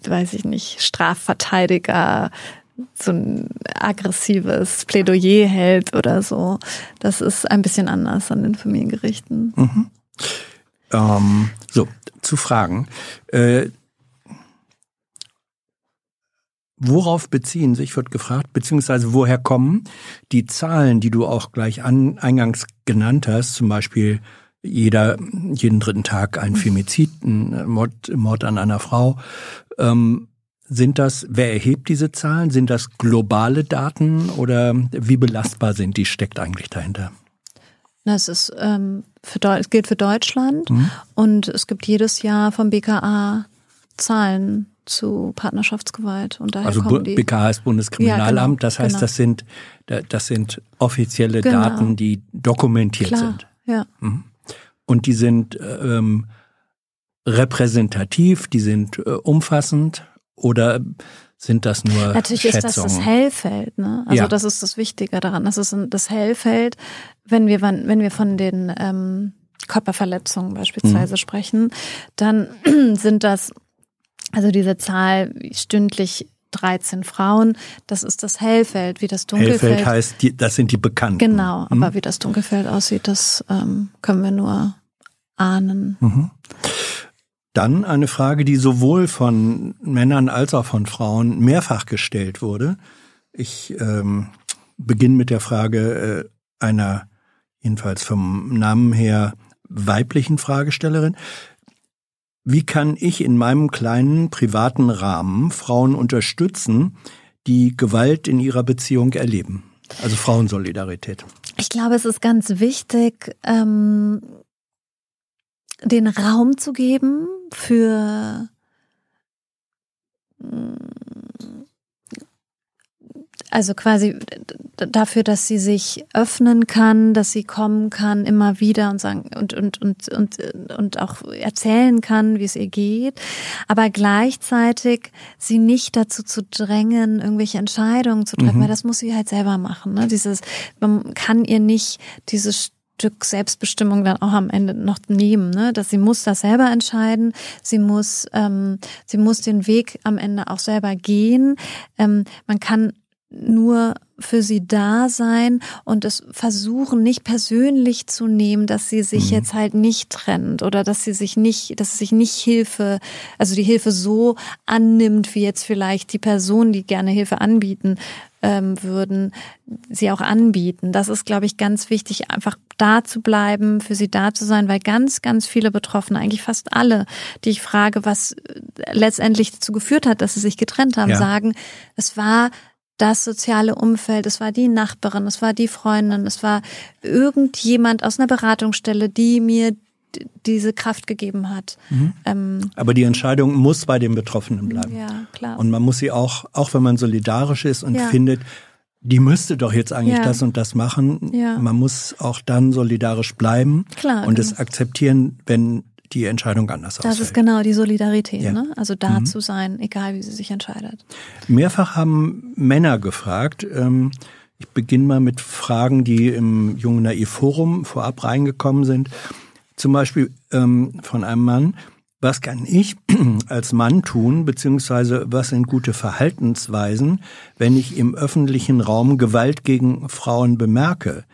weiß ich nicht, Strafverteidiger so ein aggressives Plädoyer hält oder so. Das ist ein bisschen anders an den Familiengerichten. Ähm, so, zu Fragen. Äh, worauf beziehen sich, wird gefragt, beziehungsweise woher kommen die Zahlen, die du auch gleich an, eingangs genannt hast, zum Beispiel jeder, jeden dritten Tag ein Femizid, ein Mord, Mord an einer Frau. Ähm, sind das, wer erhebt diese Zahlen? Sind das globale Daten oder wie belastbar sind die? Steckt eigentlich dahinter? Das ist ähm, für Deu es gilt für Deutschland Mhm. und es gibt jedes Jahr vom BKA Zahlen zu Partnerschaftsgewalt und daher Also kommen die. BKA heißt Bundeskriminalamt, Ja, genau, das heißt, genau. das sind da- das sind offizielle Genau. Daten, die dokumentiert Klar, sind. ja. Und die sind ähm, repräsentativ, die sind äh, umfassend oder sind das nur Natürlich ist das das Hellfeld, ne? Also Ja. das ist das Wichtige daran. Das ist das Hellfeld, wenn wir wenn wir von den ähm, Körperverletzungen beispielsweise sprechen, dann *clears throat* sind das also diese Zahl stündlich 13 Frauen. Das ist das Hellfeld, wie das Dunkelfeld. Hellfeld heißt, die, das sind die Bekannten. Genau, Hm? aber wie das Dunkelfeld aussieht, das ähm, können wir nur ahnen. Mhm. Dann eine Frage, die sowohl von Männern als auch von Frauen mehrfach gestellt wurde. Ich ähm, beginne mit der Frage äh, einer, jedenfalls vom Namen her, weiblichen Fragestellerin. Wie kann ich in meinem kleinen privaten Rahmen Frauen unterstützen, die Gewalt in ihrer Beziehung erleben? Also Frauensolidarität. Ich glaube, es ist ganz wichtig, ähm, den Raum zu geben für mm, also quasi dafür, dass sie sich öffnen kann, dass sie kommen kann immer wieder und sagen und und und und und auch erzählen kann, wie es ihr geht, aber gleichzeitig sie nicht dazu zu drängen, irgendwelche Entscheidungen zu treffen, Mhm. weil das muss sie halt selber machen. Ne? Dieses, man kann ihr nicht dieses Stück Selbstbestimmung dann auch am Ende noch nehmen, ne? Dass sie muss das selber entscheiden, sie muss, ähm, sie muss den Weg am Ende auch selber gehen. Ähm, man kann nur für sie da sein und es versuchen nicht persönlich zu nehmen, dass sie sich mhm. jetzt halt nicht trennt oder dass sie sich nicht, dass sie sich nicht Hilfe, also die Hilfe so annimmt, wie jetzt vielleicht die Person, die gerne Hilfe anbieten ähm, würden, sie auch anbieten. Das ist, glaube ich, ganz wichtig, einfach da zu bleiben, für sie da zu sein, weil ganz, ganz viele Betroffene, eigentlich fast alle, die ich frage, was letztendlich dazu geführt hat, dass sie sich getrennt haben, ja. sagen, es war das soziale Umfeld, es war die Nachbarin, es war die Freundin, es war irgendjemand aus einer Beratungsstelle, die mir diese Kraft gegeben hat. Mhm. Ähm, Aber die Entscheidung muss bei den Betroffenen bleiben. Ja, klar. Und man muss sie auch, auch wenn man solidarisch ist und ja. findet, die müsste doch jetzt eigentlich ja. das und das machen. Ja. Man muss auch dann solidarisch bleiben Klar, und genau. es akzeptieren, wenn die Entscheidung anders ausfällt. Das ist genau die Solidarität, ja. ne? also da mhm. zu sein, egal wie sie sich entscheidet. Mehrfach haben Männer gefragt. Ähm, ich beginne mal mit Fragen, die im Jungen Naiv Forum vorab reingekommen sind. Zum Beispiel ähm, von einem Mann. Was kann ich *clears throat* als Mann tun, beziehungsweise was sind gute Verhaltensweisen, wenn ich im öffentlichen Raum Gewalt gegen Frauen bemerke?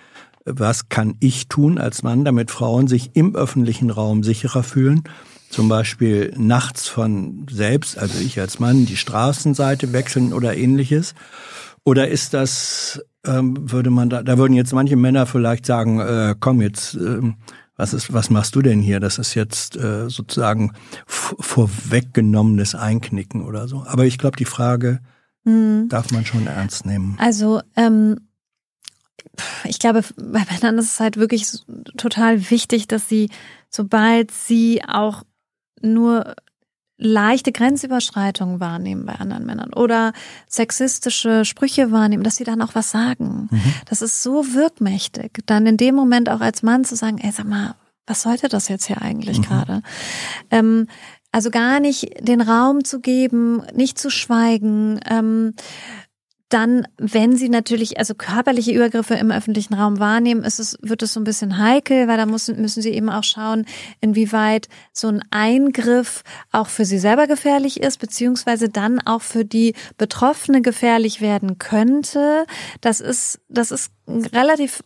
Was kann ich tun als Mann, damit Frauen sich im öffentlichen Raum sicherer fühlen? Zum Beispiel nachts von selbst, also ich als Mann, die Straßenseite wechseln oder ähnliches. Oder ist das, ähm, würde man da, da würden jetzt manche Männer vielleicht sagen, äh, komm jetzt, äh, was ist, was machst du denn hier? Das ist jetzt äh, sozusagen vorweggenommenes Einknicken oder so. Aber ich glaube, die Frage hm. darf man schon ernst nehmen. Also ähm, ich glaube, bei Männern ist es halt wirklich total wichtig, dass sie, sobald sie auch nur leichte Grenzüberschreitungen wahrnehmen bei anderen Männern oder sexistische Sprüche wahrnehmen, dass sie dann auch was sagen. Mhm. Das ist so wirkmächtig, dann in dem Moment auch als Mann zu sagen, ey, sag mal, was sollte das jetzt hier eigentlich mhm. gerade? Ähm, also gar nicht den Raum zu geben, nicht zu schweigen, ähm, dann, wenn sie natürlich also körperliche Übergriffe im öffentlichen Raum wahrnehmen, ist es, wird es so ein bisschen heikel, weil da müssen, müssen sie eben auch schauen, inwieweit so ein Eingriff auch für sie selber gefährlich ist, beziehungsweise dann auch für die Betroffene gefährlich werden könnte. Das ist, das ist relativ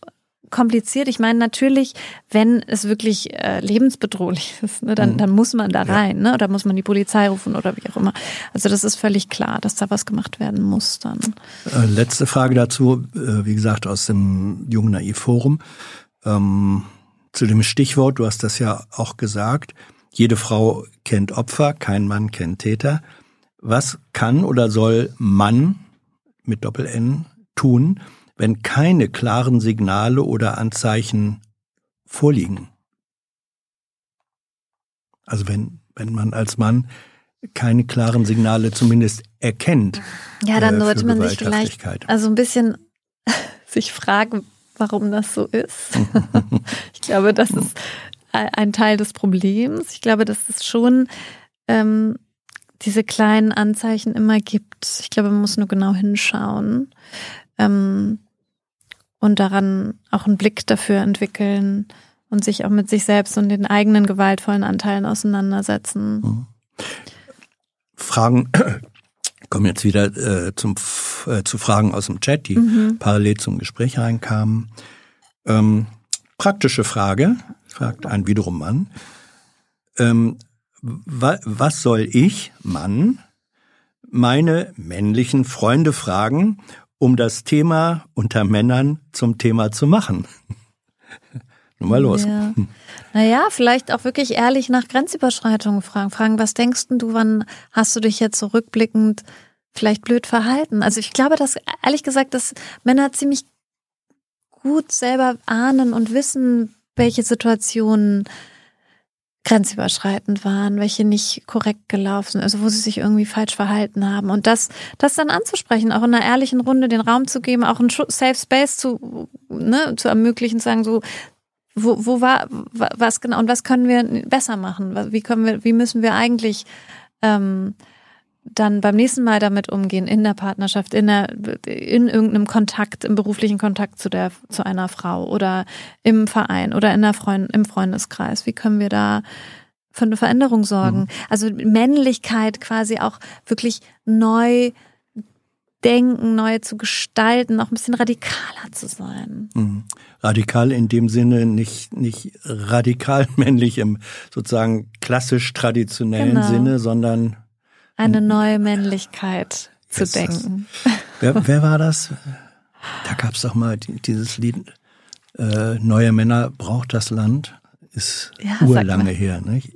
kompliziert. Ich meine, natürlich, wenn es wirklich äh, lebensbedrohlich *laughs* ist, ne, dann, mhm. dann muss man da rein, ne? Oder muss man die Polizei rufen oder wie auch immer. Also das ist völlig klar, dass da was gemacht werden muss dann. Äh, letzte Frage dazu, äh, wie gesagt, aus dem Jungen Naiv Forum. Ähm, zu dem Stichwort, du hast das ja auch gesagt, jede Frau kennt Opfer, kein Mann kennt Täter. Was kann oder soll Mann mit Doppel-N tun, wenn keine klaren Signale oder Anzeichen vorliegen. Also wenn, wenn man als Mann keine klaren Signale zumindest erkennt. Ja, dann äh, sollte man sich vielleicht also ein bisschen *laughs* sich fragen, warum das so ist. *laughs* ich glaube, das ist ein Teil des Problems. Ich glaube, dass es schon ähm, diese kleinen Anzeichen immer gibt. Ich glaube, man muss nur genau hinschauen ähm, und daran auch einen Blick dafür entwickeln und sich auch mit sich selbst und den eigenen gewaltvollen Anteilen auseinandersetzen. Mhm. Fragen *clears throat* kommen jetzt wieder äh, zum, äh, zu Fragen aus dem Chat, die mhm. parallel zum Gespräch reinkamen. Ähm, praktische Frage, fragt ein wiederum Mann. Ähm, wa was soll ich, Mann, meine männlichen Freunde fragen, um das Thema unter Männern zum Thema zu machen. *laughs* Nun mal los. Ja. Naja, vielleicht auch wirklich ehrlich nach Grenzüberschreitungen fragen. Fragen, was denkst du, wann hast du dich jetzt zurückblickend so vielleicht blöd verhalten? Also ich glaube, dass ehrlich gesagt, dass Männer ziemlich gut selber ahnen und wissen, welche Situationen grenzüberschreitend waren, welche nicht korrekt gelaufen sind, also wo sie sich irgendwie falsch verhalten haben. Und das, das dann anzusprechen, auch in einer ehrlichen Runde den Raum zu geben, auch einen Safe Space zu, ne, zu ermöglichen, zu sagen, so, wo, wo war, was genau, und was können wir besser machen? Wie können wir, wie müssen wir eigentlich, ähm, dann beim nächsten Mal damit umgehen in der Partnerschaft, in, der, in irgendeinem Kontakt, im beruflichen Kontakt zu der zu einer Frau oder im Verein oder in der Freund, im Freundeskreis. Wie können wir da für eine Veränderung sorgen? Mhm. Also Männlichkeit quasi auch wirklich neu denken, neu zu gestalten, auch ein bisschen radikaler zu sein. Mhm. Radikal in dem Sinne nicht, nicht radikal *laughs* männlich im sozusagen klassisch traditionellen Genau. Sinne, sondern Eine neue Männlichkeit zu Ist denken. wer, wer war das? Da gab es doch mal die, dieses Lied äh, Neue Männer braucht das Land. Ist Ja, urlange her. Nicht?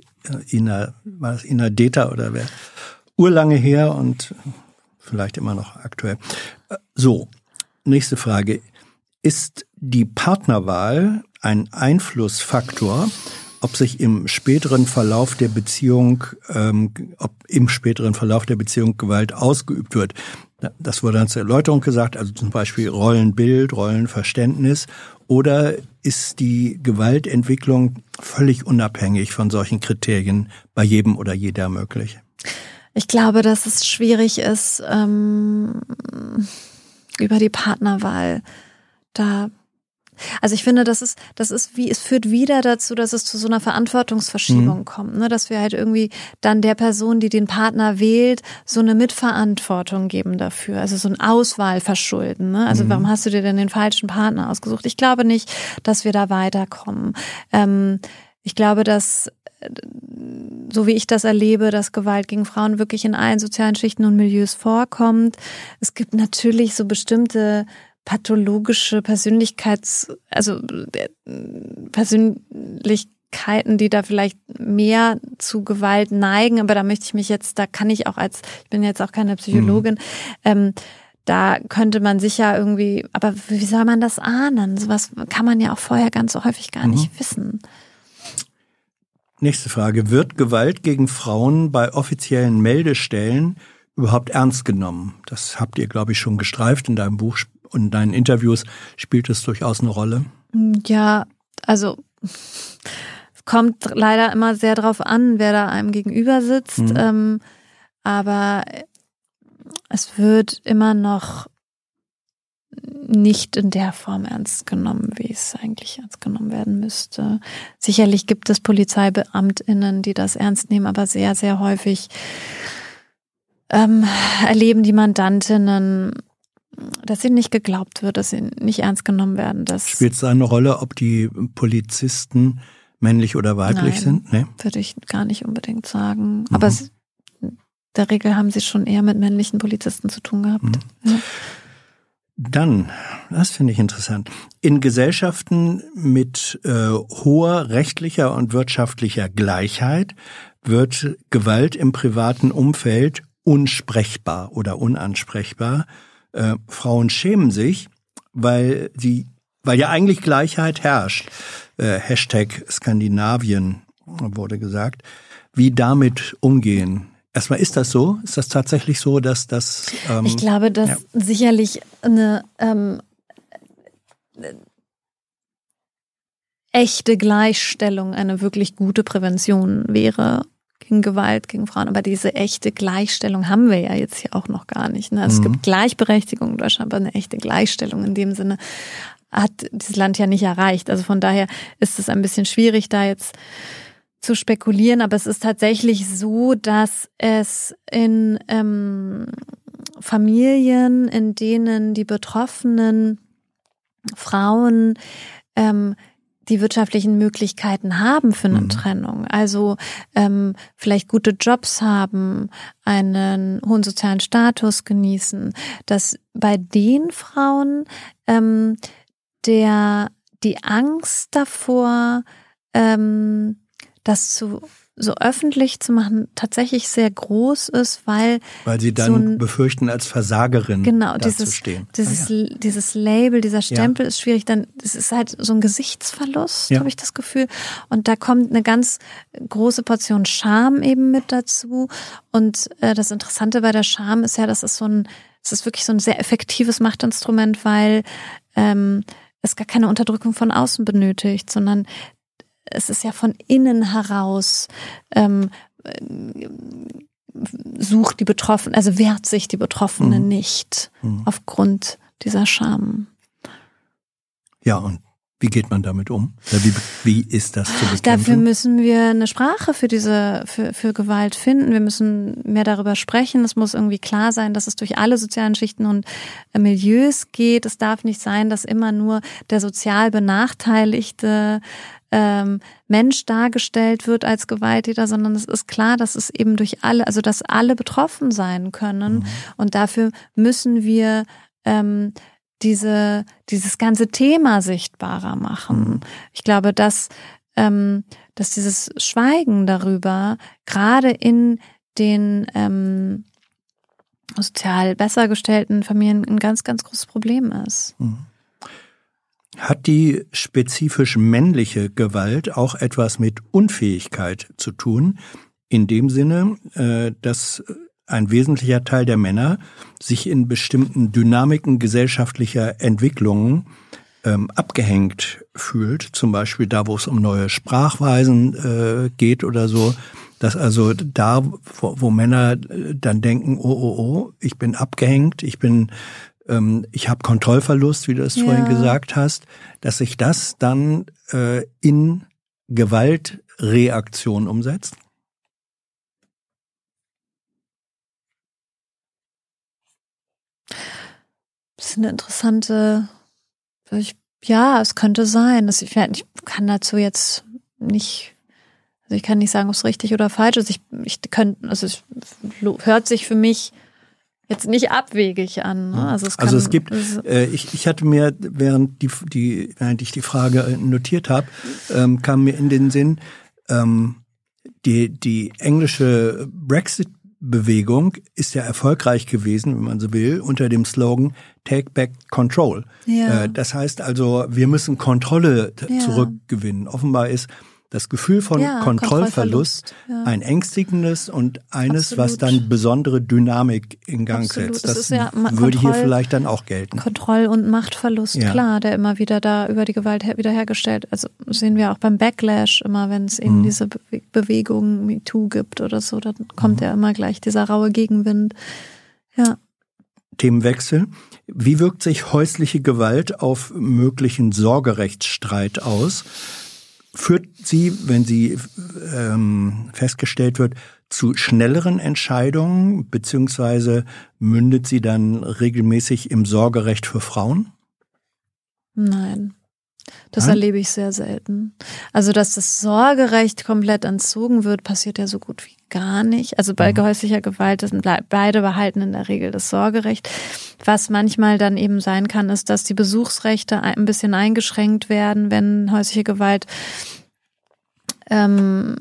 Ina, war das Ina Deta oder wer? Urlange her und vielleicht immer noch aktuell. Äh, So, nächste Frage. Ist die Partnerwahl ein Einflussfaktor, ob sich im späteren Verlauf der Beziehung, ähm, ob im späteren Verlauf der Beziehung Gewalt ausgeübt wird? Das wurde dann zur Erläuterung gesagt, also zum Beispiel Rollenbild, Rollenverständnis. Oder ist die Gewaltentwicklung völlig unabhängig von solchen Kriterien bei jedem oder jeder möglich? Ich glaube, dass es schwierig ist, ähm, über die Partnerwahl da. Also ich finde, das ist, das ist wie, es führt wieder dazu, dass es zu so einer Verantwortungsverschiebung kommt, ne? dass wir halt irgendwie dann der Person, die den Partner wählt, so eine Mitverantwortung geben dafür, also so ein Auswahl verschulden. Ne? Also warum hast du dir denn den falschen Partner ausgesucht? Ich glaube nicht, dass wir da weiterkommen. Ähm, ich glaube, dass so wie ich das erlebe, dass Gewalt gegen Frauen wirklich in allen sozialen Schichten und Milieus vorkommt. Es gibt natürlich so bestimmte pathologische Persönlichkeits, also äh, Persönlichkeiten, die da vielleicht mehr zu Gewalt neigen, aber da möchte ich mich jetzt, da kann ich auch als, ich bin jetzt auch keine Psychologin, ähm, da könnte man sicher irgendwie, aber wie soll man das ahnen? Sowas kann man ja auch vorher ganz so häufig gar nicht wissen. Nächste Frage. Wird Gewalt gegen Frauen bei offiziellen Meldestellen überhaupt ernst genommen? Das habt ihr, glaube ich, schon gestreift in deinem Buch und in deinen Interviews spielt es durchaus eine Rolle. Ja, also es kommt leider immer sehr drauf an, wer da einem gegenüber sitzt. Mhm. Ähm, aber es wird immer noch nicht in der Form ernst genommen, wie es eigentlich ernst genommen werden müsste. Sicherlich gibt es PolizeibeamtInnen, die das ernst nehmen, aber sehr, sehr häufig ähm, erleben die Mandantinnen, dass ihnen nicht geglaubt wird, dass sie nicht ernst genommen werden. Spielt es eine Rolle, ob die Polizisten männlich oder weiblich Nein. sind? Nee? würde ich gar nicht unbedingt sagen. Aber es, in der Regel haben sie schon eher mit männlichen Polizisten zu tun gehabt. Ja. Dann, das finde ich interessant. In Gesellschaften mit äh, hoher rechtlicher und wirtschaftlicher Gleichheit wird Gewalt im privaten Umfeld unsprechbar oder unansprechbar. Äh, Frauen schämen sich, weil sie, weil ja eigentlich Gleichheit herrscht. Äh, Hashtag Skandinavien wurde gesagt. Wie damit umgehen? Erstmal ist das so? Ist das tatsächlich so, dass das? Ähm, Ich glaube, dass ja. sicherlich eine ähm, echte Gleichstellung eine wirklich gute Prävention wäre gegen Gewalt gegen Frauen. Aber diese echte Gleichstellung haben wir ja jetzt hier auch noch gar nicht. Ne? Also Es Mhm. gibt Gleichberechtigung in Deutschland, aber eine echte Gleichstellung in dem Sinne hat dieses Land ja nicht erreicht. Also von daher ist es ein bisschen schwierig, da jetzt zu spekulieren, aber es ist tatsächlich so, dass es in ähm, Familien, in denen die betroffenen Frauen ähm, die wirtschaftlichen Möglichkeiten haben für eine Mhm. Trennung. Also ähm, vielleicht gute Jobs haben, einen hohen sozialen Status genießen, dass bei den Frauen ähm, der die Angst davor, ähm, das zu so öffentlich zu machen, tatsächlich sehr groß ist, weil Weil sie dann so ein- befürchten, als Versagerin Genau, dieses, dieses, Ah, ja. dieses Label, dieser Stempel ist schwierig. Dann, das ist halt so ein Gesichtsverlust, Ja. habe ich das Gefühl. Und da kommt eine ganz große Portion Scham eben mit dazu. Und äh, das Interessante bei der Scham ist ja, dass es so ein, es ist wirklich so ein sehr effektives Machtinstrument, weil ähm, es gar keine Unterdrückung von außen benötigt, sondern es ist ja von innen heraus ähm, sucht die Betroffenen, also wehrt sich die Betroffene Mhm. nicht Mhm. aufgrund dieser Scham. ja, und Wie geht man damit um? Wie, wie ist das zu bekämpfen? Dafür müssen wir eine Sprache für diese, für, für Gewalt finden. Wir müssen mehr darüber sprechen. Es muss irgendwie klar sein, dass es durch alle sozialen Schichten und Milieus geht. Es darf nicht sein, dass immer nur der sozial benachteiligte ähm, Mensch dargestellt wird als Gewalttäter, sondern es ist klar, dass es eben durch alle, also dass alle betroffen sein können. Mhm. Und dafür müssen wir ähm, diese, dieses ganze Thema sichtbarer machen. Mhm. Ich glaube, dass, ähm, dass dieses Schweigen darüber gerade in den ähm, sozial besser gestellten Familien ein ganz, ganz großes Problem ist. Mhm. Hat die spezifisch männliche Gewalt auch etwas mit Unfähigkeit zu tun? In dem Sinne, äh, dass ein wesentlicher Teil der Männer sich in bestimmten Dynamiken gesellschaftlicher Entwicklungen ähm, abgehängt fühlt, zum Beispiel da, wo es um neue Sprachweisen äh, geht oder so, dass also da, wo, Männer äh, dann denken, oh, oh, oh, ich bin abgehängt, ich bin, ähm, ich habe Kontrollverlust, wie du es ja. vorhin gesagt hast, dass sich das dann äh, in Gewaltreaktion umsetzt? Das ist eine interessante, ich, ja, es könnte sein. Dass ich, ich kann dazu jetzt nicht, also ich kann nicht sagen, ob es richtig oder falsch ist. Ich, ich könnte, also es hört sich für mich jetzt nicht abwegig an. Ne? Also, es, kann, also es gibt, äh, ich, ich hatte mir, während die, die, während ich die Frage äh, notiert habe, ähm, kam mir in den Sinn, ähm, die, die englische Brexit Bewegung ist ja erfolgreich gewesen, wenn man so will, unter dem Slogan Take Back Control. Ja. Äh, das heißt also, wir müssen Kontrolle ja. zurückgewinnen. Offenbar ist das Gefühl von ja, Kontrollverlust, Kontrollverlust ja. ein ängstigendes und eines, Absolut. was dann besondere Dynamik in Gang Absolut. setzt. Das, ja würde hier vielleicht dann auch gelten. Kontroll- und Machtverlust, klar, der immer wieder da über die Gewalt wiederhergestellt. Also sehen wir auch beim Backlash immer, wenn es eben mhm. diese Be Bewegung MeToo gibt oder so, dann kommt mhm. ja immer gleich dieser raue Gegenwind. Ja. Themenwechsel. Wie wirkt sich häusliche Gewalt auf möglichen Sorgerechtsstreit aus? Führt sie, wenn sie ähm, festgestellt wird, zu schnelleren Entscheidungen, beziehungsweise mündet sie dann regelmäßig im Sorgerecht für Frauen? Nein. Das Nein? erlebe ich sehr selten. Also, dass das Sorgerecht komplett entzogen wird, passiert ja so gut wie gar nicht. Also bei mhm. häuslicher Gewalt sind beide behalten in der Regel das Sorgerecht. Was manchmal dann eben sein kann, ist, dass die Besuchsrechte ein bisschen eingeschränkt werden, wenn häusliche Gewalt ähm,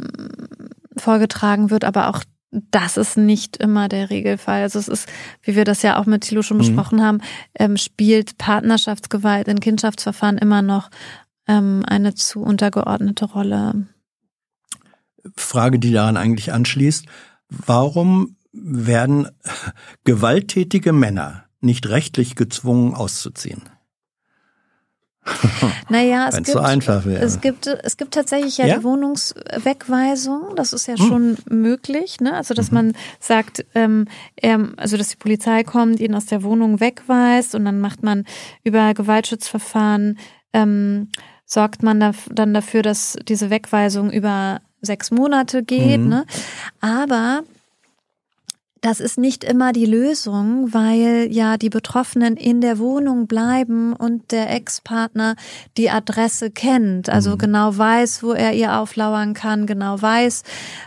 vorgetragen wird, aber auch das ist nicht immer der Regelfall. Also es ist, wie wir das ja auch mit Thilo schon mhm. besprochen haben, ähm, spielt Partnerschaftsgewalt in Kindschaftsverfahren immer noch ähm, eine zu untergeordnete Rolle. Frage, die daran eigentlich anschließt. Warum werden *laughs* gewalttätige Männer nicht rechtlich gezwungen auszuziehen? *laughs* Naja, es gibt, so einfach wäre. es gibt es gibt tatsächlich ja, ja? die Wohnungswegweisung. Das ist ja hm. schon möglich, ne? Also dass mhm. man sagt, ähm, er, also dass die Polizei kommt, ihn aus der Wohnung wegweist und dann macht man über Gewaltschutzverfahren ähm, sorgt man da, dann dafür, dass diese Wegweisung über sechs Monate geht. Mhm. Ne? Aber das ist nicht immer die Lösung, weil ja die Betroffenen in der Wohnung bleiben und der Ex-Partner die Adresse kennt, also mhm. genau weiß, wo er ihr auflauern kann, genau weiß,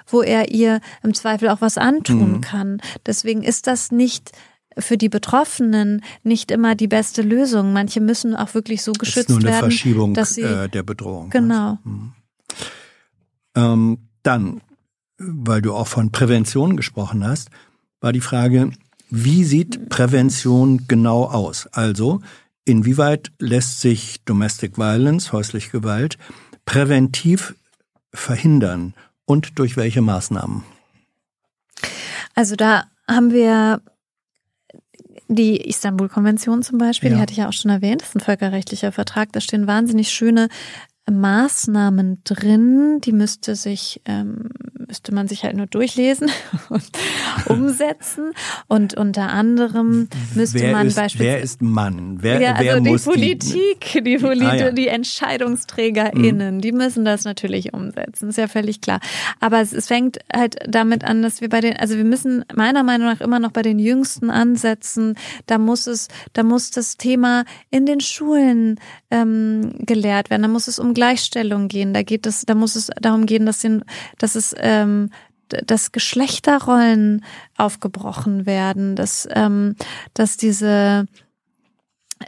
wo er ihr im Zweifel auch was antun mhm. kann. Deswegen ist das nicht für die Betroffenen nicht immer die beste Lösung. Manche müssen auch wirklich so geschützt werden. Das ist nur eine Verschiebung dass sie, äh, der Bedrohung. Genau. Mhm. Ähm, dann, weil du auch von Prävention gesprochen hast, war die Frage, wie sieht Prävention genau aus? Also, inwieweit lässt sich Domestic Violence, häusliche Gewalt, präventiv verhindern und durch welche Maßnahmen? Also da haben wir die Istanbul-Konvention zum Beispiel, ja. die hatte ich ja auch schon erwähnt, das ist ein völkerrechtlicher Vertrag, da stehen wahnsinnig schöne Maßnahmen drin, die müsste sich ähm, müsste man sich halt nur durchlesen *laughs* und umsetzen. Und unter anderem müsste wer man ist, beispielsweise. Wer ist Mann? Wer, ja, wer also die muss Politik, die, Poli Ah, ja. die EntscheidungsträgerInnen, die müssen das natürlich umsetzen, ist ja völlig klar. Aber es, es fängt halt damit an, dass wir bei den, also wir müssen meiner Meinung nach immer noch bei den Jüngsten ansetzen. Da muss es, da muss das Thema in den Schulen ähm, gelehrt werden. Da muss es um Gleichstellung gehen. Da geht es, da muss es darum gehen, dass den, dass es ähm, dass Geschlechterrollen aufgebrochen werden, dass, ähm, dass diese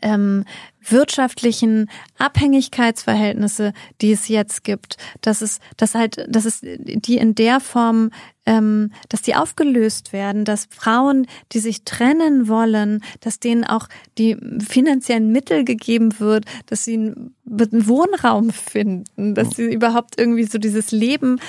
ähm, wirtschaftlichen Abhängigkeitsverhältnisse, die es jetzt gibt, dass es, dass halt, dass es die in der Form, ähm, dass die aufgelöst werden, dass Frauen, die sich trennen wollen, dass denen auch die finanziellen Mittel gegeben wird, dass sie einen Wohnraum finden, dass sie überhaupt irgendwie so dieses Leben,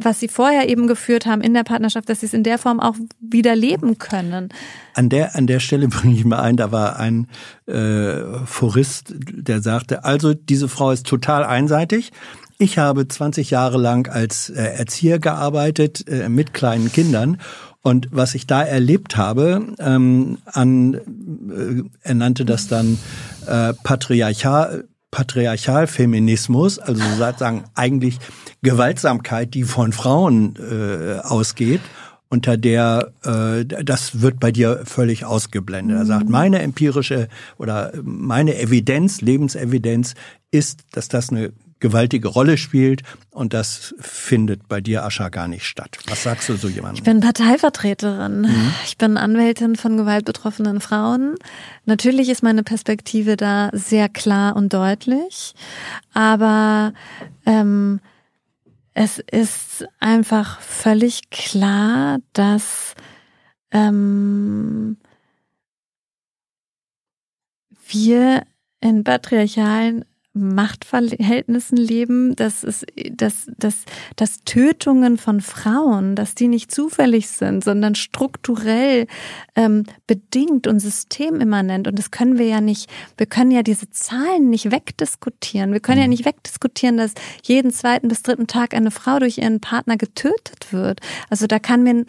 was sie vorher eben geführt haben in der Partnerschaft, dass sie es in der Form auch wieder leben können. An der, an der Stelle bringe ich mal ein, da war ein äh, Forist, der sagte, also diese Frau ist total einseitig. Ich habe 20 Jahre lang als äh, Erzieher gearbeitet äh, mit kleinen Kindern und was ich da erlebt habe, ähm, an, äh, er nannte das dann äh, Patriarchal, Patriarchalfeminismus, also sozusagen eigentlich Gewaltsamkeit, die von Frauen äh, ausgeht unter der äh, das wird bei dir völlig ausgeblendet. Er sagt, meine empirische oder meine Evidenz, Lebensevidenz ist, dass das eine gewaltige Rolle spielt und das findet bei dir Ascha gar nicht statt. Was sagst du so jemandem? Ich bin Parteivertreterin. Ich bin Anwältin von gewaltbetroffenen Frauen. Natürlich ist meine Perspektive da sehr klar und deutlich, aber ähm, es ist einfach völlig klar, dass ähm, wir in patriarchalen Machtverhältnissen leben, dass es, dass, dass, dass Tötungen von Frauen, dass die nicht zufällig sind, sondern strukturell ähm, bedingt und systemimmanent. Und das können wir ja nicht, wir können ja diese Zahlen nicht wegdiskutieren. Wir können ja nicht wegdiskutieren, dass jeden zweiten bis dritten Tag eine Frau durch ihren Partner getötet wird. Also da kann mir,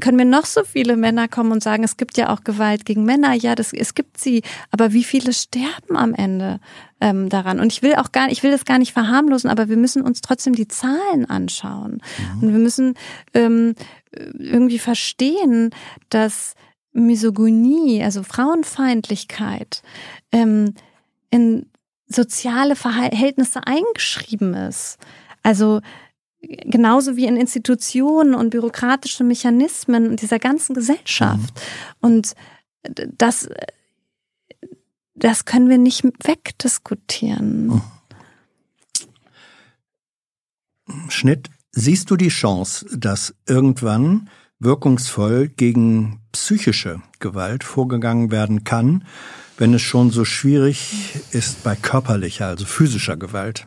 können mir noch so viele Männer kommen und sagen, es gibt ja auch Gewalt gegen Männer. Ja, das, es gibt sie. Aber wie viele sterben am Ende? Ähm, daran. Und ich will auch gar, ich will das gar nicht verharmlosen, aber wir müssen uns trotzdem die Zahlen anschauen. Und wir müssen ähm, irgendwie verstehen, dass Misogynie, also Frauenfeindlichkeit, ähm, in soziale Verhältnisse eingeschrieben ist. Also genauso wie in Institutionen und bürokratische Mechanismen dieser ganzen Gesellschaft. Und das das können wir nicht wegdiskutieren. Schnitt, siehst du die Chance, dass irgendwann wirkungsvoll gegen psychische Gewalt vorgegangen werden kann, wenn es schon so schwierig ist bei körperlicher, also physischer Gewalt?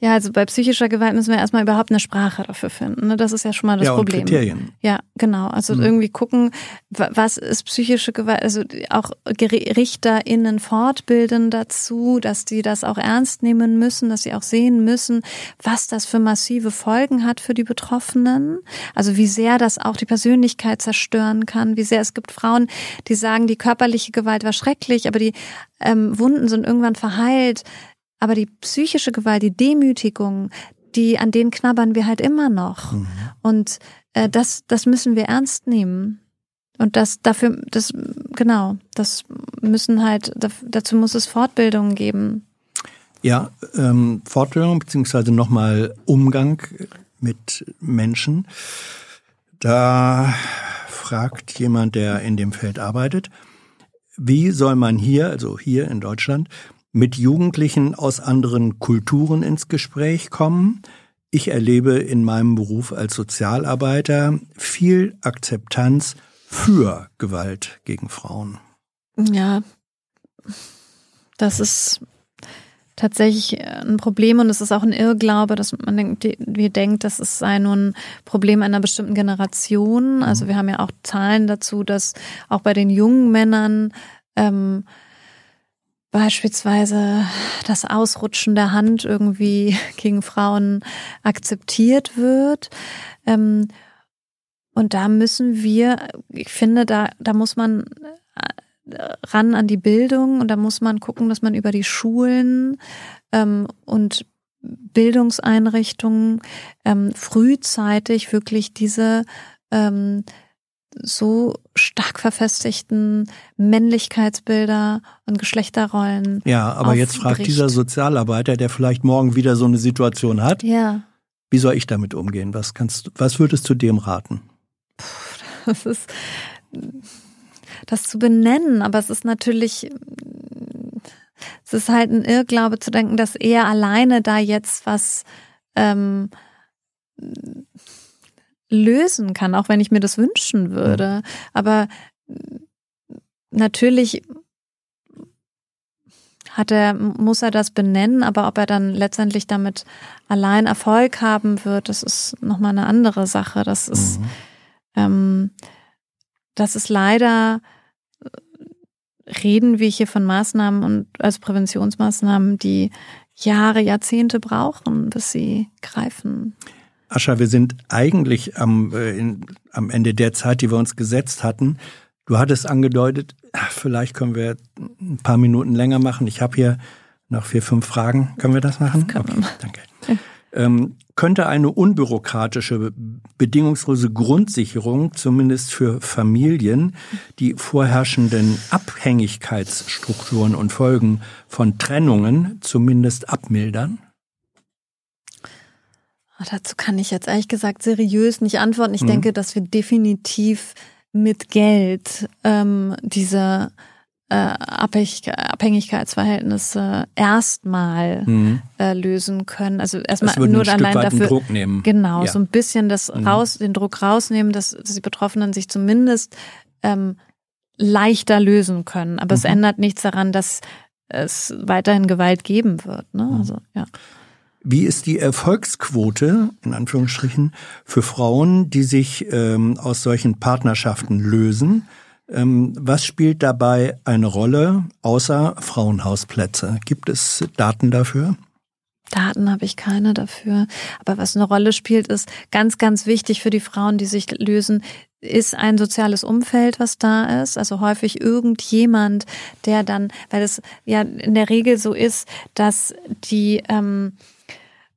Ja, also bei psychischer Gewalt müssen wir erstmal überhaupt eine Sprache dafür finden. Ne? Das ist ja schon mal das ja, und Problem. Kriterien. Ja, genau. Also Mhm. irgendwie gucken, wa- was ist psychische Gewalt, also auch RichterInnen fortbilden dazu, dass die das auch ernst nehmen müssen, dass sie auch sehen müssen, was das für massive Folgen hat für die Betroffenen. Also wie sehr das auch die Persönlichkeit zerstören kann, wie sehr es gibt Frauen, die sagen, die körperliche Gewalt war schrecklich, aber die ähm, Wunden sind irgendwann verheilt. Aber die psychische Gewalt, die Demütigung, die, an denen knabbern wir halt immer noch. Und äh, das, das müssen wir ernst nehmen. Und das dafür, das, genau, das müssen halt, dazu muss es Fortbildungen geben. Ja, ähm, Fortbildung beziehungsweise nochmal Umgang mit Menschen. Da fragt jemand, der in dem Feld arbeitet, wie soll man hier, also hier in Deutschland, mit Jugendlichen aus anderen Kulturen ins Gespräch kommen? Ich erlebe in meinem Beruf als Sozialarbeiter viel Akzeptanz für Gewalt gegen Frauen. Ja, das ist tatsächlich ein Problem und es ist auch ein Irrglaube, dass man denkt, wir denkt, das ist sei nur ein Problem einer bestimmten Generation. Also wir haben ja auch Zahlen dazu, dass auch bei den jungen Männern ähm, beispielsweise das Ausrutschen der Hand irgendwie *laughs* gegen Frauen akzeptiert wird. Ähm, und da müssen wir, ich finde, da, da muss man äh, ran an die Bildung und da muss man gucken, dass man über die Schulen ähm, und Bildungseinrichtungen ähm, frühzeitig wirklich diese ähm, so stark verfestigten Männlichkeitsbilder und Geschlechterrollen. Ja, aber jetzt fragt dieser Sozialarbeiter, der vielleicht morgen wieder so eine Situation hat. Ja. Wie soll ich damit umgehen? Was kannst, was würdest du dem raten? Das ist, das zu benennen, aber es ist natürlich, es ist halt ein Irrglaube zu denken, dass er alleine da jetzt was ähm, lösen kann, auch wenn ich mir das wünschen würde. Mhm. Aber natürlich hat er, muss er das benennen, aber ob er dann letztendlich damit allein Erfolg haben wird, das ist nochmal eine andere Sache. Das ist, mhm. ähm, das ist leider, reden wir hier von Maßnahmen und als Präventionsmaßnahmen, die Jahre, Jahrzehnte brauchen, bis sie greifen. Ascha, wir sind eigentlich am, äh, in, am Ende der Zeit, die wir uns gesetzt hatten. Du hattest angedeutet, vielleicht können wir ein paar Minuten länger machen. Ich habe hier noch vier, fünf Fragen. Können wir das machen? Das okay, danke. Ja. Ähm, könnte eine unbürokratische, bedingungslose Grundsicherung zumindest für Familien die vorherrschenden Abhängigkeitsstrukturen und Folgen von Trennungen zumindest abmildern? Dazu kann ich jetzt ehrlich gesagt seriös nicht antworten. Ich mhm. denke, dass wir definitiv mit Geld ähm, diese äh, Abhängigkeitsverhältnisse erstmal mhm. äh, lösen können. Also erstmal nur allein dafür Druck nehmen. Genau, ja. so ein bisschen das mhm. raus, den Druck rausnehmen, dass, dass die Betroffenen sich zumindest ähm, leichter lösen können. Aber mhm. es ändert nichts daran, dass es weiterhin Gewalt geben wird. Ne? Mhm. Also ja. Wie ist die Erfolgsquote, in Anführungsstrichen, für Frauen, die sich ähm, aus solchen Partnerschaften lösen? Ähm, was spielt dabei eine Rolle außer Frauenhausplätze? Gibt es Daten dafür? Daten habe ich keine dafür. Aber was eine Rolle spielt, ist ganz, ganz wichtig für die Frauen, die sich lösen, ist ein soziales Umfeld, was da ist. Also häufig irgendjemand, der dann, weil es ja in der Regel so ist, dass die ähm,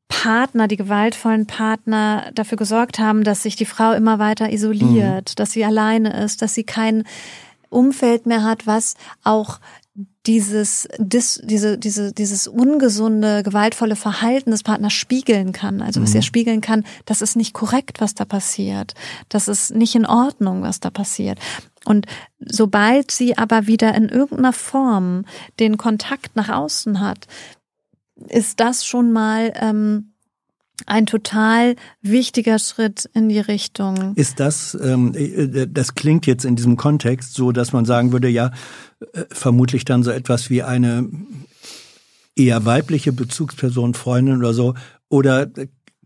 Partner, die gewaltvollen Partner dafür gesorgt haben, dass sich die Frau immer weiter isoliert, mhm. dass sie alleine ist, dass sie kein Umfeld mehr hat, was auch dieses, dis, diese, diese, dieses ungesunde, gewaltvolle Verhalten des Partners spiegeln kann. Also was mhm. er spiegeln kann, das ist nicht korrekt, was da passiert. Das ist nicht in Ordnung, was da passiert. Und sobald sie aber wieder in irgendeiner Form den Kontakt nach außen hat, ist das schon mal ähm, ein total wichtiger Schritt in die Richtung. Ist das, ähm, äh, das klingt jetzt in diesem Kontext so, dass man sagen würde, ja, äh, vermutlich dann so etwas wie eine eher weibliche Bezugsperson, Freundin oder so, oder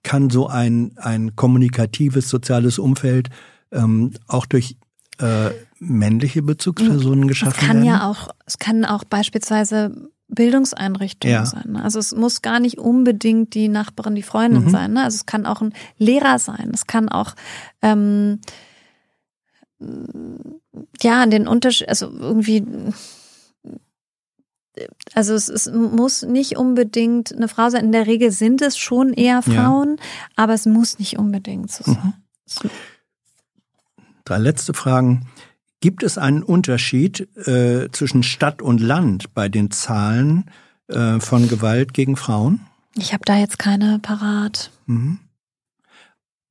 kann so ein, ein kommunikatives soziales Umfeld ähm, auch durch äh, männliche Bezugspersonen geschaffen werden? Es kann werden? ja auch, es kann auch beispielsweise Bildungseinrichtung ja. sein. Ne? Also es muss gar nicht unbedingt die Nachbarin, die Freundin mhm. sein. Ne? Also es kann auch ein Lehrer sein. Es kann auch ähm, ja den Unterschied, also irgendwie also es, es, muss nicht unbedingt eine Frau sein. In der Regel sind es schon eher Frauen, ja. aber es muss nicht unbedingt so sein. Mhm. Drei letzte Fragen. Gibt es einen Unterschied äh, zwischen Stadt und Land bei den Zahlen äh, von Gewalt gegen Frauen? Ich habe da jetzt keine parat. Mhm.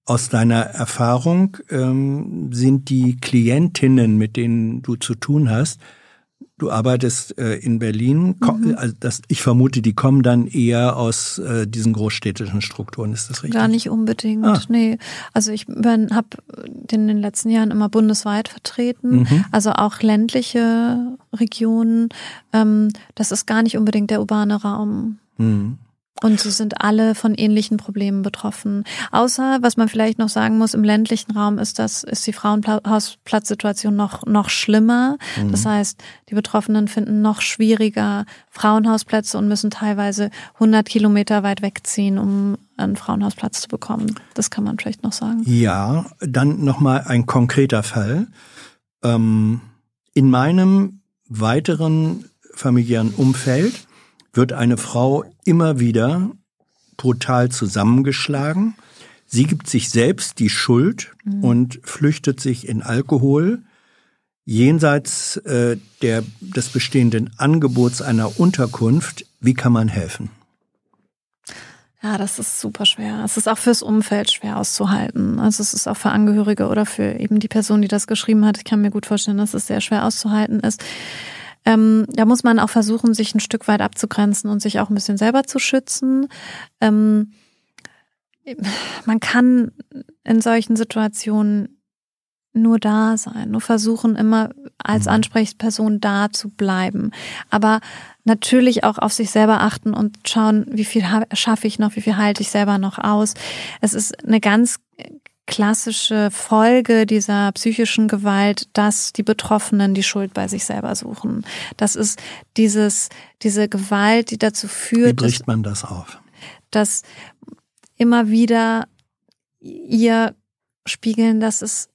Aus deiner Erfahrung ähm, sind die Klientinnen, mit denen du zu tun hast, Du arbeitest äh, in Berlin. Mhm. Also das, ich vermute, die kommen dann eher aus äh, diesen großstädtischen Strukturen. Ist das richtig? Gar nicht unbedingt. Ah. Nee. Also ich habe in den letzten Jahren immer bundesweit vertreten. Mhm. Also auch ländliche Regionen. Ähm, das ist gar nicht unbedingt der urbane Raum. Mhm. Und sie sind alle von ähnlichen Problemen betroffen. Außer, was man vielleicht noch sagen muss, im ländlichen Raum ist das, ist die Frauenhausplatzsituation noch, noch schlimmer. Mhm. Das heißt, die Betroffenen finden noch schwieriger Frauenhausplätze und müssen teilweise 100 Kilometer weit wegziehen, um einen Frauenhausplatz zu bekommen. Das kann man vielleicht noch sagen. Ja, dann nochmal ein konkreter Fall. Ähm, in meinem weiteren familiären Umfeld wird eine Frau immer wieder brutal zusammengeschlagen. Sie gibt sich selbst die Schuld mhm. und flüchtet sich in Alkohol. Jenseits äh, der, des bestehenden Angebots einer Unterkunft, wie kann man helfen? Ja, das ist super schwer. Es ist auch fürs Umfeld schwer auszuhalten. Also es ist auch für Angehörige oder für eben die Person, die das geschrieben hat. Ich kann mir gut vorstellen, dass es sehr schwer auszuhalten ist. Ähm, da muss man auch versuchen, sich ein Stück weit abzugrenzen und sich auch ein bisschen selber zu schützen. Ähm, man kann in solchen Situationen nur da sein, nur versuchen, immer als mhm. Ansprechperson da zu bleiben. Aber natürlich auch auf sich selber achten und schauen, wie viel schaffe ich noch, wie viel halte ich selber noch aus. Es ist eine ganz klassische Folge dieser psychischen Gewalt, dass die Betroffenen die Schuld bei sich selber suchen. Das ist dieses, diese Gewalt, die dazu führt. Wie bricht man das auf? Dass immer wieder ihr spiegeln, dass es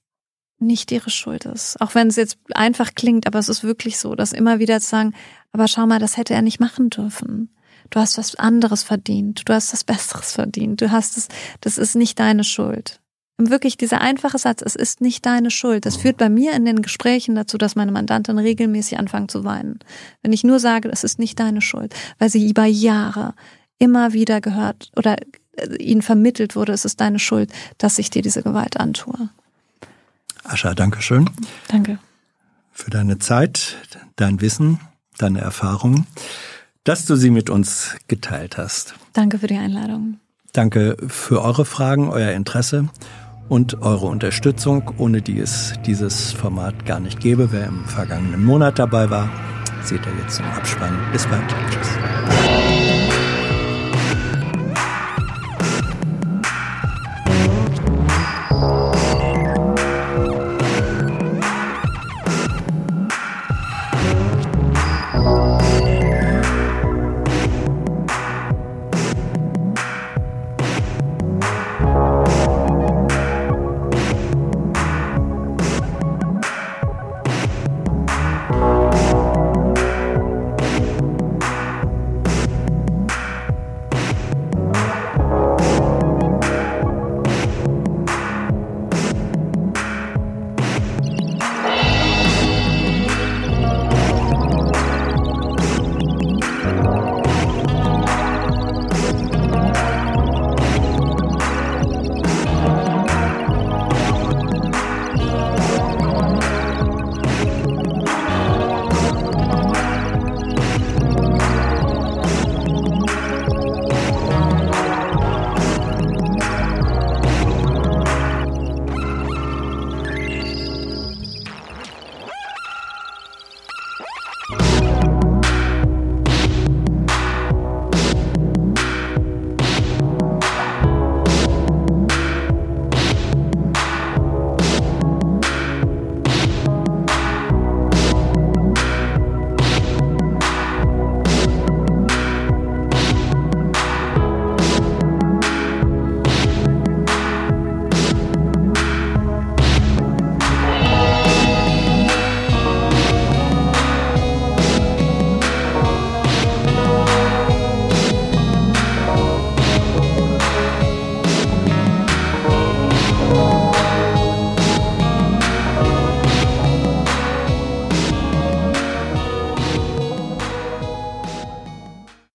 nicht ihre Schuld ist. Auch wenn es jetzt einfach klingt, aber es ist wirklich so, dass immer wieder zu sagen, aber schau mal, das hätte er nicht machen dürfen. Du hast was anderes verdient. Du hast was Besseres verdient. Du hast es, das ist nicht deine Schuld. Wirklich dieser einfache Satz, es ist nicht deine Schuld. Das führt bei mir in den Gesprächen dazu, dass meine Mandantin regelmäßig anfangen zu weinen. Wenn ich nur sage, es ist nicht deine Schuld, weil sie über Jahre immer wieder gehört oder äh, ihnen vermittelt wurde, es ist deine Schuld, dass ich dir diese Gewalt antue. Ascha, danke schön. Danke. Für deine Zeit, dein Wissen, deine Erfahrungen, dass du sie mit uns geteilt hast. Danke für die Einladung. Danke für eure Fragen, euer Interesse und eure Unterstützung, ohne die es dieses Format gar nicht gäbe. Wer im vergangenen Monat dabei war, seht ihr jetzt im Abspann. Bis bald. Tschüss.